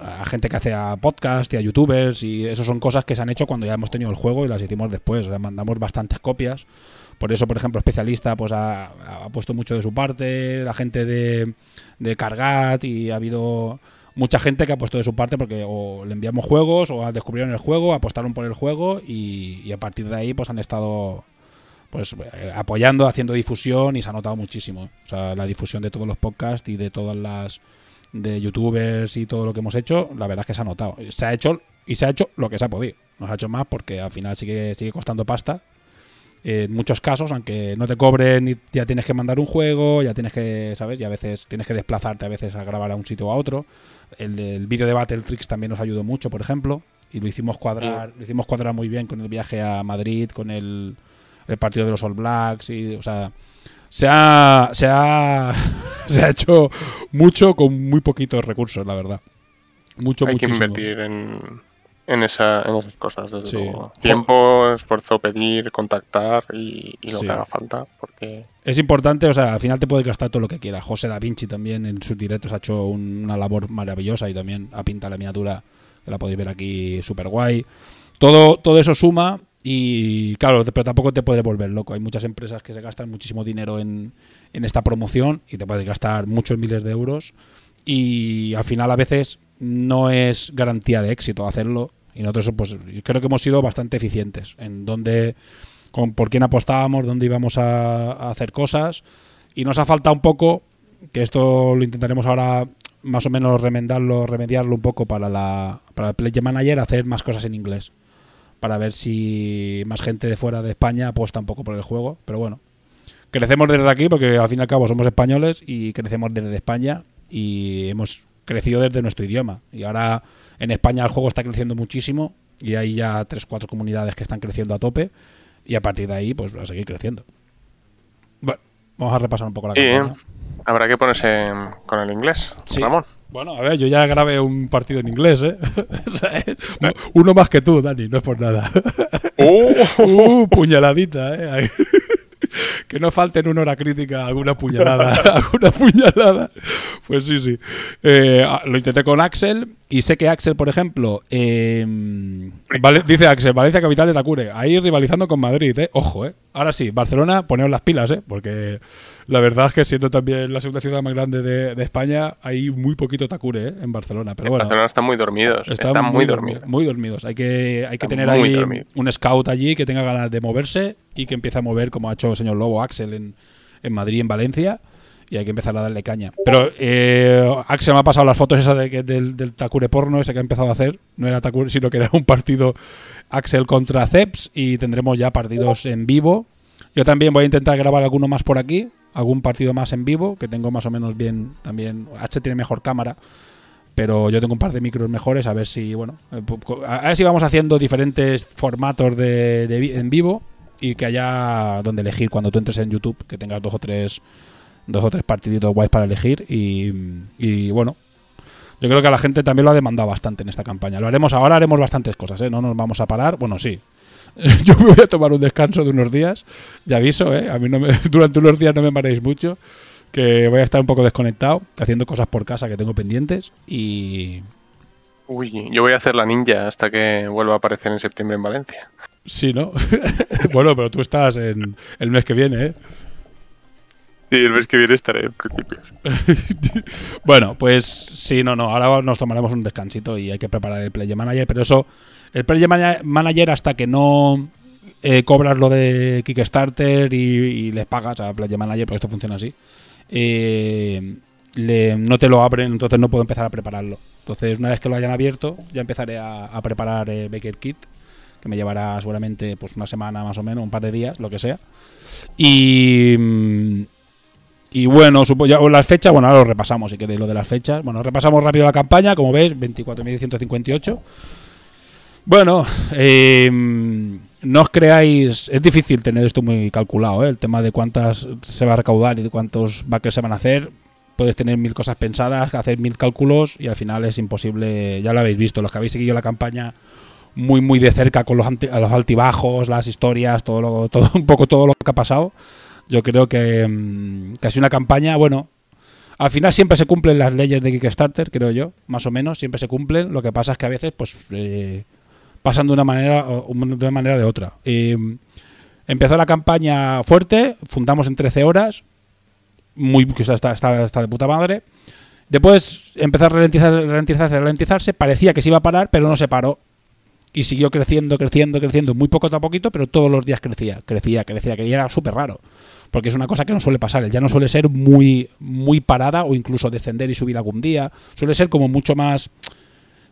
a gente que hace a podcast y a youtubers y eso son cosas que se han hecho cuando ya hemos tenido el juego y las hicimos después o sea, mandamos bastantes copias por eso por ejemplo especialista pues ha, ha puesto mucho de su parte la gente de, de Cargat y ha habido mucha gente que ha puesto de su parte porque o le enviamos juegos o descubrieron el juego apostaron por el juego y, y a partir de ahí pues han estado pues eh, apoyando, haciendo difusión y se ha notado muchísimo. O sea, la difusión de todos los podcasts y de todas las de youtubers y todo lo que hemos hecho, la verdad es que se ha notado. Se ha hecho y se ha hecho lo que se ha podido. No se ha hecho más porque al final sigue, sigue costando pasta. En muchos casos, aunque no te cobren ya tienes que mandar un juego, ya tienes que, ¿sabes? Y a veces tienes que desplazarte a veces a grabar a un sitio o a otro. El del vídeo de Battletrix también nos ayudó mucho, por ejemplo. Y lo hicimos cuadrar, lo hicimos cuadrar muy bien con el viaje a Madrid, con el, el partido de los All Blacks y o sea se ha, se ha se ha hecho mucho con muy poquitos recursos la verdad mucho Hay que muchísimo invertir en, en, esa, en esas cosas, desde Sí. luego. Tiempo, esfuerzo, pedir, contactar y, y lo Sí. que haga falta, porque es importante o sea al final te puedes gastar todo lo que quieras José da Vinci también en sus directos ha hecho un- una labor maravillosa y también ha pintado la miniatura que la podéis ver aquí súper guay todo todo eso suma y claro pero tampoco te puedes volver loco hay muchas empresas que se gastan muchísimo dinero en, en esta promoción y te puedes gastar muchos miles de euros y al final a veces no es garantía de éxito hacerlo Y nosotros, pues, creo que hemos sido bastante eficientes en dónde, con por quién apostábamos, dónde íbamos a, a hacer cosas. Y nos ha faltado un poco, que esto lo intentaremos ahora más o menos remendarlo, remediarlo un poco para, la, para el Play Manager, hacer más cosas en inglés. Para ver si más gente de fuera de España apuesta un poco por el juego. Pero bueno, crecemos desde aquí porque al fin y al cabo somos españoles y crecemos desde España y hemos crecido desde nuestro idioma. Y ahora en España el juego está creciendo muchísimo y hay ya tres, cuatro comunidades que están creciendo a tope y a partir de ahí pues va a seguir creciendo. Bueno, vamos a repasar un poco la Sí, campaña. Habrá que ponerse con el inglés, Sí. Ramón. Bueno, a ver, yo ya grabé un partido en inglés, ¿eh? ¿Sabes? Uno más que tú, Dani, no es por nada. Uh, puñaladita, ¿eh? Que no falte en una hora crítica alguna puñalada. alguna puñalada. Pues sí, sí. Eh, ah, lo intenté con Axel y sé que Axel, por ejemplo, eh, vale- dice Axel, Valencia capital de Takure. Ahí rivalizando con Madrid, ¿eh? Ojo, ¿eh? Ahora sí, Barcelona, poneos las pilas, ¿eh? Porque la verdad es que siendo también la segunda ciudad más grande de, de España, hay muy poquito Takure, ¿eh? En Barcelona. Pero bueno. Barcelona están muy dormidos. Están, Están, muy dormi- dormidos. Muy dormidos. Hay que, hay que Están tener ahí dormidos. un scout allí que tenga ganas de moverse y que empiece a mover como ha hecho el señor Lobo Axel en, en Madrid en Valencia. Y hay que empezar a darle caña. Pero eh, Axel me ha pasado las fotos esas de que- del, del Takure porno, ese que ha empezado a hacer. No era Takure, sino que era un partido Axel contra Ceps. Y tendremos ya partidos en vivo. Yo también voy a intentar grabar alguno más por aquí. Algún partido más en vivo, que tengo más o menos bien también. H tiene mejor cámara pero yo tengo un par de micros mejores a ver si bueno eh, a ver si vamos haciendo diferentes formatos de, en vivo y que haya donde elegir cuando tú entres en YouTube que tengas dos o tres dos o tres partiditos guays para elegir y, y, bueno yo creo que a la gente también lo ha demandado bastante en esta campaña lo haremos ahora haremos bastantes cosas ¿eh? no nos vamos a parar bueno sí yo me voy a tomar un descanso de unos días ya aviso ¿eh? a mí no me- durante unos días no me mareéis mucho que voy a estar un poco desconectado, haciendo cosas por casa que tengo pendientes y Uy, yo voy a hacer la ninja hasta que vuelva a aparecer en septiembre en Valencia. sí, ¿no? bueno, pero tú estás en el mes que viene, ¿eh? Sí, el mes que viene estaré en principios. bueno, pues sí, no, no, ahora nos tomaremos un descansito y hay que preparar el Play Manager, pero eso, el Play Mana- Manager hasta que no eh, cobras lo de Kickstarter y, les pagas a Play Manager, porque esto funciona así, eh, no te lo abren, entonces no puedo empezar a prepararlo. Entonces, una vez que lo hayan abierto, ya empezaré a, a preparar eh, Baker Kit, que me llevará seguramente pues una semana más o menos, un par de días, lo que sea. Y, mm, y bueno, supo, las fechas, bueno, ahora lo repasamos si queréis lo de las fechas. Bueno, repasamos rápido la campaña, como veis, 24.158. Bueno, eh, no os creáis, es difícil tener esto muy calculado, ¿eh? el tema de cuántas se va a recaudar y de cuántos backers se van a hacer. Puedes tener mil cosas pensadas, hacer mil cálculos y al final es imposible, ya lo habéis visto, los que habéis seguido la campaña muy muy de cerca con los, los altibajos, las historias, todo lo, todo un poco todo lo que ha pasado. Yo creo que mm, casi una campaña, bueno, al final siempre se cumplen las leyes de Kickstarter, creo yo, más o menos, siempre se cumplen. Lo que pasa es que a veces, pues, eh, pasan de una manera o de una manera de otra. Eh, empezó la campaña fuerte, fundamos en 13 horas, muy que está, está, está de puta madre. Después empezó a ralentizar, ralentizarse, ralentizarse, parecía que se iba a parar, pero no se paró. Y siguió creciendo, creciendo, creciendo, muy poco a poquito, pero todos los días crecía, crecía, crecía, que era súper raro. Porque es una cosa que no suele pasar, el ya no suele ser muy, muy parada o incluso descender y subir algún día. Suele ser como mucho más,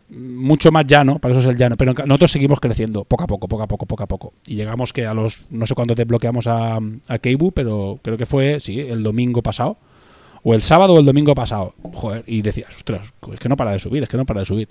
mucho más llano, para eso es el llano. Pero nosotros seguimos creciendo, poco a poco, poco a poco, poco a poco. Y llegamos que a los, no sé cuándo desbloqueamos a, a Keibu, pero creo que fue, sí, el domingo pasado. O el sábado o el domingo pasado. Joder, y decías, ostras, es que no para de subir, es que no para de subir.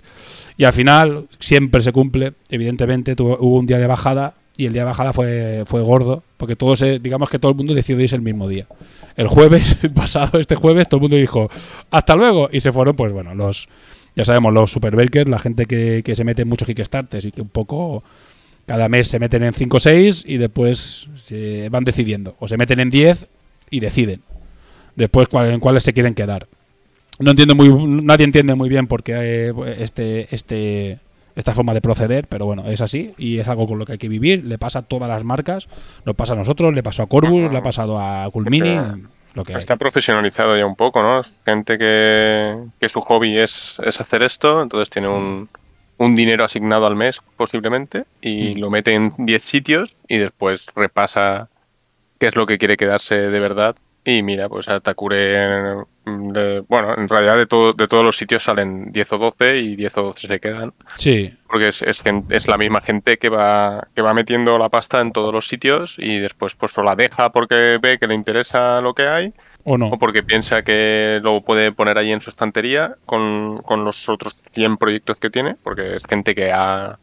Y al final siempre se cumple. Evidentemente tuvo, hubo un día de bajada y el día de bajada fue, fue gordo, porque todos, digamos que todo el mundo decidió irse el mismo día. El jueves pasado, este jueves, todo el mundo dijo, hasta luego, y se fueron, pues bueno, los, ya sabemos, los superbakers, la gente que, que se mete en muchos Kickstarters y que un poco cada mes se meten en 5 o 6 y después se van decidiendo, o se meten en 10 y deciden después en cuáles se quieren quedar. No entiendo muy, nadie entiende muy bien por qué eh, este, este, esta forma de proceder, pero bueno, es así y es algo con lo que hay que vivir. Le pasa a todas las marcas, nos pasa a nosotros, le pasó a Corbus, le ha pasado a Culmini, lo que hay. Está profesionalizado ya un poco, ¿no? Gente que, que su hobby es, es hacer esto, entonces tiene un, un dinero asignado al mes posiblemente y Mm. lo mete en 10 sitios y después repasa qué es lo que quiere quedarse de verdad y mira, pues a Takure, de- bueno, en realidad de, todo, de todos los sitios salen 10 o 12 y 10 o 12 se quedan Sí, porque es, es, es la misma gente que va, que va metiendo la pasta en todos los sitios y después pues o la deja porque ve que le interesa lo que hay o no. o porque piensa que lo puede poner ahí en su estantería con, con los otros 100 proyectos que tiene, porque es gente que ha,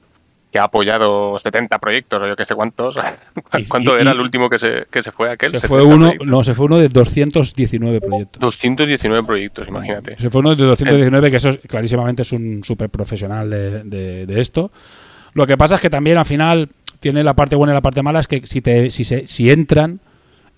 que ha apoyado 70 proyectos o yo que sé cuántos. ¿Cuánto y- era y- el último que se, que se fue aquel? Se 70 fue uno, proyectos. no, se fue uno de 219 proyectos. 219 proyectos, imagínate. Se fue uno de 219, que eso es- clarísimamente es un súper profesional de, de- de esto. Lo que pasa es que también al final tiene la parte buena y la parte mala, es que si, te, si, se, si entran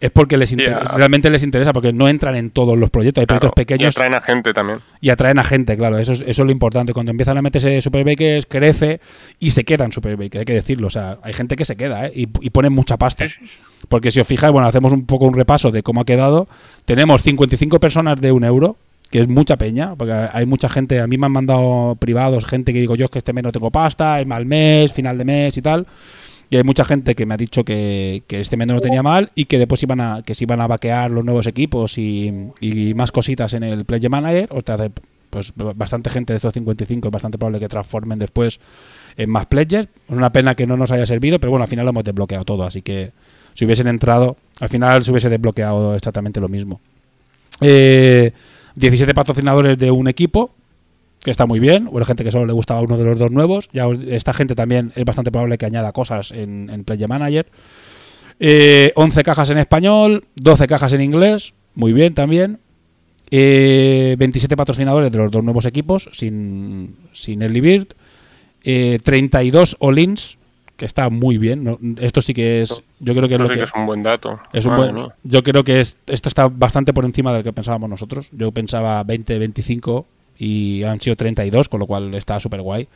es porque les inter- a- realmente les interesa, porque no entran en todos los proyectos. Hay Claro, proyectos pequeños Y atraen a gente también. y atraen a gente, claro. Eso es, eso es lo importante. Cuando empiezan a meterse Superbakers, crece y se quedan Superbakers, hay que decirlo. O sea, hay gente que se queda ¿eh? y, y ponen mucha pasta. Porque si os fijáis, bueno, hacemos un poco un repaso de cómo ha quedado. Tenemos 55 personas de un euro, que es mucha peña, porque hay mucha gente, a mí me han mandado privados, gente que digo yo es que este mes no tengo pasta, es mal mes, final de mes y tal. Y hay mucha gente que me ha dicho que, que este mes no lo tenía mal y que después iban a, que se iban a vaquear los nuevos equipos y, más cositas en el Play Manager. O te hace, pues bastante gente de estos 55 es bastante probable que transformen después en más pledges. Es una pena que no nos haya servido, pero bueno, al final lo hemos desbloqueado todo, así que si hubiesen entrado, al final se hubiese desbloqueado exactamente lo mismo. Eh, 17 patrocinadores de un equipo, que está muy bien. Hubo gente que solo le gustaba uno de los dos nuevos. Ya esta gente también es bastante probable que añada cosas en, en Play Manager. Eh, 11 cajas en español, 12 cajas en inglés, muy bien también. Eh, 27 patrocinadores de los dos nuevos equipos, sin, sin Early Bird. Eh, 32 all-ins, que está muy bien. ¿no? Esto sí que es. Yo creo que es lo sí que. que es un buen dato. Es un buen- yo creo que es, esto está bastante por encima del que pensábamos nosotros. Yo pensaba 20, 25 y han sido 32, con lo cual está súper guay.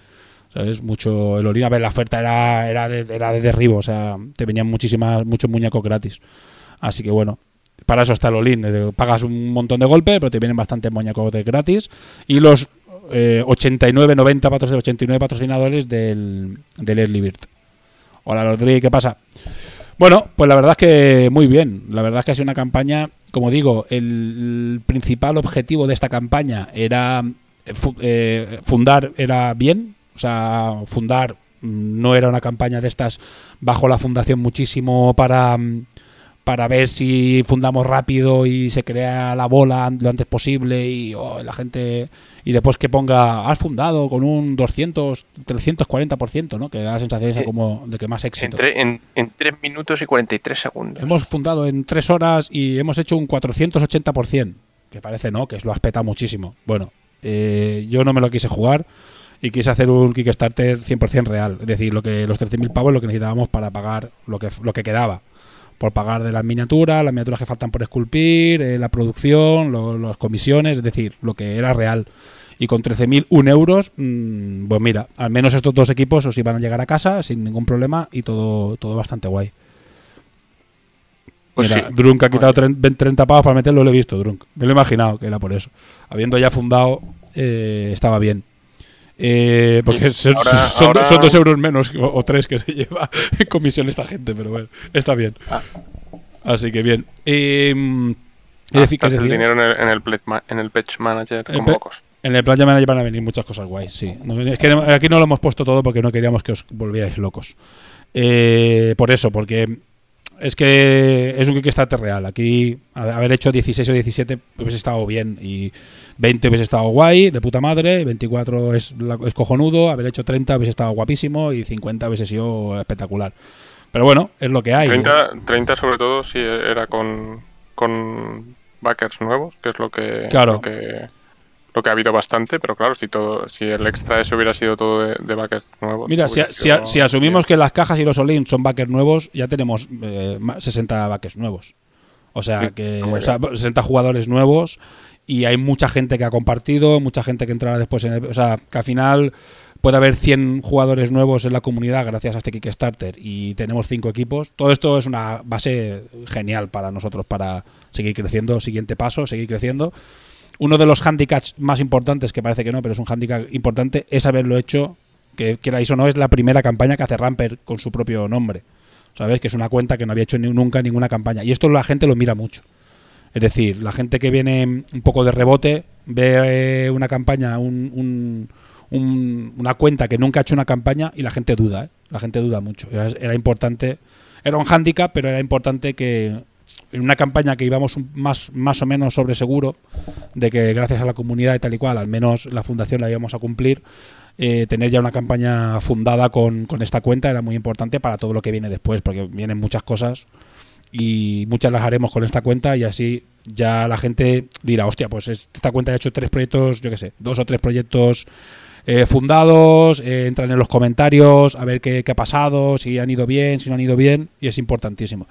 ¿Sabes? Mucho el Olin. A ver, la oferta era, era, de, era de derribo, o sea, te venían muchísimas, muchos muñecos gratis. Así que bueno, para eso está el Olin. Pagas un montón de golpes, pero te vienen bastantes muñecos gratis. Y los eh, 89, 90 patrocinadores, 89 patrocinadores del, del Early Bird. Hola, Rodri, ¿qué pasa? Bueno, pues la verdad es que muy bien. La verdad es que ha sido una campaña, como digo, el principal objetivo de esta campaña era eh, eh, fundar, era bien. O sea, fundar mm, no era una campaña de estas bajo la fundación muchísimo para, mm, para ver si fundamos rápido y se crea la bola lo antes posible y oh, la gente y después que ponga has fundado con un 200 340%, ¿no? Que da la sensación esa como de que más éxito. En, en 3 minutos y 43 segundos. Hemos fundado en tres horas y hemos hecho un 480%. Que parece no, que lo has petado muchísimo. Bueno, eh, yo no me lo quise jugar y quise hacer un Kickstarter 100% real. Es decir, lo que los 13.000 pavos lo que necesitábamos para pagar lo que, lo que quedaba. Por pagar de las miniaturas, las miniaturas que faltan por esculpir, eh, la producción, lo- las comisiones, es decir, lo que era real. Y con 13.001 euros, mm, pues mira, al menos estos dos equipos os iban a llegar a casa sin ningún problema y todo, todo bastante guay. Pues Mira, sí. Drunk ha quitado 30 30 pavos para meterlo, lo he visto, Drunk. Me lo he imaginado que era por eso. Habiendo ya fundado, eh, estaba bien. Eh, porque son, ahora- son- ahora- son dos euros menos o, o tres que se lleva en comisión esta gente, pero bueno, está bien. Ah. Así que bien. Eh, es decir, ¿qué Gastas el dinero en el, en el, Pledge en el Patch Manager como pe- locos. En el Playa Manager van a venir muchas cosas guays, sí. No, es que aquí no lo hemos puesto todo porque no queríamos que os volvierais locos. Eh, por eso, porque es que es un Kickstarter real. Aquí haber hecho 16 o 17 hubiese estado bien y 20 hubiese estado guay, de puta madre, 24 es, es cojonudo, haber hecho 30 hubiese estado guapísimo y 50 hubiese sido espectacular. Pero bueno, es lo que hay. 30, 30 sobre todo si era con, con backers nuevos, que es lo que, Claro. lo que lo que ha habido bastante, pero claro, si todo si el extra ese hubiera sido todo de, de backers nuevos. Mira, si, hubiera si- asumimos bien. que las cajas y los all son backers nuevos, ya tenemos eh, ma- 60 backers nuevos. O sea, Sí, que o sea, 60 jugadores nuevos y hay mucha gente que ha compartido, mucha gente que entrará después en el... O sea, que al final puede haber 100 jugadores nuevos en la comunidad gracias a este Kickstarter y tenemos 5 equipos. Todo esto es una base genial para nosotros para seguir creciendo, siguiente paso, seguir creciendo. Uno de los handicaps más importantes, que parece que no, pero es un handicap importante, es haberlo hecho Que queráis o no, es la primera campaña que hace Ramper con su propio nombre. ¿Sabes? Que es una cuenta que no había hecho nunca ninguna campaña. Y esto la gente lo mira mucho. Es decir, la gente que viene un poco de rebote ve eh, una campaña, un- una cuenta que nunca ha hecho una campaña y la gente duda, ¿eh? La gente duda mucho. Era, era importante, era un hándicap, pero era importante que en una campaña que íbamos más, más o menos sobre seguro de que gracias a la comunidad y tal y cual, al menos la fundación la íbamos a cumplir, eh, tener ya una campaña fundada con, con esta cuenta era muy importante para todo lo que viene después, porque vienen muchas cosas y muchas las haremos con esta cuenta y así ya la gente dirá, hostia, pues esta cuenta ha hecho tres proyectos, yo qué sé, dos o tres proyectos eh, fundados, eh, entran en los comentarios a ver qué, qué ha pasado, si han ido bien, si no han ido bien, y es importantísimo.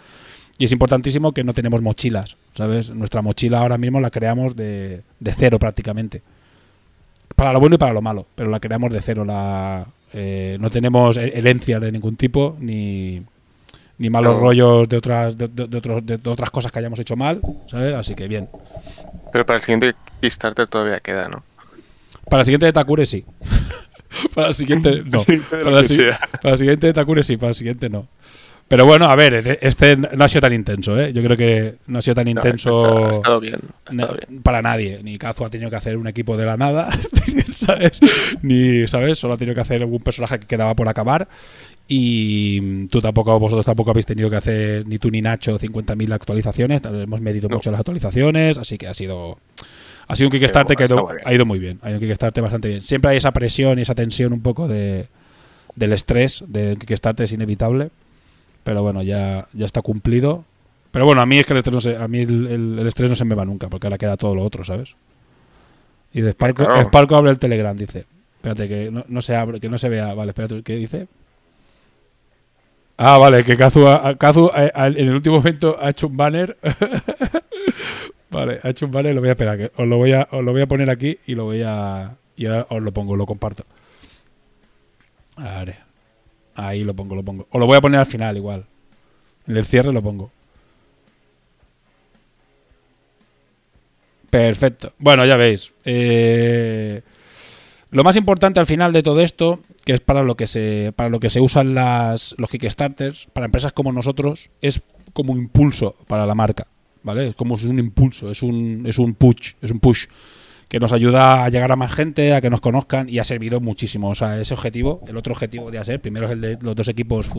Y es importantísimo que no tenemos mochilas, ¿sabes? Nuestra mochila ahora mismo la creamos de, de cero prácticamente. Para lo bueno y para lo malo, pero la creamos de cero. La, eh, no tenemos he- herencias de ningún tipo, ni, ni malos No. rollos de otras, de, de- de otros- de otras cosas que hayamos hecho mal, ¿sabes? Así que bien. Pero para el siguiente Kickstarter todavía queda, ¿no? Para el siguiente de Takure sí. para el siguiente no. Para el, para el siguiente de Takure sí, para el siguiente no. Pero bueno, a ver, e- este no ha sido tan intenso, ¿eh? Yo creo que no ha sido tan No, intenso Ha estado bien. Ha na- estado bien. para nadie. Ni Kazu ha tenido que hacer un equipo de la nada, ¿sabes? Ni, ¿sabes? Solo ha tenido que hacer algún personaje que quedaba por acabar. Y tú tampoco, vosotros tampoco habéis tenido que hacer, ni tú ni Nacho, 50.000 actualizaciones. Hemos medido No. mucho las actualizaciones, así que ha sido. Ha sido un Kickstarter que ha ido, muy bien. ha ido muy bien. Ha ido un Kickstarter bastante bien. Siempre hay esa presión y esa tensión un poco de, del estrés de Kickstarter es inevitable. Pero bueno, ya, ya está cumplido. Pero bueno, a mí es que el estrés no se, a mí el, el- el estrés no se me va nunca, porque ahora queda todo lo otro, ¿sabes? Y de Sparco, Claro. Sparco abre el Telegram, dice. Espérate, que no, no se abre, que no se vea. Vale, espérate, ¿qué dice? Ah, vale, que Kazu, Kazu, eh, en el último momento ha hecho un banner. vale, ha hecho un banner, lo voy a esperar, que os lo voy a, os lo voy a poner aquí y lo voy a. Y ahora os lo pongo, lo comparto. Ver. Ahí lo pongo, lo pongo. O lo voy a poner al final igual. En el cierre lo pongo. Perfecto. Bueno, ya veis. Eh, lo más importante al final de todo esto, que es para lo que se, para lo que se usan las, los Kickstarters, para empresas como nosotros, es como impulso para la marca. ¿Vale? Es como un impulso, es un, es un push, es un push que nos ayuda a llegar a más gente, a que nos conozcan y ha servido muchísimo. O sea, ese objetivo, el otro objetivo de ser, primero es el de los dos equipos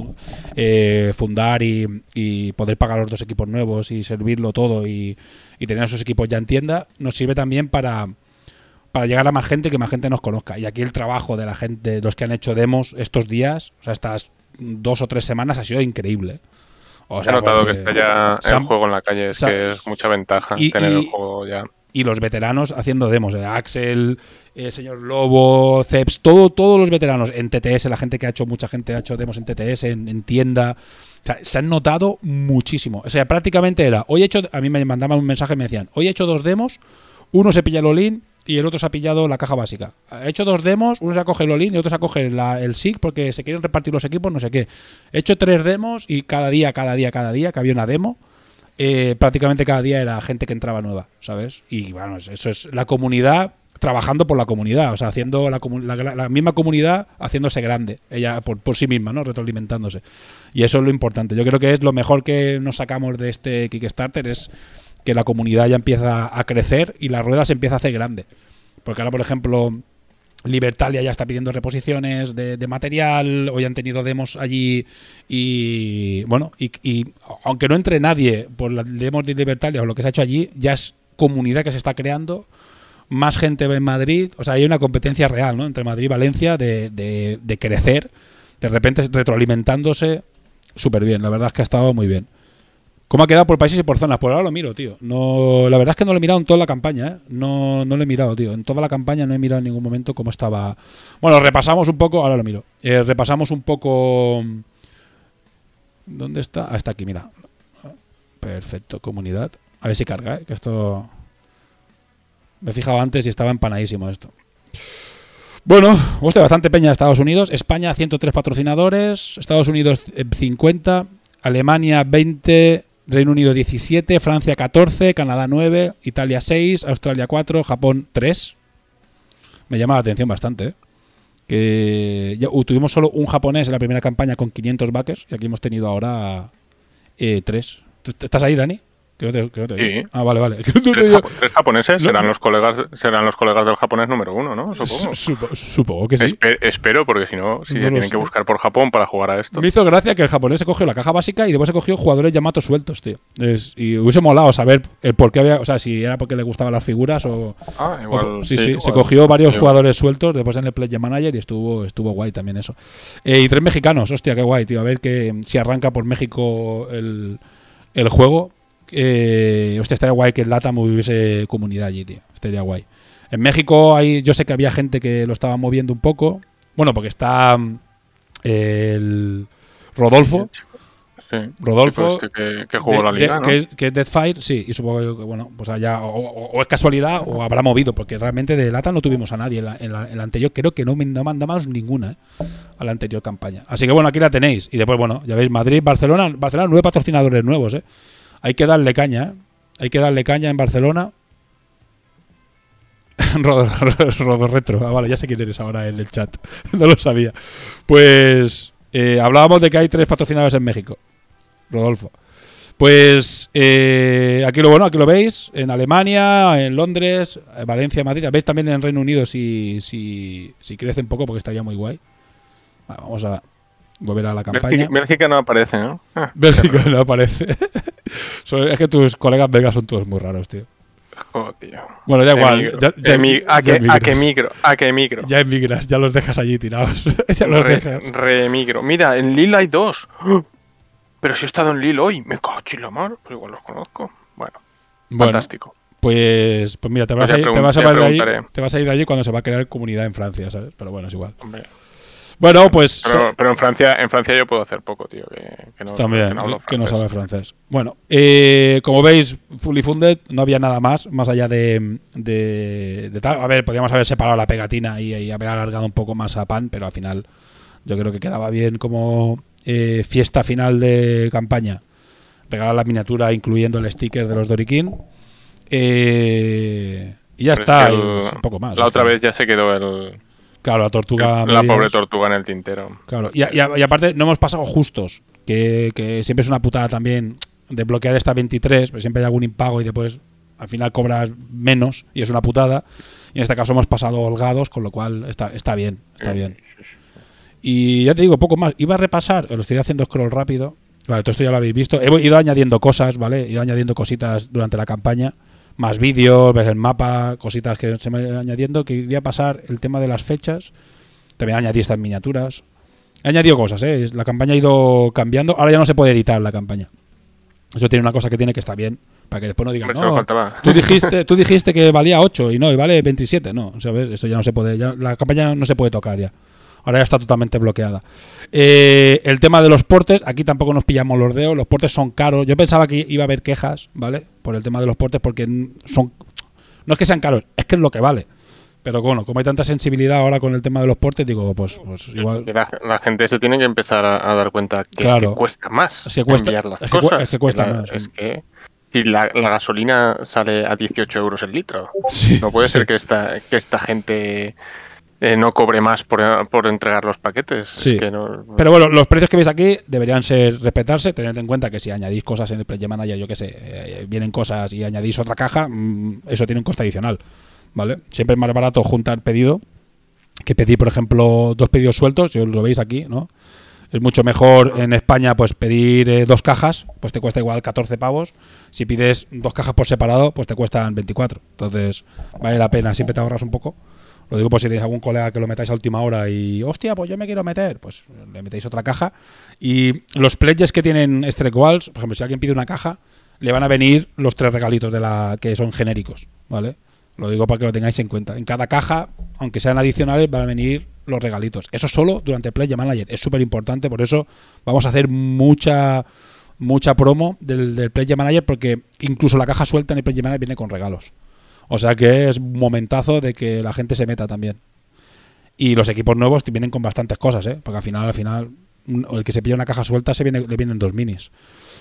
eh, fundar y, y poder pagar los dos equipos nuevos y servirlo todo y, y tener esos equipos ya en tienda, nos sirve también para, para llegar a más gente, que más gente nos conozca. Y aquí el trabajo de la gente, los que han hecho demos estos días, o sea, estas dos o tres semanas ha sido increíble. O Se ha notado que está ya el juego en la calle, es que es mucha ventaja y- tener y- el juego ya. Y los veteranos haciendo demos. eh, Axel, eh, señor Lobo, Ceps, todo, todos los veteranos en TTS, la gente que ha hecho, mucha gente ha hecho demos en TTS, en, en tienda. O sea, se han notado muchísimo. O sea, prácticamente era, hoy he hecho, a mí me mandaban un mensaje y me decían, hoy he hecho dos demos, uno se pilla el Olin y el otro se ha pillado la caja básica. He hecho dos demos, uno se acoge el Olin y otro se acoge la- el SIG porque se quieren repartir los equipos, no sé qué. He hecho tres demos y cada día, cada día, cada día que había una demo, eh, prácticamente cada día era gente que entraba nueva, ¿sabes? Y bueno, es- eso es la comunidad trabajando por la comunidad, o sea, haciendo la misma comunidad haciéndose grande, ella por, por sí misma, ¿no? Retroalimentándose. Y eso es lo importante. Yo creo que es lo mejor que nos sacamos de este Kickstarter es que la comunidad ya empieza a crecer y la rueda se empieza a hacer grande. Porque ahora, por ejemplo, Libertalia ya está pidiendo reposiciones de, material, hoy han tenido demos allí y bueno, y, aunque no entre nadie por las demos de Libertalia o lo que se ha hecho allí, ya es comunidad que se está creando, más gente en Madrid, o sea, hay una competencia real, ¿no? Entre Madrid y Valencia de, de, de crecer, de repente retroalimentándose súper bien, la verdad es que ha estado muy bien. ¿Cómo ha quedado por países y por zonas? Por ahora lo miro, tío. No, la verdad es que no lo he mirado en toda la campaña, ¿eh? No, no lo he mirado, tío. En toda la campaña no he mirado en ningún momento cómo estaba. Bueno, repasamos un poco, ahora lo miro. Eh, repasamos un poco. ¿Dónde está? Ah, está aquí, mira. Perfecto, comunidad. A ver si carga, ¿eh? Que esto. Me he fijado antes y estaba empanadísimo esto. Bueno, hostia, bastante peña de Estados Unidos. España, 103 patrocinadores. Estados Unidos, eh, 50. Alemania 20, Reino Unido 17, Francia 14, Canadá 9, Italia 6, Australia 4, Japón 3. Me llama la atención bastante, ¿eh? Que ya, uh, tuvimos solo un japonés en la primera campaña con 500 backers y aquí hemos tenido ahora eh, tres. ¿Tú- ¿Estás ahí, Dani? No te- te Sí. oigo. Ah, vale, vale. Tres, tres japoneses No. serán los colegas serán los colegas del japonés número uno, ¿no? Supongo. Supo- supongo que sí. Espe- espero, porque si no, si No ya tienen sé. que buscar por Japón para jugar a esto. Me hizo gracia que el japonés se cogió la caja básica y después se cogió jugadores Yamato sueltos, tío. Es- y hubiese molado saber el por qué había. O sea, si era porque le gustaban las figuras o. Ah, o- igual. sí, sí, igual. se cogió varios jugadores sueltos después en el Player Manager y estuvo, estuvo guay también eso. Eh, y tres mexicanos, hostia, qué guay, tío. A ver que si arranca por México el, el juego. Eh, hostia, estaría guay que en LATAM hubiese comunidad allí, tío. Estaría guay. En México hay, yo sé que había gente que lo estaba moviendo un poco. Bueno, porque está mm, el Rodolfo. Sí. Rodolfo, que, que jugó de- la liga, de- ¿no? que, es, que es Deathfire, sí, y supongo que, bueno, pues allá, o, o- o es casualidad o habrá movido, porque realmente de Lata no tuvimos a nadie en la, en la- en la anterior, creo que no, me- no mandamos ninguna ¿eh? a la anterior campaña. Así que bueno, aquí la tenéis. Y después, bueno, ya veis, Madrid, Barcelona, Barcelona, nueve patrocinadores nuevos, ¿eh? Hay que darle caña, ¿eh? Hay que darle caña en Barcelona. Rodo, Rodo Retro. Ah, vale, ya sé quién eres ahora en el chat. no lo sabía. Pues eh, hablábamos de que hay tres patrocinadores en México. Rodolfo. Pues eh, aquí lo bueno, aquí lo veis, en Alemania, en Londres, en Valencia, Madrid. Veis también en Reino Unido si, si, si crece un poco porque estaría muy guay. Vamos a volver a la campaña. Bélgica, Bélgica no aparece, ¿no? Ah, Bélgica no aparece. Es que tus colegas belgas son todos muy raros, tío. joder, tío. Bueno, igual. Emigro. Ya, ya ¿A que, a emigras. que migro? ¿A que emigro? Ya emigras, ya los dejas allí tirados. ya los Re- dejas. Reemigro. Mira, en Lille hay dos. Pero si he estado en Lille hoy, me cago en la mar, pues igual los conozco. Bueno, Bueno, fantástico. pues, pues mira, te vas, a ir, te, vas a ir allí, te vas a ir de allí cuando se va a crear comunidad en Francia, ¿sabes? Pero bueno, es igual. Hombre. Bueno, pues Pero, pero en Francia, en Francia yo puedo hacer poco, tío. Que, que no, también, que no hablo que no sabe francés. Bueno, eh, como veis, Fully Funded, no había nada más, más allá de, de, de tal. A ver, podríamos haber separado la pegatina y, y haber alargado un poco más a Pan, pero al final yo creo que quedaba bien como eh, fiesta final de campaña. Regalar la miniatura incluyendo el sticker de los Dorikin. Eh, y ya Pero es está, y un poco más. La otra vez ya se quedó el, Claro, la tortuga. la pobre tortuga en el tintero. Claro, y, y- y aparte no hemos pasado justos, que, que siempre es una putada también desbloquear esta 23, pero siempre hay algún impago y después al final cobras menos y es una putada. Y en este caso hemos pasado holgados, con lo cual está, está bien, está bien. Y ya te digo, poco más. Iba a repasar, lo estoy haciendo scroll rápido. Vale, todo esto ya lo habéis visto. He ido añadiendo cosas, ¿vale? He ido añadiendo cositas durante la campaña. Más vídeos, ves el mapa, cositas que se me van añadiendo. Quería pasar el tema de las fechas. También añadí estas miniaturas. He añadido cosas, ¿eh? La campaña ha ido cambiando. Ahora ya no se puede editar la campaña. Eso tiene una cosa que tiene que estar bien. Para que después no digan, no, tú dijiste, tú dijiste que valía 8 y no, y vale 27. No, ¿sabes? Eso ya no se puede. ya- la campaña no se puede tocar ya. Ahora ya está totalmente bloqueada. Eh, el tema de los portes, aquí tampoco nos pillamos los dedos. Los portes son caros. Yo pensaba que iba a haber quejas, ¿vale? Por el tema de los portes, porque son. No es que sean caros, es que es lo que vale. Pero bueno, como hay tanta sensibilidad ahora con el tema de los portes, digo, pues, pues igual. La, la gente se tiene que empezar a, a dar cuenta que, Claro. que cuesta más Es que cuesta- enviar las es que cosas. es que cuesta la- más, Es que si la, la gasolina sale a 18 euros el litro, Sí, no puede sí. ser que esta, que esta gente eh, no cobre más por, por entregar los paquetes. Es Sí. que no- Pero bueno, los precios que veis aquí deberían ser respetarse, tened en cuenta que si añadís cosas en el Project Manager, yo qué sé, eh, vienen cosas y añadís otra caja, mm, eso tiene un coste adicional, ¿vale? Siempre es más barato juntar pedido que pedir, por ejemplo, dos pedidos sueltos, yo lo veis aquí, ¿no? Es mucho mejor en España pues pedir eh, dos cajas, pues te cuesta igual 14 pavos. Si pides dos cajas por separado, pues te cuestan 24. Entonces, vale la pena, siempre te ahorras un poco. Lo digo por si tenéis algún colega que lo metáis a última hora y, hostia, pues yo me quiero meter, pues le metéis otra caja. Y los pledges que tienen Strike Walls, por ejemplo, si alguien pide una caja, le van a venir los tres regalitos de la que son genéricos, ¿vale? Lo digo para que lo tengáis en cuenta. En cada caja, aunque sean adicionales, van a venir los regalitos. Eso solo durante Play Manager. Es súper importante, por eso vamos a hacer mucha mucha promo del, del Play Manager porque incluso la caja suelta en el Play Manager viene con regalos. O sea que es un momentazo de que la gente se meta también. Y los equipos nuevos vienen con bastantes cosas, ¿eh? Porque al final, al final, el que se pilla una caja suelta se viene, le vienen dos minis.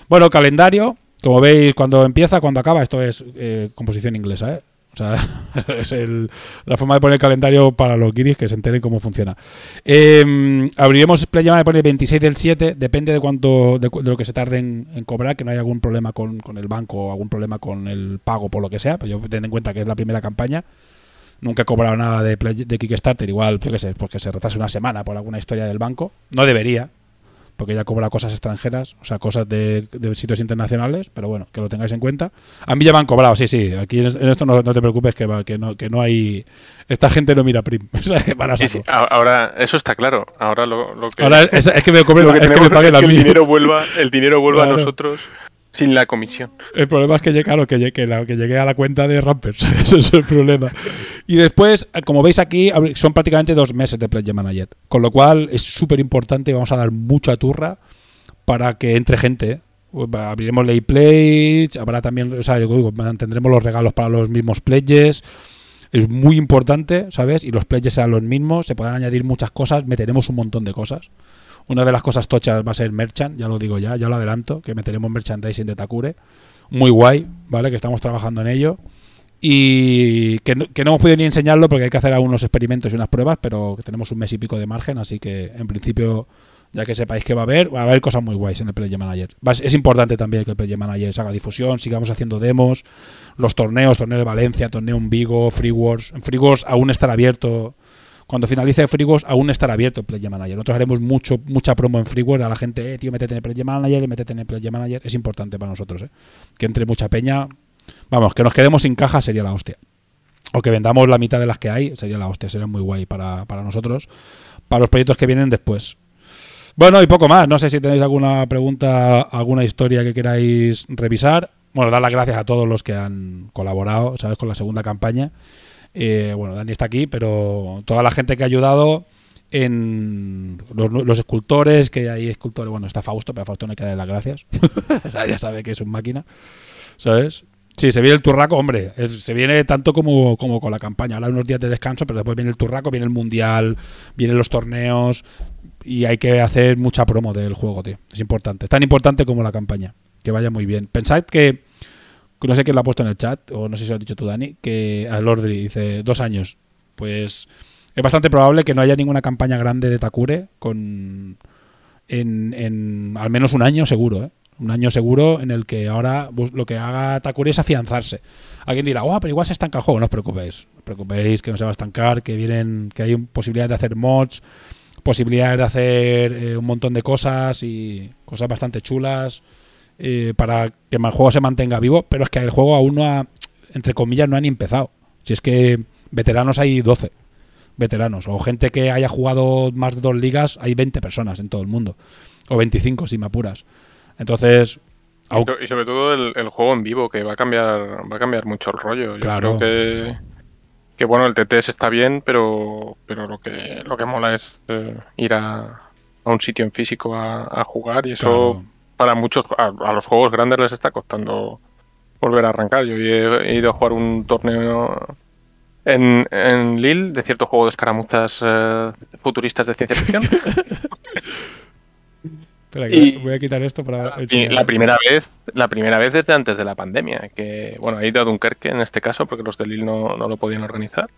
Bueno, calendario, como veis, cuando empieza, cuando acaba, esto es eh, composición inglesa, ¿eh? O sea, es el- la forma de poner el calendario para los guiris que se enteren cómo funciona. Eh, abriremos Play Llamada pone 26 del 7, depende de cuánto de, de lo que se tarde en, cobrar, que no haya algún problema con, con el banco o algún problema con el pago por lo que sea. Pues yo ten en cuenta que es la primera campaña. Nunca he cobrado nada de, de Kickstarter, igual, yo qué sé, porque se retrase una semana por alguna historia del banco. No debería, porque ya cobra cosas extranjeras, o sea, cosas de, de sitios internacionales, pero bueno, que lo tengáis en cuenta. A mí ya me han cobrado, sí, sí, aquí en esto no, no te preocupes, que, va- que, no, que no hay... Esta gente no mira prim, van a Sí, sí, ahora, eso está claro. Ahora lo, lo que, Ahora es, es que me cobren, lo que es que me paguen es a que el dinero vuelva, el dinero vuelva Claro. a nosotros sin la comisión. El problema es que llegué, claro, que llegué, que llegué a la cuenta de Rampers. Ese es el problema. Y después, eh, como veis aquí, son prácticamente dos meses de Pledge Manager. Con lo cual es súper importante vamos a dar mucha turra para que entre gente. Abriremos lay plates, habrá también, o sea, yo mantendremos los regalos para los mismos pledges. Es muy importante, ¿sabes? Y los pledges serán los mismos, se podrán añadir muchas cosas, meteremos un montón de cosas. Una de las cosas tochas va a ser merchant, ya lo digo ya, ya lo adelanto, que meteremos merchandising de Takure. Muy guay, ¿vale? Que estamos trabajando en ello. Y que no, que no hemos podido ni enseñarlo porque hay que hacer algunos experimentos y unas pruebas, pero tenemos un mes y pico de margen, así que en principio, ya que sepáis que va a haber, va a haber cosas muy guays en el Play Manager. Es importante también que el Play Manager haga difusión, sigamos haciendo demos, los torneos, torneo de Valencia, torneo en Vigo, Free Wars. En Free Wars aún estará abierto. Cuando finalice Free Wars aún estará abierto el Play Manager. Nosotros haremos mucho, mucha promo en Free Wars a la gente, eh, tío, métete en el Play Manager, métete en el Play Manager. Es importante para nosotros, eh. Que entre mucha peña. Vamos, que nos quedemos sin caja sería la hostia. O que vendamos la mitad de las que hay sería la hostia. Sería muy guay para, para nosotros. Para los proyectos que vienen después. Bueno, y poco más. No sé si tenéis alguna pregunta, alguna historia que queráis revisar. Bueno, dar las gracias a todos los que han colaborado, ¿sabes? Con la segunda campaña. Eh, bueno, Dani está aquí, pero toda la gente que ha ayudado en los, escultores, que hay escultores, bueno, está Fausto, pero a Fausto no hay que darle las gracias. O sea, ya sabe que es un máquina, ¿sabes? Sí, se viene el turraco, hombre, se viene tanto como, como con la campaña. Ahora unos días de descanso, pero después viene el turraco, viene el mundial, vienen los torneos y hay que hacer mucha promo del juego, tío. Es importante, es tan importante como la campaña. Que vaya muy bien. Pensad que, no sé quién lo ha puesto en el chat, o no sé si lo has dicho tú, Dani, que a Lordri dice dos años. Pues es bastante probable que no haya ninguna campaña grande de Takure con en, en al menos un año seguro, ¿eh? Un año seguro en el que ahora lo que haga Takure es afianzarse. Alguien dirá, oh, pero igual se estanca el juego. No os preocupéis. No os preocupéis que no se va a estancar, que vienen, que hay posibilidades de hacer mods, posibilidades de hacer eh, un montón de cosas y cosas bastante chulas eh, para que el juego se mantenga vivo. Pero es que el juego aún no ha, entre comillas, no ha ni empezado. Si es que veteranos hay 12 veteranos. O gente que haya jugado más de dos ligas, hay 20 personas en todo el mundo. O 25, si me apuras. Entonces, Y sobre todo el, el juego en vivo, que va a cambiar, va a cambiar mucho el rollo. Yo Claro. creo que, que bueno, el TTS está bien, pero, pero lo que lo que mola es eh, ir a, a un sitio en físico a, a jugar y eso claro. para muchos, a, a los juegos grandes les está costando volver a arrancar. Yo he, he ido a jugar un torneo en, en Lille de cierto juego de escaramuzas eh, futuristas de ciencia ficción. Espera, Y- voy a quitar esto para. Y la primera vez, la primera vez desde antes de la pandemia, que bueno, he ido a Dunkerque en este caso, porque los de Lille no, no lo podían organizar.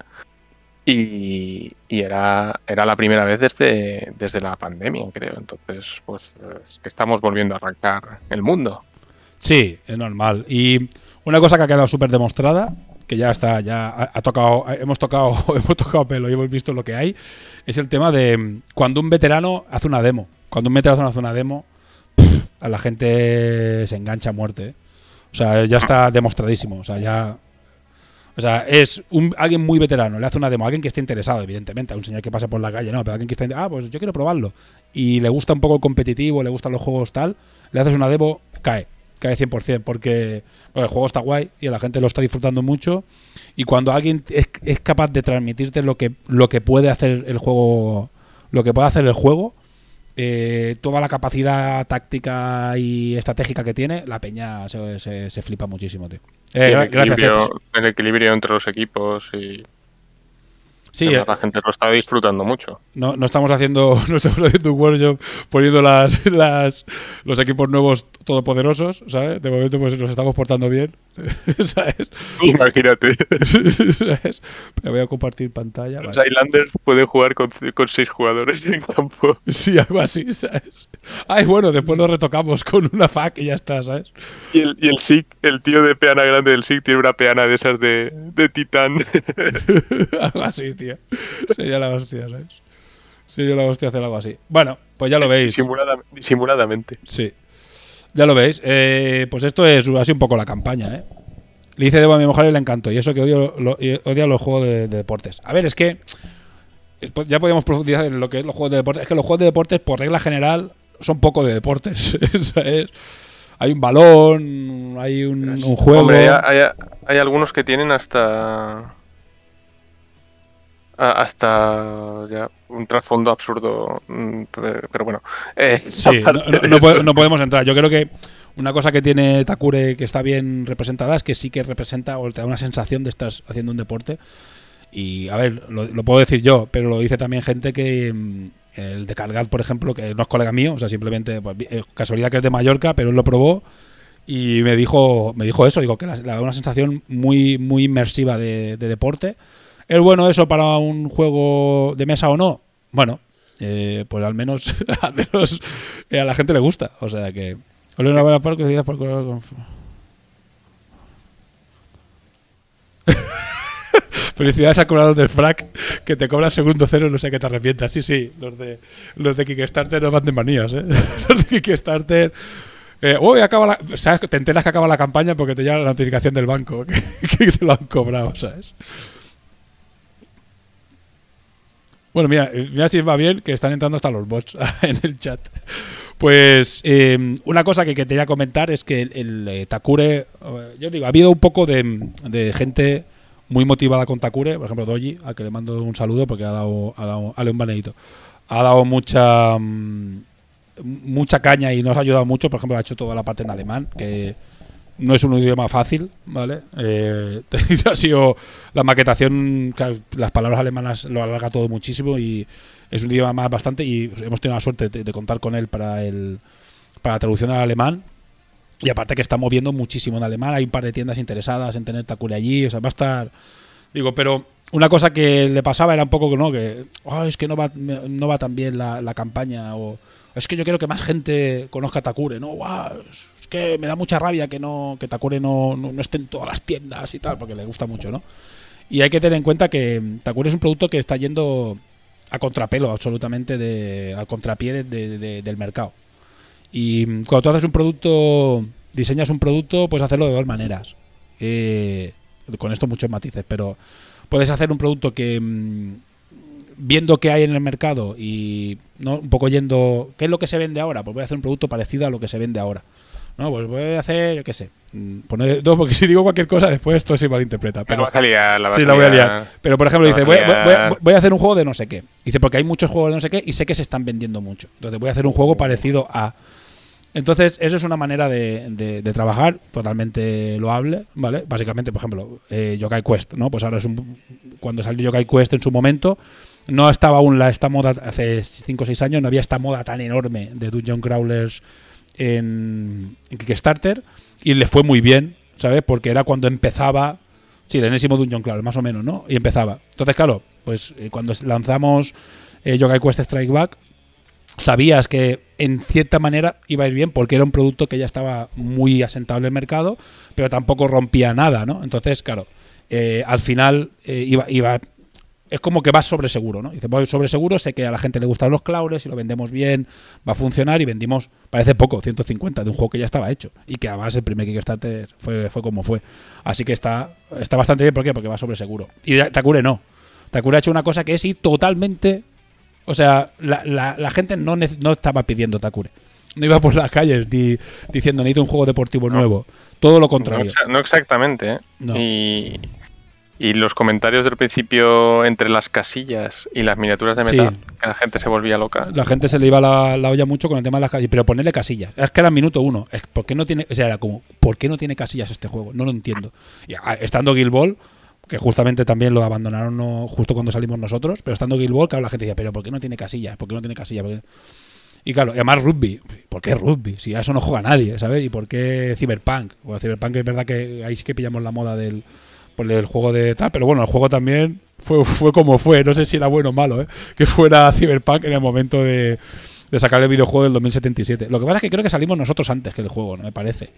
Y, y era, era la primera vez desde, desde la pandemia, creo. Entonces, pues es que estamos volviendo a arrancar el mundo. Sí, es normal. Y una cosa que ha quedado súper demostrada, que ya está, ya ha, ha tocado, hemos tocado, hemos tocado pelo y hemos visto lo que hay, es el tema de cuando un veterano hace una demo. Cuando hace una demo, a la gente se engancha a muerte. ¿eh? O sea, ya está demostradísimo. O sea, ya. O sea, es un, alguien muy veterano, le hace una demo a alguien que esté interesado, evidentemente, a un señor que pasa por la calle, no, pero alguien que esté, ah, pues yo quiero probarlo. Y le gusta un poco el competitivo, le gustan los juegos tal, le haces una demo, cae, cae 100%, porque el juego está guay y la gente lo está disfrutando mucho. Y cuando alguien es, es capaz de transmitirte lo que, lo que puede hacer el juego, lo que puede hacer el juego, eh, toda la capacidad táctica y estratégica que tiene, la peña se, se- se flipa muchísimo, tío. Eh, el, gra- gracias, equilibrio, el equilibrio entre los equipos y Sí, eh, la gente lo está disfrutando mucho. no, no estamos haciendo no estamos haciendo un workshop poniendo las, las los equipos nuevos todopoderosos, ¿sabes? De momento pues nos estamos portando bien ¿Sabes? Imagínate. ¿Sabes? Pero voy a compartir pantalla. Los vale. Islanders pueden jugar con, con seis jugadores en campo. Sí, algo así, ¿sabes? Ay, bueno, después lo retocamos con una fac y ya está, ¿sabes? Y el, y el SIG, el tío de peana grande del SIG, tiene una peana de esas de, de titán. algo así, tío. Sería la hostia, ¿sabes? Sería la hostia hacer algo así. Bueno, pues ya lo veis. Disimulada- disimuladamente. Sí. Ya lo veis. Eh, pues esto es así un poco la campaña, ¿eh? Le dice Debo a mi mujer el encanto. Y eso que odio, lo- y odia los juegos de, de deportes. A ver, es que. es- ya podríamos profundizar en lo que es los juegos de deportes. Es que los juegos de deportes, por regla general, son poco de deportes. ¿sabes? Hay un balón, hay un, un juego. Hombre, hay, hay- hay algunos que tienen hasta. A- Hasta ya un trasfondo absurdo. mm, Pero, bueno. Eh, Sí, no, no- podemos entrar. Yo creo que una cosa que tiene Takure que está bien representada es que sí que representa o te da una sensación de estar haciendo un deporte. Y a ver, lo, lo puedo decir yo, pero lo dice también gente que. mm, El de Cargat, por ejemplo, que no es colega mío, o sea, simplemente pues, eh, casualidad que es de Mallorca, pero él lo probó y me dijo, me dijo eso, digo que la- le da una sensación muy, muy inmersiva de, de deporte. ¿Es bueno eso para un juego de mesa o no? Bueno, eh, pues al menos, eh, a la gente le gusta. O sea que. Felicidades a cobrador del frac que te cobra segundo cero, no sé qué te arrepientas. Sí, sí, los de los de Kickstarter no van de manías, ¿eh? Los de Kickstarter. Eh, uy, acaba la, ¿sabes? Te enteras que acaba la campaña porque te llega la notificación del banco que, que te lo han cobrado, ¿sabes? Bueno, mira, mira si va bien que están entrando hasta los bots en el chat. Pues eh, una cosa que, que quería comentar es que el, eh, Takure, eh, yo digo, ha habido un poco de, gente muy motivada con Takure, por ejemplo Doji, al que le mando un saludo porque ha dado, ha dado, a León Baneito, ha dado mucha mm, mucha caña y nos ha ayudado mucho, por ejemplo ha hecho toda la parte en alemán, que no es un idioma fácil, ¿vale? Eh, ha sido la maquetación, las palabras alemanas lo alarga todo muchísimo y es un idioma más bastante y hemos tenido la suerte de, contar con él para el para la traducción al alemán y aparte que está moviendo muchísimo en alemán, hay un par de tiendas interesadas en tener Takure allí, o sea, va a estar digo, pero una cosa que le pasaba era un poco que no, que "Ah, es que no va no va tan bien la, la campaña o es que yo quiero que más gente conozca Takure, ¿no? Es que me da mucha rabia que no que Takure no, no, no esté en todas las tiendas y tal, porque le gusta mucho, ¿no? Y hay que tener en cuenta que Takure es un producto que está yendo a contrapelo absolutamente, de, a contrapié de- de- de- del mercado. Y cuando tú haces un producto, diseñas un producto, puedes hacerlo de dos maneras. Eh, con esto muchos matices, pero puedes hacer un producto que mm, viendo qué hay en el mercado y un poco yendo qué es lo que se vende ahora, pues voy a hacer un producto parecido a lo que se vende ahora. No, pues voy a hacer, yo qué sé. mm, poner- no, porque si digo cualquier cosa después esto se malinterpreta. La Pero, vas a liar, la sí, la voy a liar. Pero por ejemplo, La dice, voy, a voy- voy- liar. voy a hacer un juego de no sé qué. Dice, porque hay muchos juegos de no sé qué y sé que se están vendiendo mucho. Entonces voy a hacer un juego parecido a. Entonces, eso es una manera de, de- de trabajar totalmente loable, ¿vale? Básicamente, por ejemplo, eh, Yokai Quest, ¿no? Pues ahora es un. Cuando salió Yokai Quest en su momento, no estaba aún la, esta moda, hace 5 o 6 años, no había esta moda tan enorme de Dungeon Crawlers en, Kickstarter y le fue muy bien, ¿sabes? Porque era cuando empezaba. Sí, el enésimo Dungeon Crawler, más o menos, ¿no? Y empezaba. Entonces, claro, pues eh, cuando lanzamos eh, Yokai Quest Strike Back, sabías que en cierta manera iba a ir bien porque era un producto que ya estaba muy asentado en el mercado, pero tampoco rompía nada, ¿no? Entonces, claro, eh, al final eh, iba, iba es como que vas sobre seguro, ¿no? Dice, voy sobre seguro, sé que a la gente le gustan los claures, si lo vendemos bien, va a funcionar y vendimos, parece poco, 150 de un juego que ya estaba hecho y que además el primer Kickstarter fue, fue como fue. Así que está, está bastante bien, ¿por qué? Porque va sobre seguro. Y Takure no. Takure ha hecho una cosa que es ir totalmente... O sea, la, la- la gente no, no estaba pidiendo Takure. No iba por las calles ni diciendo necesito un juego deportivo No. nuevo. Todo lo contrario. no exactamente, ¿eh? No. Y, y los comentarios del principio entre las casillas y las miniaturas de Sí. metal, que la gente se volvía loca. La gente se le iba la, la olla mucho con el tema de las casillas. Pero ponerle casillas. Es que era minuto uno. Es, ¿por qué no tiene, o sea, era como, ¿por qué no tiene casillas este juego? No lo entiendo. Y, ah, estando Guild Ball, que justamente también lo abandonaron no, justo cuando salimos nosotros, pero estando Guild Ball, claro, la gente decía, ¿pero por qué no tiene casillas? ¿Por qué no tiene casillas? Y claro, y además rugby. ¿Por qué rugby? Si a eso no juega nadie, ¿sabes? ¿Y por qué Cyberpunk? Bueno, Cyberpunk es verdad que ahí sí que pillamos la moda del, por el juego de tal, pero bueno, el juego también fue, fue como fue. No sé si era bueno o malo, ¿eh? Que fuera Cyberpunk en el momento de, de sacar el videojuego del 2077. Lo que pasa es que creo que salimos nosotros antes que el juego, ¿no? Me parece.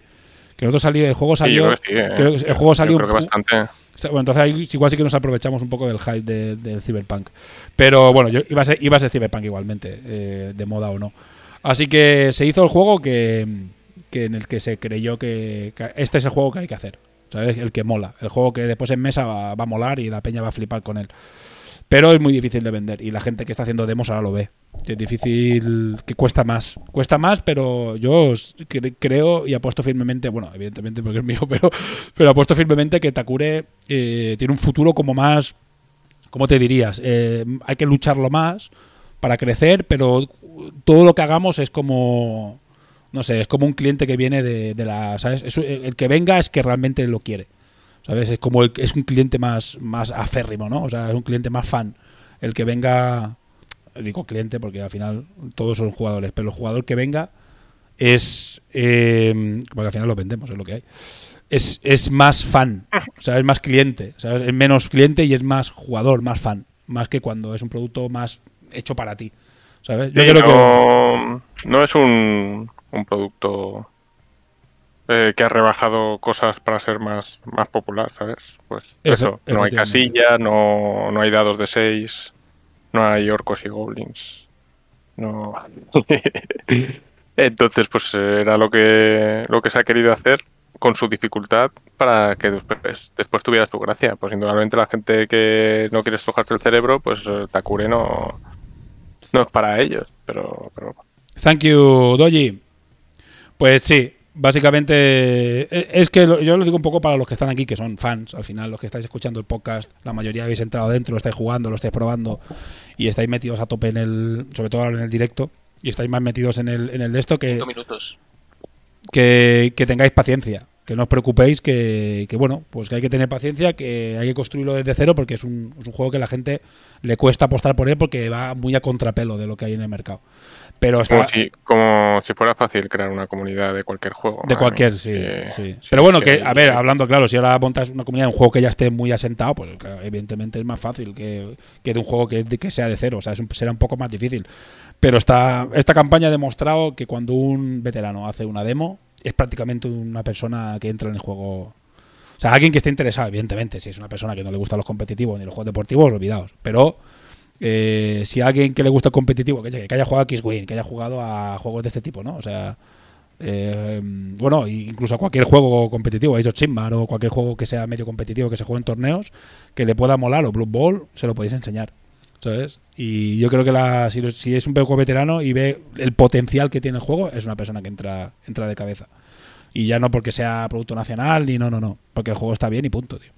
Que nosotros salimos, el juego Sí, salió. yo creo que sí, eh. creo que el juego Yo salió creo que bastante. Bueno, entonces ahí igual sí que nos aprovechamos un poco del hype de- del Cyberpunk. Pero bueno, yo iba a ser, iba a ser Cyberpunk igualmente, eh, de moda o no. Así que se hizo el juego que, que en el que se creyó que, que este es el juego que hay que hacer. ¿Sabes? El que mola. El juego que después en mesa va, a molar y la peña va a flipar con él. Pero es muy difícil de vender y la gente que está haciendo demos ahora lo ve. Es difícil, que cuesta más. Cuesta más, pero yo creo y apuesto firmemente, bueno, evidentemente porque es mío, pero, pero apuesto firmemente que Takure eh, tiene un futuro como más, ¿cómo te dirías? Eh, hay que lucharlo más para crecer, pero todo lo que hagamos es como, no sé, es como un cliente que viene de, de la, ¿sabes? Es- el que venga es que realmente lo quiere. ¿Sabes? Es como el, es un cliente más, más aférrimo, ¿no? O sea, es un cliente más fan. El que venga, digo cliente porque al final todos son jugadores, pero el jugador que venga es, eh, porque al final lo vendemos, es lo que hay. Es, es más fan, o sea, es más cliente, ¿sabes? Es menos cliente y es más jugador, más fan, más que cuando es un producto más hecho para ti, ¿sabes? Yo Sí, creo que no es un, un producto eh, que ha rebajado cosas para ser más, más popular, ¿sabes? Pues eso, no hay casilla, no, no hay dados de 6, no hay orcos y goblins. No. Entonces, pues era lo que, lo que se ha querido hacer con su dificultad para que después, después tuviera su gracia. Pues indudablemente la gente que no quiere estrujarte el cerebro, pues eh, Takure no, no es para ellos. Pero, pero Thank you, Doji. Pues sí, básicamente eh, es que yo lo digo un poco para los que están aquí, que son fans, al final, los que estáis escuchando el podcast, la mayoría habéis entrado dentro, lo estáis jugando, lo estáis probando y estáis metidos a tope en el, sobre todo ahora en el directo, y estáis más metidos en el, en el de esto que, Cinco minutos. que, que tengáis paciencia, que no os preocupéis, que, que, bueno, pues que hay que tener paciencia, que hay que construirlo desde cero porque es un, es un juego que la gente le cuesta apostar por él porque va muy a contrapelo de lo que hay en el mercado. Pero como, si, como si fuera fácil crear una comunidad de cualquier juego. De cualquier, sí, que- sí. Pero bueno, que, a ver, hablando claro, si ahora montas una comunidad de un juego que ya esté muy asentado, pues evidentemente es más fácil que, que de un juego que, que sea de cero. O sea, es un- será un poco más difícil. Pero esta, esta campaña ha demostrado que cuando un veterano hace una demo, es prácticamente una persona que entra en el juego. O sea, alguien que esté interesado, evidentemente. Si es una persona que no le gustan los competitivos ni los juegos deportivos, olvidaos. Pero eh, si a alguien que le gusta el competitivo, que, haya jugado a X-Wing, que haya jugado a juegos de este tipo, ¿no? O sea, eh, bueno, incluso a cualquier juego competitivo, of Sigmar o cualquier juego que sea medio competitivo que se juegue en torneos, que le pueda molar o Blue Ball, se lo podéis enseñar. ¿Sabes? Y yo creo que la, si, si es un poco veterano y ve el potencial que tiene el juego, es una persona que entra, entra de cabeza. Y ya no porque sea producto nacional, ni no, no, no. Porque el juego está bien y punto, tío.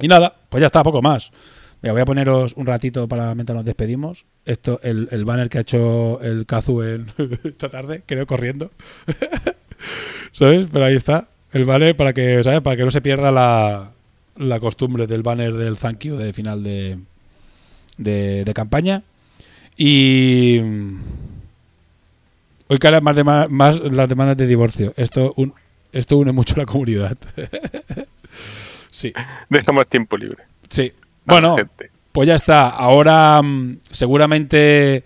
Y nada, pues ya está, poco más. Mira, voy a poneros un ratito para mientras nos despedimos. Esto, el, el banner que ha hecho el Kazu en esta tarde, creo, corriendo. ¿Sabes? Pero ahí está. El banner para que, ¿sabes? Para que no se pierda la, la costumbre del banner del thank you de final de, de, de campaña. Y hoy caen más, dema- más las demandas de divorcio. Esto, un, esto une mucho a la comunidad. sí, Deja más tiempo libre. sí. Bueno, gente. pues ya está. Ahora mm, seguramente,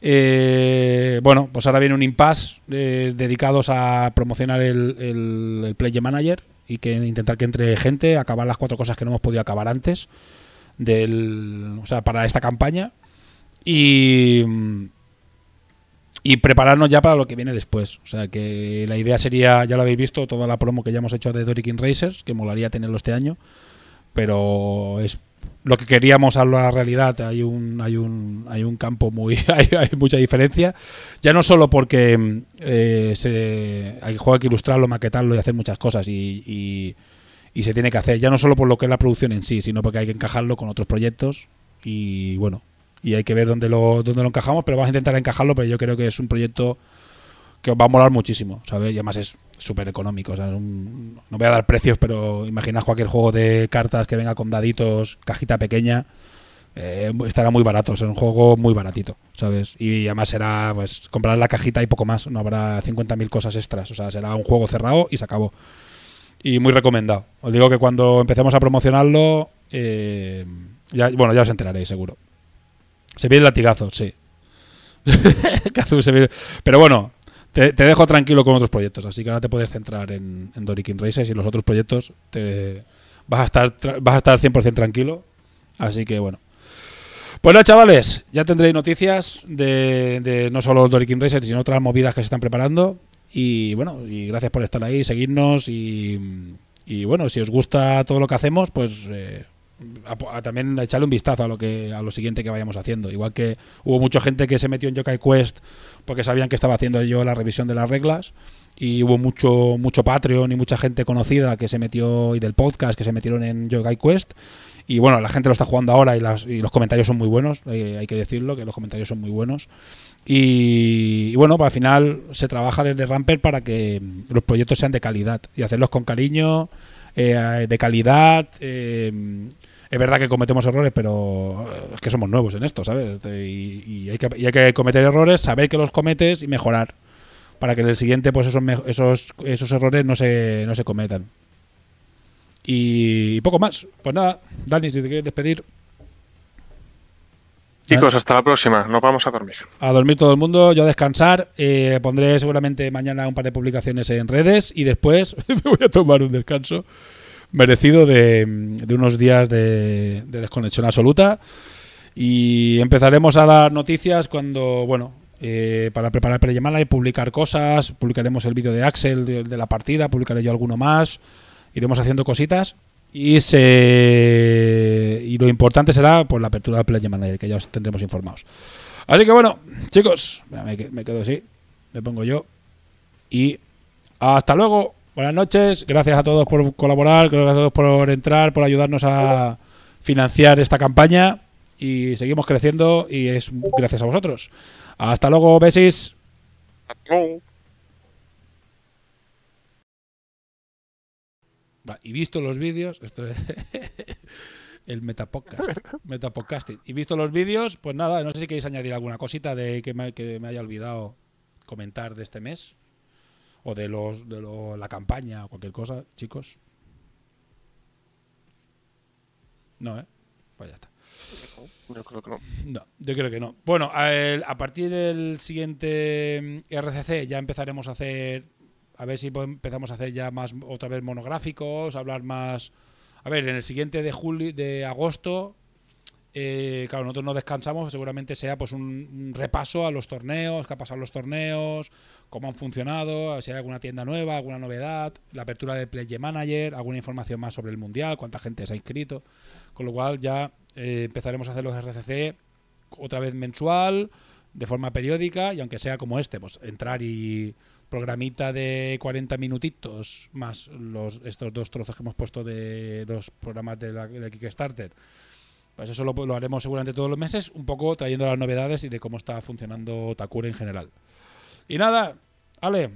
eh, bueno, pues ahora viene un impasse eh, dedicados a promocionar el, el, el Player Manager y que intentar que entre gente, acabar las cuatro cosas que no hemos podido acabar antes del, o sea, para esta campaña y mm, y prepararnos ya para lo que viene después. O sea, que la idea sería, ya lo habéis visto, toda la promo que ya hemos hecho de Doric Racers, que molaría tenerlo este año, pero es lo que queríamos a la realidad hay un hay un hay un campo muy hay, mucha diferencia. Ya no solo porque eh, se hay juego que ilustrarlo maquetarlo y hacer muchas cosas y, y, y se tiene que hacer. Ya no solo por lo que es la producción en sí sino porque hay que encajarlo con otros proyectos y bueno y hay que ver dónde lo dónde lo encajamos pero vamos a intentar encajarlo pero yo creo que es un proyecto que os va a molar muchísimo, ¿sabes? Y además es súper económico. o sea, no voy a dar precios, pero imaginaos cualquier juego de cartas que venga con daditos, cajita pequeña, eh, estará muy barato, es un juego muy baratito, ¿sabes? Y además será, pues, comprar la cajita y poco más, no habrá 50.000 cosas extras, o sea, será un juego cerrado y se acabó. Y muy recomendado. Os digo que cuando empecemos a promocionarlo, eh, ya, bueno, ya os enteraréis, seguro. Se viene el latigazo, sí. Pero bueno, te, dejo tranquilo con otros proyectos, así que ahora te puedes centrar en, en Dorikin Races y los otros proyectos te, vas a estar vas a estar 100% tranquilo. Así que bueno. Pues nada, chavales, ya tendréis noticias de, no solo Dorikin Racer, sino otras movidas que se están preparando. Y bueno, y gracias por estar ahí, seguirnos y, y bueno, si os gusta todo lo que hacemos, pues eh, también echarle un vistazo a lo que a lo siguiente que vayamos haciendo. Igual que hubo mucha gente que se metió en Yokai Quest porque sabían que estaba haciendo yo la revisión de las reglas y hubo mucho mucho Patreon y mucha gente conocida que se metió y del podcast que se metieron en Yokai Quest y bueno, la gente lo está jugando ahora y, las- y los comentarios son muy buenos, eh, hay que decirlo, que los comentarios son muy buenos. Y, bueno, pues al final se trabaja desde Ramper para que los proyectos sean de calidad y hacerlos con cariño, eh, de calidad. eh, es verdad que cometemos errores, pero eh, es que somos nuevos en esto, ¿sabes? Y, y hay que, y hay que cometer errores, saber que los cometes y mejorar. Para que en el siguiente, pues esos, esos, esos errores no se, no se cometan. Y poco más. Pues nada, Dani, si te quieres despedir, Chicos, hasta la próxima. Nos vamos a dormir. a dormir todo el mundo, yo a descansar. eh, pondré seguramente mañana un par de publicaciones en redes y después me voy a tomar un descanso merecido de, de unos días de, de desconexión absoluta. Y empezaremos a dar noticias cuando, bueno, eh, para preparar prellamada y publicar cosas. Publicaremos el vídeo de Axel de, de la partida, publicaré yo alguno más. Iremos haciendo cositas. Y se y lo importante será pues la apertura del Play Manager, que ya os tendremos informados. Así que bueno, chicos, me, que- me quedo así, me pongo yo. Y hasta luego, buenas noches, gracias a todos por colaborar, gracias a todos por entrar, por ayudarnos a financiar esta campaña. Y seguimos creciendo y es gracias a vosotros. Hasta luego, besis. Va, y visto los vídeos, esto es el metapodcast, metapodcasting. Y visto los vídeos, pues nada, no sé si queréis añadir alguna cosita de que me, que me haya olvidado comentar de este mes o de los de lo- la campaña o cualquier cosa, chicos. No, ¿eh? Pues ya está. Yo creo que no. No, yo creo que no. Bueno, a, el- a partir del siguiente mm, RCC ya empezaremos a hacer, a ver si empezamos a hacer ya más otra vez monográficos, hablar más. A ver, en el siguiente de julio, de agosto, eh, claro, nosotros no descansamos, seguramente sea pues un, repaso a los torneos, qué ha pasado los torneos, cómo han funcionado, si hay alguna tienda nueva, alguna novedad, la apertura de Play Manager, alguna información más sobre el mundial, cuánta gente se ha inscrito. Con lo cual ya eh, empezaremos a hacer los RCC otra vez mensual, de forma periódica, y aunque sea como este, pues entrar y programita de 40 minutitos más los estos dos trozos que hemos puesto de dos programas de, la, de Kickstarter. Pues eso lo, haremos seguramente todos los meses, un poco trayendo las novedades y de cómo está funcionando Takure en general. Y nada, Ale,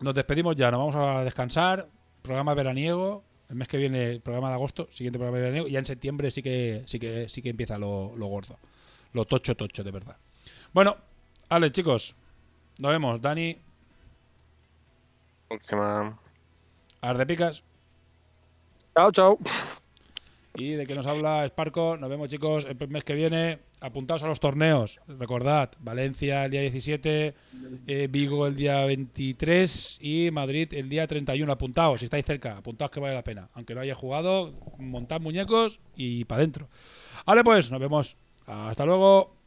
nos despedimos ya, nos vamos a descansar. Programa veraniego, el mes que viene, programa de agosto, siguiente programa veraniego, y ya en septiembre sí que sí que sí que empieza lo, lo gordo. Lo tocho tocho, de verdad. Bueno, Ale, chicos, nos vemos. Dani, Última. Ardepicas. Chao, chao. Y de que nos habla Sparco, nos vemos chicos el mes que viene. Apuntaos a los torneos. Recordad, Valencia el día 17, eh, Vigo el día 23 y Madrid el día 31. Apuntaos, si estáis cerca, apuntaos que vale la pena. Aunque no haya jugado, montad muñecos y para adentro. Vale, pues, nos vemos. Hasta luego.